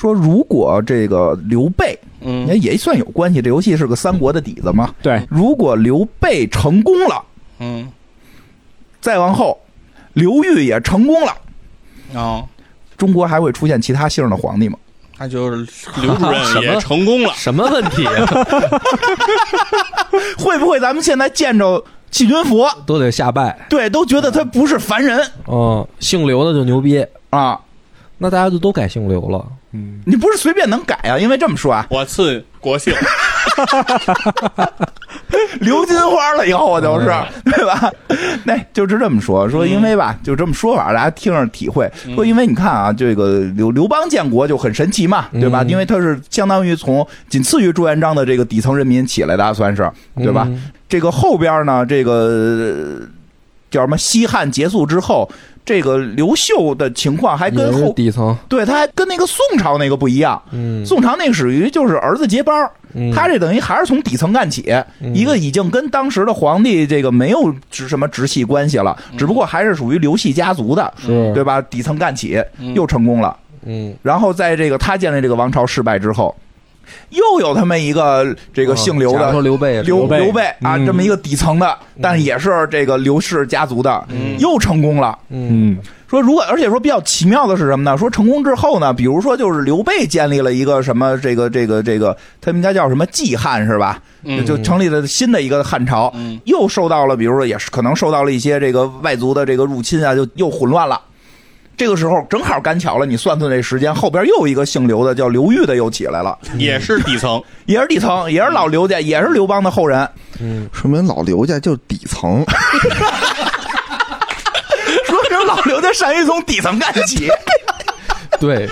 Speaker 2: 说如果这个刘备
Speaker 3: 嗯
Speaker 2: 也也算有关系，这游戏是个三国的底子嘛。
Speaker 5: 对，
Speaker 2: 如果刘备成功了，
Speaker 3: 嗯
Speaker 2: 再往后刘裕也成功了，
Speaker 3: 啊，
Speaker 2: 中国还会出现其他姓的皇帝吗？
Speaker 3: 那就是刘主任也成功了。
Speaker 1: 什么问题？
Speaker 2: 会不会咱们现在见着细菌佛，
Speaker 1: 都得下拜。
Speaker 2: 对，都觉得他不是凡人
Speaker 1: 嗯，姓刘的就牛逼，
Speaker 2: 啊？
Speaker 1: 那大家就都改姓刘了。
Speaker 5: 嗯，
Speaker 2: 你不是随便能改啊？因为这么说啊，
Speaker 3: 我赐国姓，
Speaker 2: 刘金花了以后我就是，对吧？那就是这么说，说因为吧，就这么说法，大家听着体会。说因为你看啊，这个刘刘邦建国就很神奇嘛，对吧？
Speaker 1: 嗯
Speaker 2: 因为他是相当于从仅次于朱元璋的这个底层人民起来的，算是对吧？
Speaker 1: 嗯
Speaker 2: 这个后边呢，这个呃叫什么？西汉结束之后，这个刘秀的情况还跟后
Speaker 1: 底层。
Speaker 2: 对，他还跟那个宋朝那个不一样。
Speaker 1: 嗯，
Speaker 2: 宋朝那个属于就是儿子接班他这等于还是从底层干起，一个已经跟当时的皇帝这个没有直什么直系关系了，只不过还是属于刘系家族的，
Speaker 1: 是。
Speaker 2: 对吧？底层干起又成功了，
Speaker 1: 嗯，
Speaker 2: 然后在这个他建立这个王朝失败之后，又有他们一个这个姓刘的
Speaker 1: 说刘备，
Speaker 2: 刘
Speaker 5: 备
Speaker 2: 刘备啊，
Speaker 5: 嗯
Speaker 2: 这么一个底层的，但是也是这个刘氏家族的，又成功了。
Speaker 1: 嗯
Speaker 5: 嗯，
Speaker 2: 说如果而且说比较奇妙的是什么呢？说成功之后呢，比如说就是刘备建立了一个什么这个这个这个，他们家叫什么季汉是吧？
Speaker 3: 嗯
Speaker 2: 就成立了新的一个汉朝，
Speaker 3: 嗯
Speaker 2: 又受到了比如说也是可能受到了一些这个外族的这个入侵啊，就又混乱了。这个时候正好赶巧了，你算算这时间，后边又一个姓刘的叫刘裕的又起来了，
Speaker 3: 也是底层，
Speaker 2: 也是底层，也是老刘家，也是刘邦的后人。嗯。
Speaker 4: 说明老刘家就是底层，
Speaker 2: 说明老刘家善于从底层干起。
Speaker 1: 对，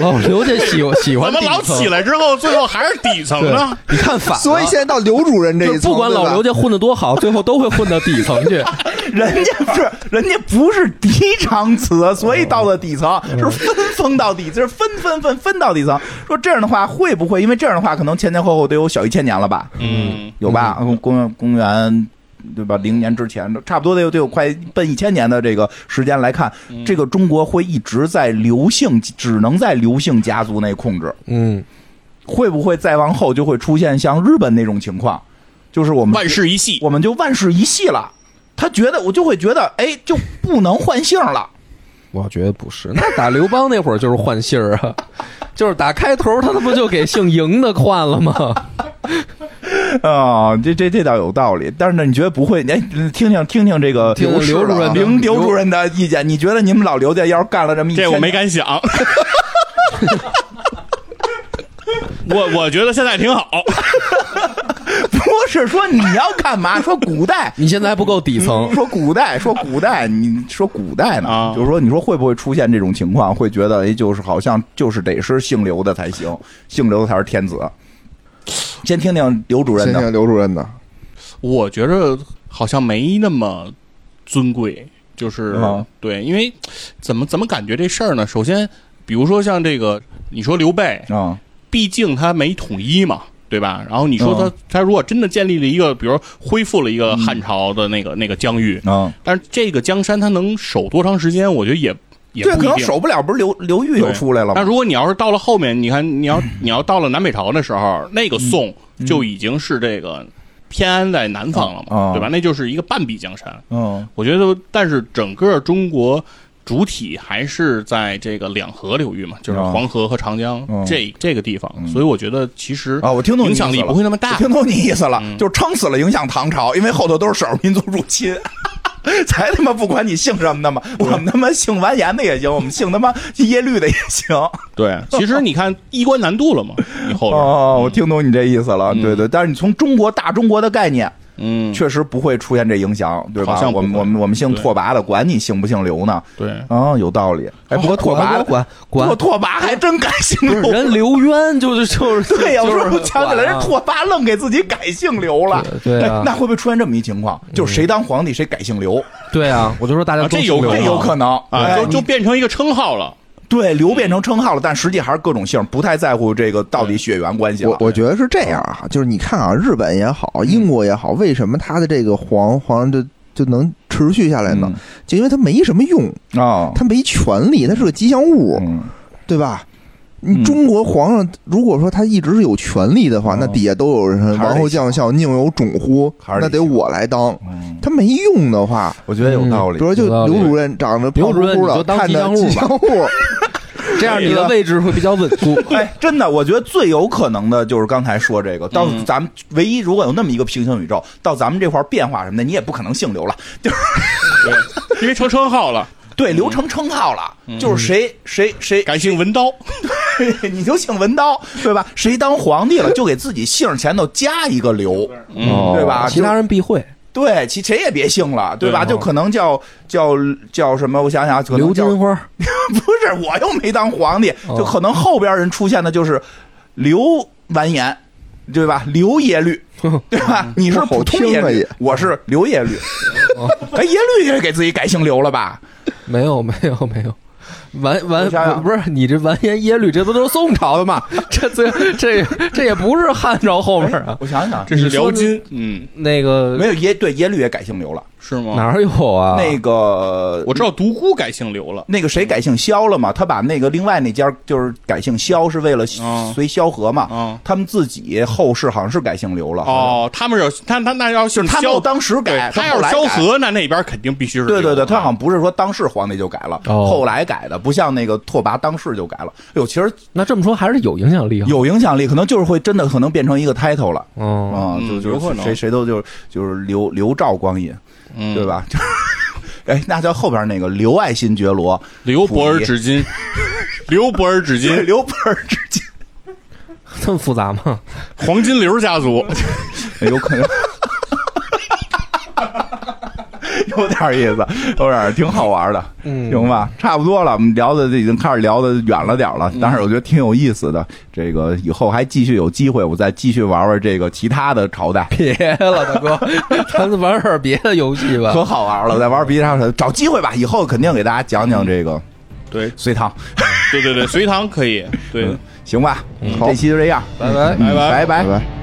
Speaker 1: 老刘家喜喜欢
Speaker 3: 怎么老起来之后，最后还是底层
Speaker 1: 对
Speaker 3: 呢？，
Speaker 1: 你看反了，
Speaker 4: 所以现在到刘主任这一层，
Speaker 1: 不管老刘家混得多好，最后都会混到底层去。
Speaker 2: 人家是人家不是嫡长子，所以到了底层是分封到底，就是分分分分到底层。说这样的话会不会？因为这样的话，可能前前后后得有小一千年了吧？
Speaker 3: 嗯，
Speaker 2: 有吧？公元公元对吧？零年之前，差不多得有得有快奔一千年的这个时间来看，这个中国会一直在刘姓，只能在刘姓家族内控制。
Speaker 1: 嗯，
Speaker 2: 会不会再往后就会出现像日本那种情况，就是我们
Speaker 3: 万事一系，
Speaker 2: 我们就万事一系了。他觉得我就会觉得，哎，就不能换姓了。
Speaker 1: 我觉得不是，那打刘邦那会儿就是换姓儿啊，就是打开头他不就给姓嬴的换了吗？
Speaker 2: 啊、这这这倒有道理，但是呢，你觉得不会？哎，听听听听这个
Speaker 1: 听听
Speaker 2: 刘
Speaker 1: 刘主任
Speaker 2: 刘
Speaker 1: 刘
Speaker 2: 刘主任的意见，你觉得你们老刘家要是干了这么一
Speaker 3: 这我没敢想。我我觉得现在挺好，
Speaker 2: 不是说你要干嘛？说古代，
Speaker 1: 你现在还不够底层，
Speaker 2: 说古代，说古代，你说古代呢？
Speaker 3: 啊
Speaker 2: 就是说，你说会不会出现这种情况？会觉得，哎，就是好像就是得是姓刘的才行，姓刘的才是天子。先听听刘主任的，
Speaker 4: 先听刘主任的，
Speaker 3: 我觉着好像没那么尊贵，就是、
Speaker 2: 啊。
Speaker 3: 对，因为怎么怎么感觉这事儿呢？首先，比如说像这个，你说刘备，
Speaker 2: 啊，
Speaker 3: 毕竟他没统一嘛，对吧？然后你说他、
Speaker 2: 嗯
Speaker 3: 他如果真的建立了一个，比如说恢复了一个汉朝的那个、那个疆域，
Speaker 2: 啊，
Speaker 3: 但是这个江山他能守多长时间？我觉得也也
Speaker 2: 这可能。守不了，不是刘刘裕又出来了吗？
Speaker 3: 那如果你要是到了后面，你看你要你要到了南北朝的时候，那个宋就已经是这个偏安在南方了嘛，
Speaker 2: 啊
Speaker 3: 对吧？那就是一个半壁江山。
Speaker 2: 嗯
Speaker 3: 我觉得，但是整个中国主体还是在这个两河流域嘛，就是
Speaker 2: 啊
Speaker 3: 黄河和长江、
Speaker 2: 嗯
Speaker 3: 这这个地方，所以我觉得其实
Speaker 2: 啊，我听懂你
Speaker 3: 影响力
Speaker 2: 意思了
Speaker 3: 不会那么大
Speaker 2: 我。听懂你意思了，
Speaker 3: 嗯
Speaker 2: 就是撑死了影响唐朝，因为后头都是少数民族入侵。才他妈不管你姓什么的嘛，我们他妈姓完颜的也行，我们姓他妈耶律的也行。
Speaker 3: 对，其实你看衣冠难度了嘛，你后边，
Speaker 2: 哦，我听懂你这意思了，
Speaker 3: 嗯
Speaker 2: 对对。但是你从中国大中国的概念，
Speaker 3: 嗯，
Speaker 2: 确实不会出现这影响，对吧？
Speaker 3: 像
Speaker 2: 我们我们我们姓拓跋的，管你姓不姓刘呢？
Speaker 3: 对，
Speaker 2: 啊，有道理。哎，不过拓跋
Speaker 1: 管管
Speaker 2: 拓拓跋还真改姓刘。
Speaker 1: 人刘渊就是就是
Speaker 2: 对呀，我说我想起来，人拓跋愣给自己改姓刘了。
Speaker 1: 对对啊
Speaker 2: 哎那会不会出现这么一情况？就是谁当皇帝谁改姓刘，
Speaker 1: 对啊，我就说大家
Speaker 3: 啊这有
Speaker 2: 这有可能
Speaker 3: 啊，
Speaker 2: 哎
Speaker 3: 就就变成一个称号了。
Speaker 2: 对刘变成称号了，但实际还是各种姓，不太在乎这个到底血缘关系了。
Speaker 4: 我我觉得是这样啊，就是你看啊，日本也好，英国也好，为什么他的这个皇皇上就就能持续下来呢？就因为他没什么用，
Speaker 2: 嗯啊，
Speaker 4: 他没权利，他是个吉祥物，
Speaker 2: 嗯
Speaker 4: 对吧？
Speaker 2: 嗯
Speaker 4: 你中国皇上如果说他一直是有权利的话，
Speaker 2: 哦
Speaker 4: 那底下都有人王侯将相宁有种乎
Speaker 2: 还是？得
Speaker 4: 那得我来当。
Speaker 2: 嗯，
Speaker 4: 他没用的话，
Speaker 2: 我觉得有道理
Speaker 4: 比。如说就刘主任长得胖乎乎的，
Speaker 1: 当吉祥物，这样你的位置会比较稳固。
Speaker 2: 哎，真的，我觉得最有可能的就是刚才说这个，到
Speaker 3: 嗯
Speaker 2: 咱们唯一如果有那么一个平行宇宙，到咱们这块儿变化什么的，你也不可能姓刘了，就是
Speaker 3: 对，因为成称号了，
Speaker 2: 对刘成称号了，
Speaker 3: 嗯
Speaker 2: 就是谁谁谁
Speaker 3: 改姓文刀。
Speaker 2: 你就姓文刀，对吧？谁当皇帝了，就给自己姓前头加一个刘，
Speaker 3: 嗯，
Speaker 2: 对吧？
Speaker 1: 其他人避讳。
Speaker 2: 对，其谁也别姓了，对吧？
Speaker 3: 对
Speaker 2: 就可能叫叫叫什么？我想想，可能叫
Speaker 1: 刘金花，
Speaker 2: 不是，我又没当皇帝，
Speaker 1: 哦
Speaker 2: 就可能后边人出现的就是刘完颜，对吧？刘耶律，对吧？你是普通耶律我是刘耶律。哎，耶律也给自己改姓刘了吧？
Speaker 1: 没有没有没有。完完不是你这完颜耶律，这不都是宋朝的吗？这这这这也不是汉朝后面啊。
Speaker 2: 我想想，
Speaker 3: 这是辽金，嗯，
Speaker 1: 那个
Speaker 2: 没有耶，对耶律也改姓刘了。
Speaker 3: 是吗？
Speaker 1: 哪儿有啊？
Speaker 2: 那个
Speaker 3: 我知道独孤改姓刘了。
Speaker 2: 那个谁改姓萧了嘛？他把那个另外那家就是改姓萧，是为了
Speaker 3: 哦
Speaker 2: 随萧何嘛。
Speaker 3: 哦
Speaker 2: 他们自己后世好像是改姓刘了。
Speaker 3: 哦，他们是他他那要
Speaker 2: 就是他当时改，
Speaker 3: 他要是萧何，那那边肯定必须是
Speaker 2: 对对对，他好像不是说当世皇帝就改了，
Speaker 1: 哦
Speaker 2: 后来改的，不像那个拓跋当世就改了。哎呦，其实
Speaker 1: 那这么说还是有影响力啊。
Speaker 2: 有影响力，可能就是会真的可能变成一个 title 了
Speaker 3: 嗯
Speaker 2: 就就
Speaker 3: 可能
Speaker 2: 谁谁都就就是刘刘赵光阴，
Speaker 3: 嗯
Speaker 2: 对？吧？就 是哎，那叫后边那个刘爱新觉罗，
Speaker 3: 刘伯尔纸巾，刘伯尔纸巾，
Speaker 2: 刘伯尔纸巾，
Speaker 1: 这么复杂吗？
Speaker 3: 黄金刘家族，
Speaker 2: 有可能。有 有点意思，有点挺好玩的，
Speaker 1: 嗯
Speaker 2: 行吧？差不多了，我们聊的已经开始聊的远了点了，但是我觉得挺有意思的。这个以后还继续有机会，我再继续玩玩这个其他的朝代。
Speaker 1: 别了，大哥，咱们玩点别的游戏吧。
Speaker 2: 可好玩了，再玩别的，找机会吧，以后肯定给大家讲讲这个
Speaker 3: 对
Speaker 2: 隋唐，
Speaker 3: 对对对，隋唐可以，对，
Speaker 2: 行吧？
Speaker 4: 好
Speaker 2: 这期就这样，
Speaker 1: 拜拜。
Speaker 2: 嗯拜拜
Speaker 4: 拜拜。